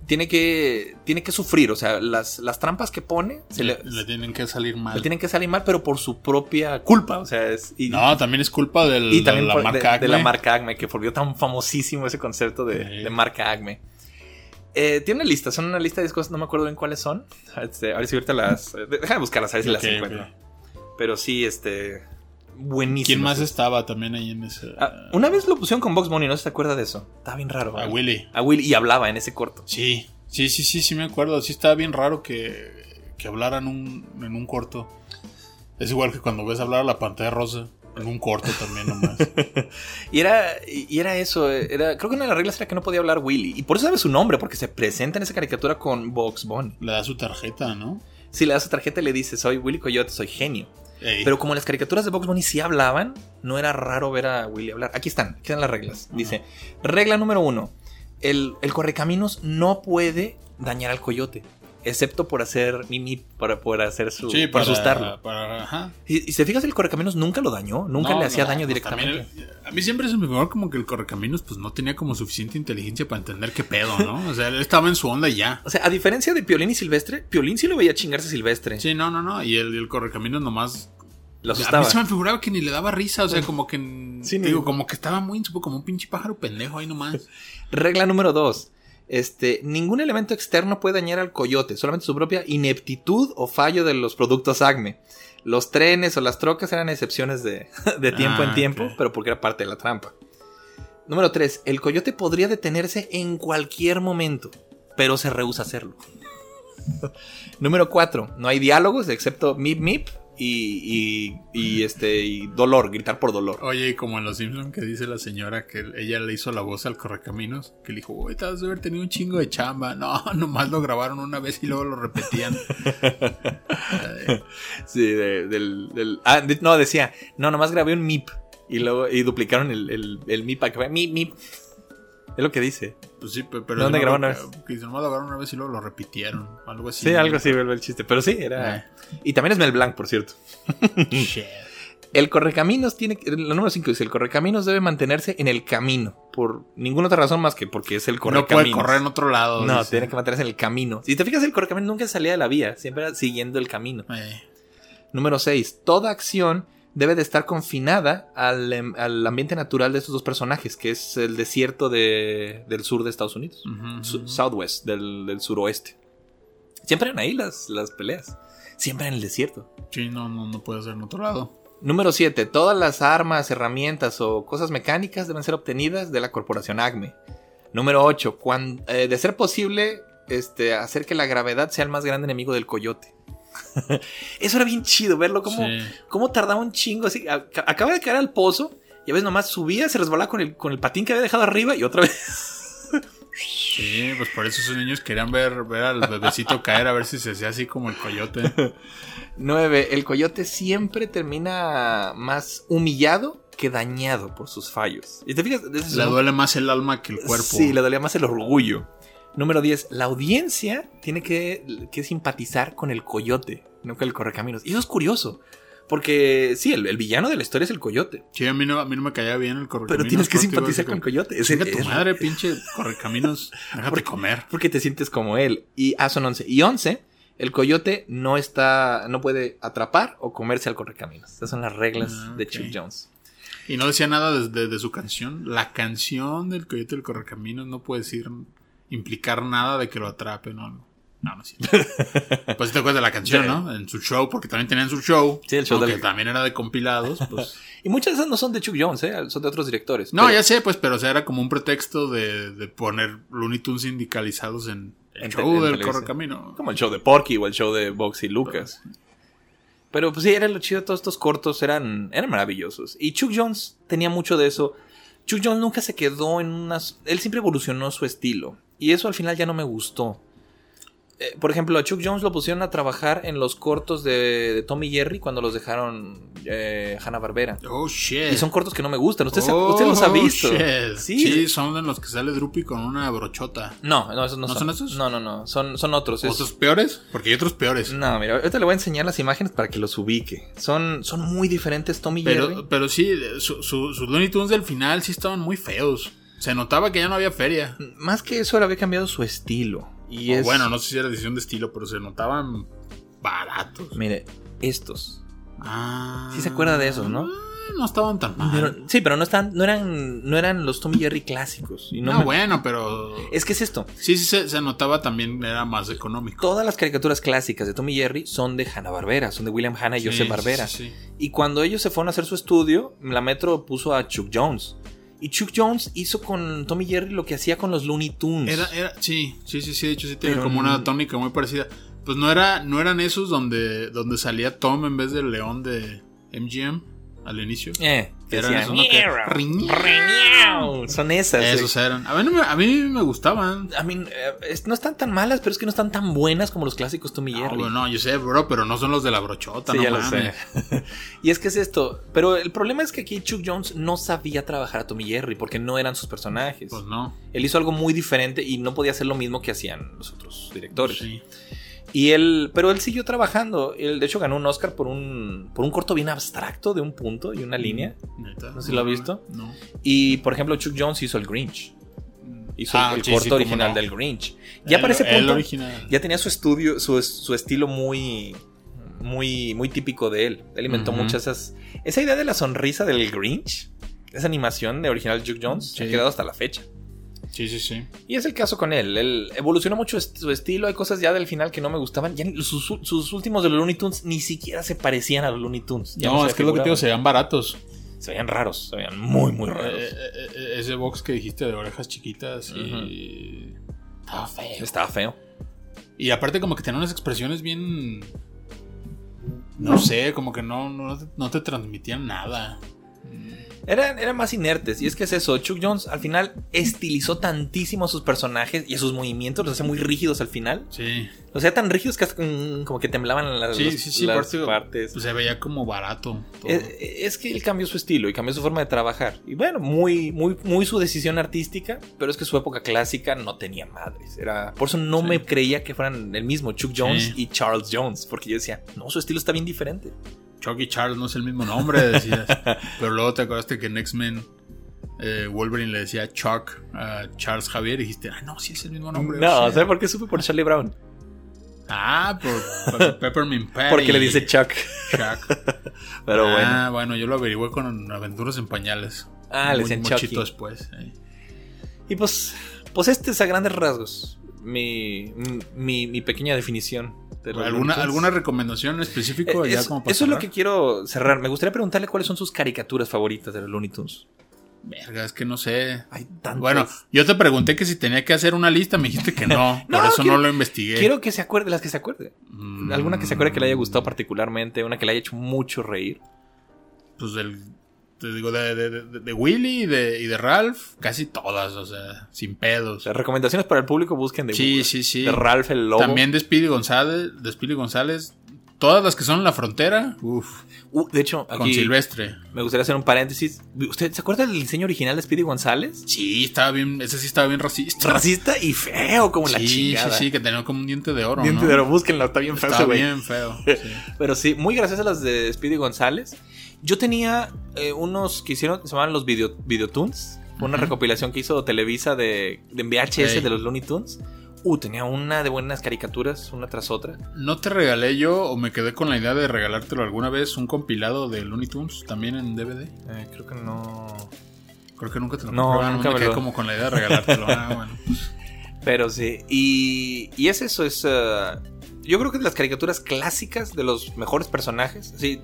tiene que, tiene que sufrir, o sea, las, las trampas que pone se le, le, tienen que salir mal. le tienen que salir mal, pero por su propia culpa, o sea, es... y- No, también es culpa del, y también de la marca de, de la Acme. marca Acme, que volvió tan famosísimo ese concepto de, Sí. de marca Acme. Eh, tiene una lista, son una lista de 10 cosas, no me acuerdo bien cuáles son. Este, a ver si ahorita las. eh, Déjame buscarlas, a ver si las encuentro. Pero sí, este. Buenísimo. ¿Quién más estaba también ahí en ese? Ah, una vez lo pusieron con Box Bunny, no si te acuerdas de eso. Estaba bien raro. A ¿eh? Willy. A Willy. Y hablaba en ese corto. Sí. Sí, sí, sí, sí me acuerdo. Sí estaba bien raro que, que hablaran un, en un corto. Es igual que cuando ves hablar a la pantalla rosa. En un corto también nomás. Y era, y era eso, era, creo que una de las reglas era que no podía hablar Willy. Y por eso sabe su nombre, porque se presenta en esa caricatura con Box Bunny. Le da su tarjeta, ¿no? Si le das su tarjeta y le dice, soy Willy Coyote, soy genio. Ey. Pero como las caricaturas de Box Bunny sí hablaban, no era raro ver a Willy hablar. Aquí están, aquí están las reglas. Dice, regla número uno, el, el correcaminos no puede dañar al coyote, excepto por hacer mimi, para poder hacer su... Sí, para asustarlo. para- ajá. Y, y si te fijas, el correcaminos nunca lo dañó, nunca No, le hacía no, daño pues directamente. el- a mí siempre se me figuró como que el Correcaminos pues no tenía como suficiente inteligencia para entender qué pedo, ¿no? O sea, él estaba en su onda y ya. O sea, a diferencia de Piolín y Silvestre, Piolín sí lo veía chingarse a Silvestre. Sí, no, no, no. Y el, el Correcaminos nomás... Lo A mí asustaba. se me figuraba que ni le daba risa, o sea, como que... Sí, ni- digo, como que estaba muy como un pinche pájaro pendejo ahí nomás. Regla número dos. Este, ningún elemento externo puede dañar al coyote, solamente su propia ineptitud o fallo de los productos ACME. Los trenes o las trocas eran excepciones de, de tiempo en Ah, tiempo, pero porque era parte de la trampa. Número 3. El coyote podría detenerse en cualquier momento, pero se rehúsa a hacerlo. Número 4. No hay diálogos excepto mip mip y, y, y, este, y dolor, gritar por dolor. Oye, y como en Los Simpsons que dice la señora que ella le hizo la voz al Correcaminos, que le dijo, uy, te has de haber tenido un chingo de chamba. No, nomás lo grabaron una vez y luego lo repetían. Sí, de- del, del- ah, de- no, decía, no, nomás grabé un MIP y luego y duplicaron el, el, el MIP acá. MIP, MIP. Es lo que dice. pues sí, pe- pero... ¿Dónde no grabaron una vez? Que nomás lo grabaron una vez y luego lo repitieron. Algo así. Sí, algo así vuelve el chiste. Pero sí, era. Eh. Y también es Mel Blanc, por cierto. Shit. El correcaminos tiene. El número 5 dice: el correcaminos debe mantenerse en el camino. Por ninguna otra razón más que porque es el No correcaminos. puede correr en otro lado. No, dice. tiene que mantenerse en el camino. Si te fijas, el correcaminos nunca salía de la vía, siempre era siguiendo el camino. Eh, Número 6. Toda acción debe de estar confinada al, em, al ambiente natural de estos dos personajes, que es el desierto de- del sur de Estados Unidos. Southwest, del, del suroeste. Siempre eran ahí las, las peleas. Siempre en el desierto. Sí, no, no, no puede ser en otro lado. Número 7. Todas las armas, herramientas o cosas mecánicas deben ser obtenidas de la corporación ACME. Número 8. de ser posible, este, hacer que la gravedad sea el más grande enemigo del coyote. Eso era bien chido, verlo como, Sí. cómo tardaba un chingo. Así, acaba de caer al pozo y a veces nomás subía, se resbalaba con el, con el patín que había dejado arriba y otra vez. Sí, pues por eso esos niños querían ver, ver al bebecito caer a ver si se hacía así como el coyote. 9. El coyote siempre termina más humillado que dañado por sus fallos. Y te fijas, Le duele más el alma que el cuerpo. Sí, le dolía más el orgullo. Número 10. La audiencia tiene que, que simpatizar con el coyote, no con el correcaminos. Y eso es curioso. Porque sí, el, el villano de la historia es el coyote. Sí, a mí no, a mí no me caía bien el correcaminos. Pero tienes que simpatizar con el coyote. Es, Chinga tu es- madre, pinche correcaminos. Déjate Porque- comer. Porque te sientes como él. Y ah, son 11. Y 11. El coyote no está. no puede atrapar o comerse al correcaminos. Esas son las reglas Ah, de. Chuck Jones. Y no decía nada de, de- de su canción. La canción del coyote del correcaminos no puede decir, implicar nada de que lo atrape, no. No, no es cierto. Pues te acuerdas de la canción, Sí. ¿no? En su show, porque también tenían su show. Sí, el show del- también era de compilados, pues. Y muchas de esas no son de Chuck Jones, ¿eh? son de otros directores. No, Pero- ya sé, pues, pero o sea, era como un pretexto de, de poner Looney Tunes sindicalizados en el En show del televisión. correcamino. Como el show de Porky o el show de Boxy Lucas. Pero pues sí, era lo chido. Todos estos cortos eran, eran maravillosos. Y Chuck Jones tenía mucho de eso. Chuck Jones nunca se quedó en unas... Él siempre evolucionó su estilo. Y eso al final ya no me gustó. Eh, por ejemplo, a Chuck Jones lo pusieron a trabajar en los cortos de, de Tommy Jerry cuando los dejaron eh, Hanna Barbera. Oh, shit. Y son cortos que no me gustan. Usted, Oh, los ha visto. shit. Sí. Sí. son en los que sale Droopy con una brochota. No, no, esos no, ¿No son. son esos? No, no, no. Son, son otros. es- ¿Otros peores? Porque hay otros peores. No, mira, ahorita le voy a enseñar las imágenes para que los ubique. Son, son muy diferentes Tommy y Jerry. Pero, pero sí, su- su- sus Looney Tunes del final sí estaban muy feos. Se notaba que ya no había feria. Más que eso, él había cambiado su estilo. Y es. bueno, no sé si era decisión de estilo, pero se notaban baratos. Mire, estos. Ah, Sí se acuerda de esos, ¿no? No estaban tan mal. Pero- sí, pero no están, no eran, no eran los Tommy Jerry clásicos. Y no no, me- bueno, pero. Es que es esto. Sí, sí, se, se notaba también, era más económico. Todas las caricaturas clásicas de Tommy Jerry son de Hanna Barbera, son de William Hanna y Sí, Joseph Barbera. sí, sí. Y cuando ellos se fueron a hacer su estudio, la Metro puso a Chuck Jones. Y Chuck Jones hizo con Tommy Jerry lo que hacía con los Looney Tunes. Era, era, sí, sí, sí, sí, de hecho sí tiene Pero como una tónica muy parecida. Pues no era, no eran esos donde, donde salía Tom en vez del león de MGM al inicio. Eh, que Eran decían, esos, ¿no? Que- "Miau, Riñau". riñau". Son esas. eh. Esos eran. A mí, a mí me gustaban. I mean, eh, no están tan malas, pero es que no están tan buenas como los clásicos Tommy No, Jerry. no, yo sé, bro, pero no son los de la brochota, Sí, no ya lo sé. y es que es esto. Pero el problema es que aquí Chuck Jones no sabía trabajar a Tommy Jerry porque no eran sus personajes. Pues no. Él hizo algo muy diferente y no podía hacer lo mismo que hacían los otros directores. Sí. Y él, pero él siguió trabajando. Él, de hecho, ganó un Oscar por un, por un corto bien abstracto de un punto y una línea. ¿Neta? ¿No sé si lo has visto? No. Y, por ejemplo, Chuck Jones hizo el Grinch. Hizo Ah, el sí, corto sí, original no. del Grinch. Ya para ese punto, original. ya tenía su estudio, su, su estilo muy, muy, muy típico de él. Él inventó muchas esas. Esa idea de la sonrisa del Grinch, esa animación de original Chuck Jones, se ha quedado hasta la fecha. Sí, sí, sí. Y es el caso con él. Él evolucionó mucho su estilo. Hay cosas ya del final que no me gustaban. Ya sus, sus últimos de los Looney Tunes ni siquiera se parecían a los Looney Tunes. Ya no, es que es lo que te digo, se veían baratos. Se veían raros. Se veían muy, muy raros. Eh, eh, eh, ese box que dijiste de orejas chiquitas y. Estaba feo. Estaba feo. Y aparte, como que tenía unas expresiones bien. No sé, como que no, no, no te transmitían nada. Eran, eran más inertes. Y es que es eso. Chuck Jones al final estilizó tantísimo a sus personajes y a sus movimientos. Los hacía muy rígidos al final. Sí. Los hacía tan rígidos que hasta, mm, como que temblaban las, Sí, los- sí, sí, las eso, partes. pues, se veía como barato. todo. Es, es que él cambió su estilo y cambió su forma de trabajar. Y bueno, muy, muy, muy su decisión artística, pero es que su época clásica no tenía madres. Era, por eso no me creía que fueran el mismo Chuck Jones y Charles Jones, porque yo decía, no, su estilo está bien diferente. Chuck y Charles no es el mismo nombre, decías. Pero luego te acordaste que en X-Men eh, Wolverine le decía Chuck a Charles Javier y dijiste, ah, no, sí es el mismo nombre. no, o sea. ¿sabes por qué supe por Charlie Brown? Ah, por, por Peppermint Patty. Porque le dice Chuck. Chuck. Pero bueno. Ah, bueno, yo lo averigüé con Aventuras en Pañales. Ah, le decían Chucky. después. eh. Y pues, pues este es a grandes rasgos mi, mi, mi pequeña definición. De los ¿Alguna. ¿Alguna recomendación en específico? Eh, ya es- como para eso es lo que quiero cerrar. Me gustaría preguntarle cuáles son sus caricaturas favoritas de los Looney Tunes. Verga, es que no sé. Hay tantas. Bueno, yo te pregunté que si tenía que hacer una lista, me dijiste que no. No, por eso quiero- no lo investigué. quiero que se acuerde, las que se acuerde. Mm, Alguna que se acuerde que le haya gustado particularmente, una que le haya hecho mucho reír. Pues del. Te digo, de, de, de- de Willy y de, y de Ralph, casi todas, o sea, sin pedos. recomendaciones para el público busquen de, Sí, sí, sí. de Ralph el Lobo. También de Speedy González, de Speedy González, todas las que son en la frontera, uff, Uh, de hecho, con aquí Silvestre. me gustaría hacer un paréntesis. ¿Usted se acuerda del diseño original de Speedy González? Sí, estaba bien, ese sí estaba bien racista. Racista y feo como la sí, chingada. sí, sí, que tenía como un diente de oro. Diente ¿no? de oro, búsquenlo, está bien feo güey. bien feo. sí. Pero sí, muy gracias a las de Speedy González. Yo tenía eh, unos que hicieron, se llamaban los video, Videotunes. Fue una recopilación que hizo Televisa de, de VHS de los Looney Tunes. Uh, tenía una de buenas caricaturas, una tras otra. ¿No te regalé yo o me quedé con la idea de regalártelo alguna vez un compilado de Looney Tunes también en DVD? Eh, creo que no. Creo que nunca te lo No, compré, nunca me me quedé como con la idea de regalártelo. Ah, bueno. Pero sí. Y, y es eso, es. eh, yo creo que de las caricaturas clásicas de los mejores personajes. Sí.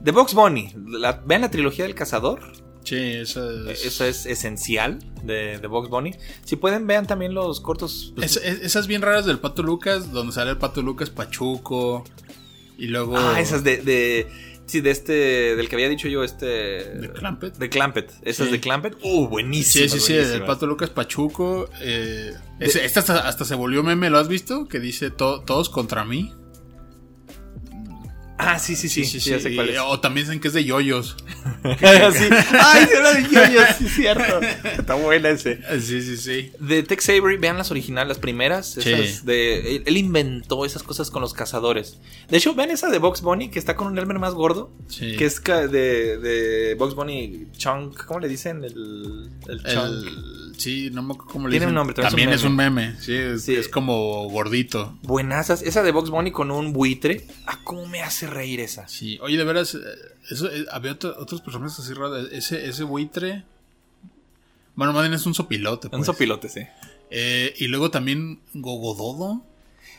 De Box Bunny. la- vean la trilogía del cazador. sí, esa es... Eso es esencial de, de Box Bunny. Si pueden, vean también los cortos. pues, Es- es- esas bien raras del Pato Lucas, donde sale el Pato Lucas Pachuco. Y luego... Ah, esas de, de. Sí, de este. Del que había dicho yo, este. De Clampett. De Clampett. Esas Sí. de Clampett. Uh, Sí, buenísimas. sí, sí, el buenísimas. Pato Lucas Pachuco. eh, esta hasta, hasta se volvió meme, ¿lo has visto? Que dice "To- todos contra mí. Ah, sí, sí, sí. sí, ya sé cuál es. O también dicen que es de yoyos. sí. Ay, sí, era de yoyos, sí, es cierto. Está buena ese. Sí, sí, sí. De Tex Avery, vean las originales, las primeras. Sí. Esas de, él, él inventó esas cosas con los cazadores. De hecho, vean esa de Box Bunny que está con un Elmer más gordo. Sí. Que es de, de Box Bunny Chunk. ¿Cómo le dicen? El, el Chunk. El- sí, no me acuerdo cómo le Tiene dicen. un nombre, también también es es un meme. Sí, es, Sí. es como gordito. Buenazas. Esa de Box Bunny con un buitre. Ah, cómo me hace reír esa. Sí. Oye, de veras, eh, eso, eh, había otro- otros personajes así raros. Ese, ese buitre. Bueno, más bien es un sopilote. Un pues. sopilote, sí. Eh, y luego también Gogododo.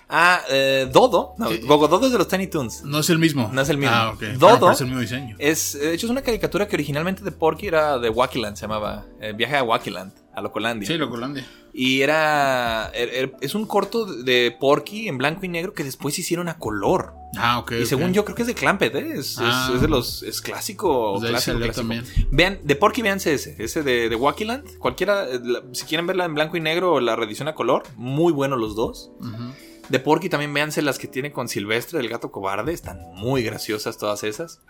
Ah, eh, Dodo. No, Sí. Gogo Dodo es de los Tiny Toons. No es el mismo. No es el mismo. Ah, ok. Dodo- Pero es el mismo diseño. Es, de hecho, es una caricatura que originalmente de Porky era de Wakiland, se llamaba. eh, Viaje a Wakiland, a Locolandia. Sí, Locolandia. Y era, er- er- Es un corto de Porky en blanco y negro que después hicieron a color. Ah, ok. y según yo, creo que es de Clampett, ¿eh? Es, Ah. es de los. Es clásico. Pues clásico, también. Vean, de Porky, véanse ese. Ese de, de Wakiland. Cualquiera. eh, la- si quieren verla en blanco y negro o la reedición a color, muy buenos los dos. De Porky también véanse las que tiene con Silvestre, el gato cobarde. Están muy graciosas todas esas.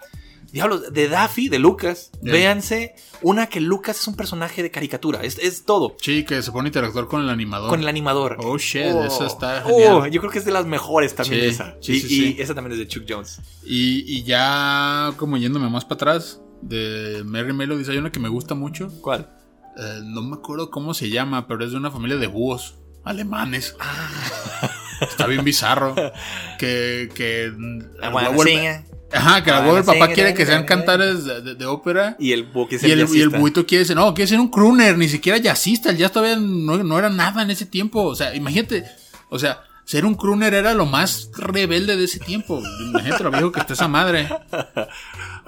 Diablos, de Daffy, de Lucas. Ya. Véanse una que Lucas es un personaje de caricatura. Es, es todo. Sí, que se pone a interactuar con el animador. Con el animador. Oh, shit, esa está Oh, genial. yo creo que es de las mejores también Sí, esa. sí, y, sí, y sí. esa también es de Chuck Jones. Y, y ya como yéndome más para atrás, de Merry Melodies, hay una que me gusta mucho. ¿Cuál? Eh, no me acuerdo cómo se llama, pero es de una familia de búhos alemanes. Ah. Está bien bizarro. Que, que el huevo-. Ajá, que el Ah, abuelo del la papá quiere que la sean cantares de, de- de ópera. Y el Y el, y el buito quiere ser, no, quiere ser un crooner, ni siquiera jazzista, el jazz todavía no, no era nada en ese tiempo. O sea, imagínate, o sea, ser un crooner era lo más rebelde de ese tiempo. Imagínate lo viejo que está esa madre.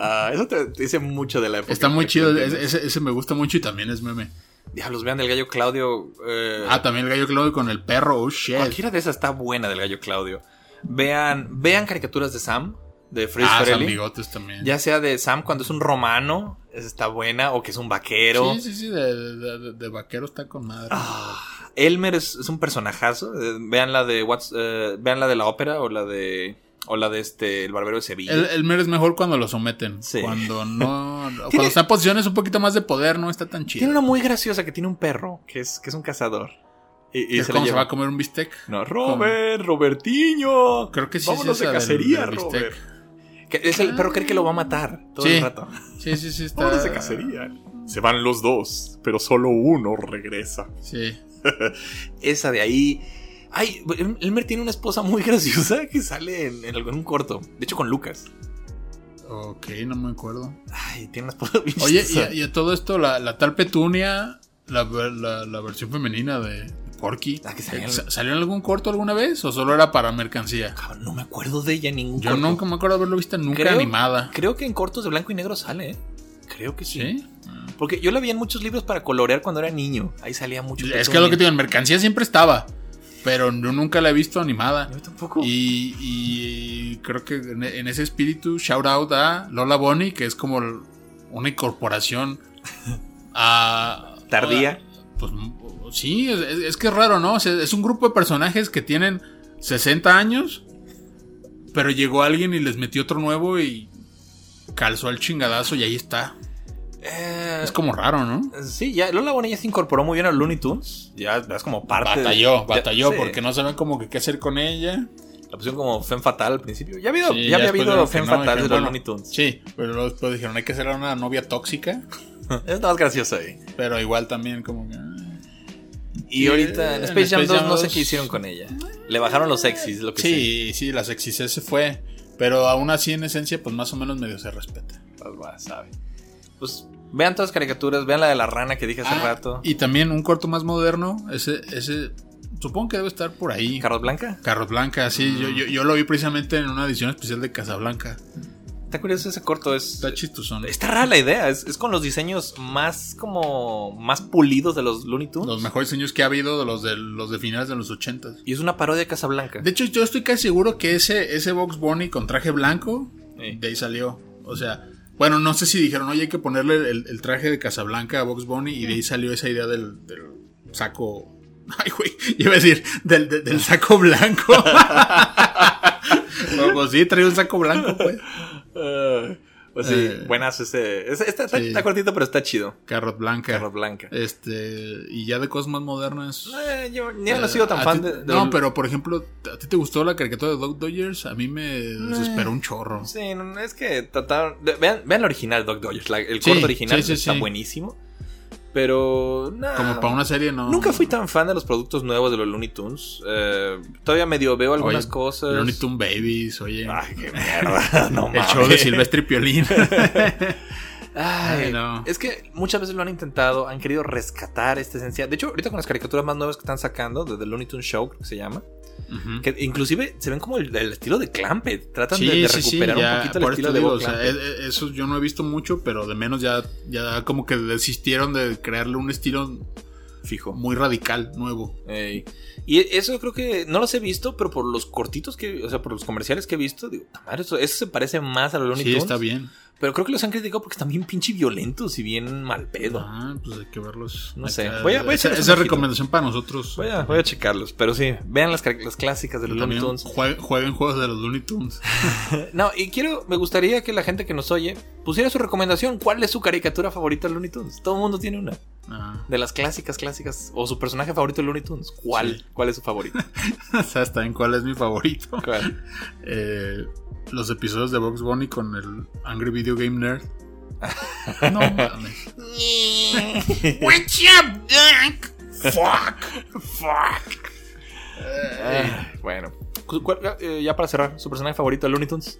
Ah, eso te dice mucho de la época. Está muy chido, ese me gusta mucho y también es meme. Diablos, vean del gallo Claudio. eh, Ah, también el gallo Claudio con el perro, oh shit. cualquiera de esas está buena del gallo Claudio. Vean, vean caricaturas de Sam, de Freeze Ah, San. Bigotes también. Ya sea de Sam cuando es un romano, está buena, o que es un vaquero. Sí, sí, sí, de, de- de- vaquero está con madre. Ah, Elmer es, es un personajazo. eh, vean la de What's, eh, vean la de la ópera o la de o la de este el barbero de Sevilla. El, el Mer es mejor cuando lo someten. Sí. Cuando no. Cuando está en posiciones un poquito más de poder, no está tan chido. Tiene una muy graciosa que tiene un perro que es que es un cazador. Y, y ¿Es se va a comer un bistec? No, Robert, Robertiño. Creo que sí Vámonos es esa de cacería, del. Robert. Que es el perro cree que lo va a matar todo Sí. el rato. Sí, sí, sí. Está... Vámonos de cacería. Se van los dos, pero solo uno regresa. Sí. Esa de ahí. Ay, Elmer tiene una esposa muy graciosa que sale en, en algún corto. De hecho, con Lucas. Ok, no me acuerdo. Ay, tiene una esposa bien Oye, y a, y a todo esto, la, la tal Petunia, la, la- la versión femenina de Porky, Ah, que salió en- ¿sa- ¿salió en algún corto alguna vez o solo era para mercancía? Cabrón, No me acuerdo de ella en ningún Yo corto. nunca me acuerdo haberlo visto nunca Creo- animada. Creo que en cortos de blanco y negro sale, ¿eh? Creo que sí. ¿Sí? Porque yo la vi en muchos libros para colorear cuando era niño. Ahí salía mucho. Es que es lo que te digo, en mercancía siempre estaba, pero yo nunca la he visto animada. Yo tampoco. Y, y creo que en, en ese espíritu, shout out a Lola Bonnie, que es como una incorporación a... Tardía. Pues sí, es, es que es raro, ¿no? O sea, es un grupo de personajes que tienen 60 años, pero llegó alguien y les metió otro nuevo y calzó al chingadazo y ahí está. Eh, Es como raro, ¿no? Sí, ya Lola Bonilla se incorporó muy bien a Looney Tunes. Ya es como parte. de- Batalló, ya- batalló, sí. porque no saben como que qué hacer con ella. La pusieron como Femme Fatal al principio. Ya, ha habido, Sí, ya había habido no, Fatal de dijeron, los bueno, Looney Tunes. Sí, pero luego después dijeron, hay que hacer una novia tóxica, Es más gracioso ahí. pero igual también como que... Y ahorita en en Space Jam Space 2 Jam no sé 2. qué hicieron con ella. Le bajaron los sexys, lo que sé. Sí, sí, la sexy se fue, pero aún así en esencia pues más o menos medio se respeta. Pues, va, sabe. Pues vean todas las caricaturas, vean la de la rana que dije hace Ah, rato. Y también un corto más moderno, ese, ese, supongo que debe estar por ahí. ¿Carros Blanca? Carros Blanca, sí, yo, yo, yo lo vi precisamente en una edición especial de Casablanca. Está curioso ese corto. Es, Está chistosón. está rara la idea. Es, es con los diseños más como. más pulidos de los Looney Tunes. Los mejores diseños que ha habido de los de los de finales de los ochentas. Y es una parodia de Casablanca. De hecho, yo estoy casi seguro que ese, ese Box Bunny con traje blanco, Sí. de ahí salió. O sea, bueno, no sé si dijeron, oye, hay que ponerle el, el traje de Casablanca a Box Bunny y de ahí salió esa idea del, del saco. Ay, güey, iba a decir, del, del- del saco blanco. no, pues sí, trae un saco blanco, pues. Ah, pues sí, Eh, buenas ese. ese- está, está- sí. está cortito, pero está chido. Carrot blanca. Carros Blanca. Este, y ya de cosas más modernas. Eh, yo ni no he sido tan ¿A fan ti- de, de No, pero por ejemplo, ¿a ti te gustó la caricatura de Dog Dodgers? A mí me desesperó un chorro. Sí, es que trataron. de- vean, vean la original, Doc Dodgers. la- el Sí, corto original sí, está buenísimo. Pero. nah, Como para una serie, no. Nunca fui tan fan de los productos nuevos de los Looney Tunes. Eh, todavía medio veo algunas Oye, cosas. Looney Tunes Babies, oye. Ay, qué mierda. No el mames. show de Silvestre y Piolín. Ay, Ay, no. Es que muchas veces lo han intentado, han querido rescatar esta esencia. De hecho, ahorita con las caricaturas más nuevas que están sacando, de The Looney Tunes Show, creo que se llama, Ujú. Que inclusive se ven como el, el estilo de Clampett. Tratan Sí, de, de sí, sí, recuperar ya, un poquito el estilo de o sea, e- e- eso yo no he visto mucho, pero de menos ya, ya como que desistieron de crearle un estilo Fijo. muy radical, nuevo. Ey. Y eso yo creo que no los he visto, pero por los cortitos que, o sea, por los comerciales que he visto, digo, "Ta madre, eso, eso se parece más a los Looney Sí, Tunes. está bien. Pero creo que los han criticado porque están bien pinche violentos y bien mal pedo. Ah, pues hay que verlos. No sé. que- Voy a- voy a esa, esa recomendación para nosotros. Voy a, voy a checarlos, pero sí, vean las, las clásicas de los Looney Tunes. jue- jueguen juegos de los Looney Tunes. No, y quiero, me gustaría que la gente que nos oye pusiera su recomendación. ¿Cuál es su caricatura favorita de Looney Tunes? Todo el mundo tiene una. Ah. De las clásicas, clásicas. O su personaje favorito de Looney Tunes. ¿Cuál? Sí. ¿Cuál es su favorito? ¿Sabes también cuál es mi favorito? ¿Cuál? Eh, los episodios de Box Bunny con el Angry Video Game Nerd. No mames. What's up, Duck? Fuck. Fuck. Ah, bueno. Cuál- eh, ya para cerrar, su personaje favorito de Looney Tunes.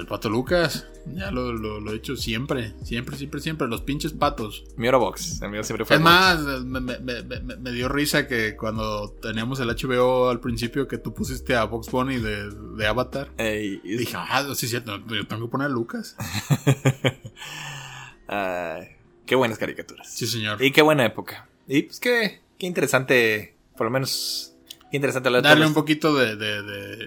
El pato Lucas. Ya lo, lo- lo he hecho siempre. Siempre, siempre, siempre. Los pinches patos. Mi Box. El mío siempre fue Es más, me, me- me- me- me dio risa que cuando teníamos el HBO al principio que tú pusiste a Box Bunny de, de Avatar. Ey, Y dije, ah, sí, es cierto, yo tengo que poner a Lucas. Qué buenas caricaturas. Sí, señor. Y qué buena época. Y pues qué, qué interesante, por lo menos, qué interesante hablar Darle un poquito de, de, de,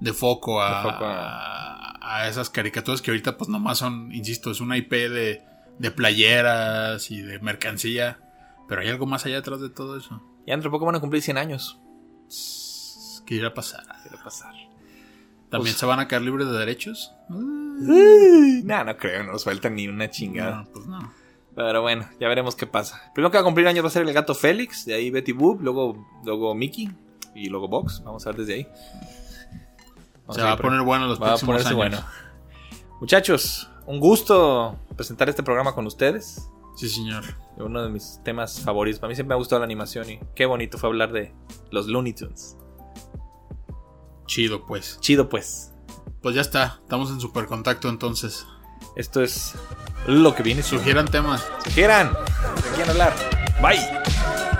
de foco, a, De foco a, a esas caricaturas que ahorita pues nomás son, insisto, es una IP de, de playeras y de mercancía. Pero hay algo más allá atrás de todo eso. Ya dentro de poco van a cumplir 100 años. ¿Qué irá a pasar? ¿Qué va a pasar? ¿También Pues- se van a quedar libres de derechos? No, no creo, no nos faltan ni una chingada. No, pues no. Pero bueno, ya veremos qué pasa. Primero que va a cumplir años va a ser el gato Félix, de ahí Betty Boop, luego, luego Mickey y luego Box. Vamos a ver desde ahí. Vamos se va a poner bueno los va a próximos ponerse años. bueno. Muchachos, un gusto presentar este programa con ustedes. Sí, señor. Uno de mis temas favoritos. Para mí siempre me ha gustado la animación y qué bonito fue hablar de los Looney Tunes. Chido, pues. Chido pues. Pues ya está. Estamos en super contacto entonces. Esto es lo que viene. Sugieran temas. Sugieran. ¿De quieren hablar? Bye.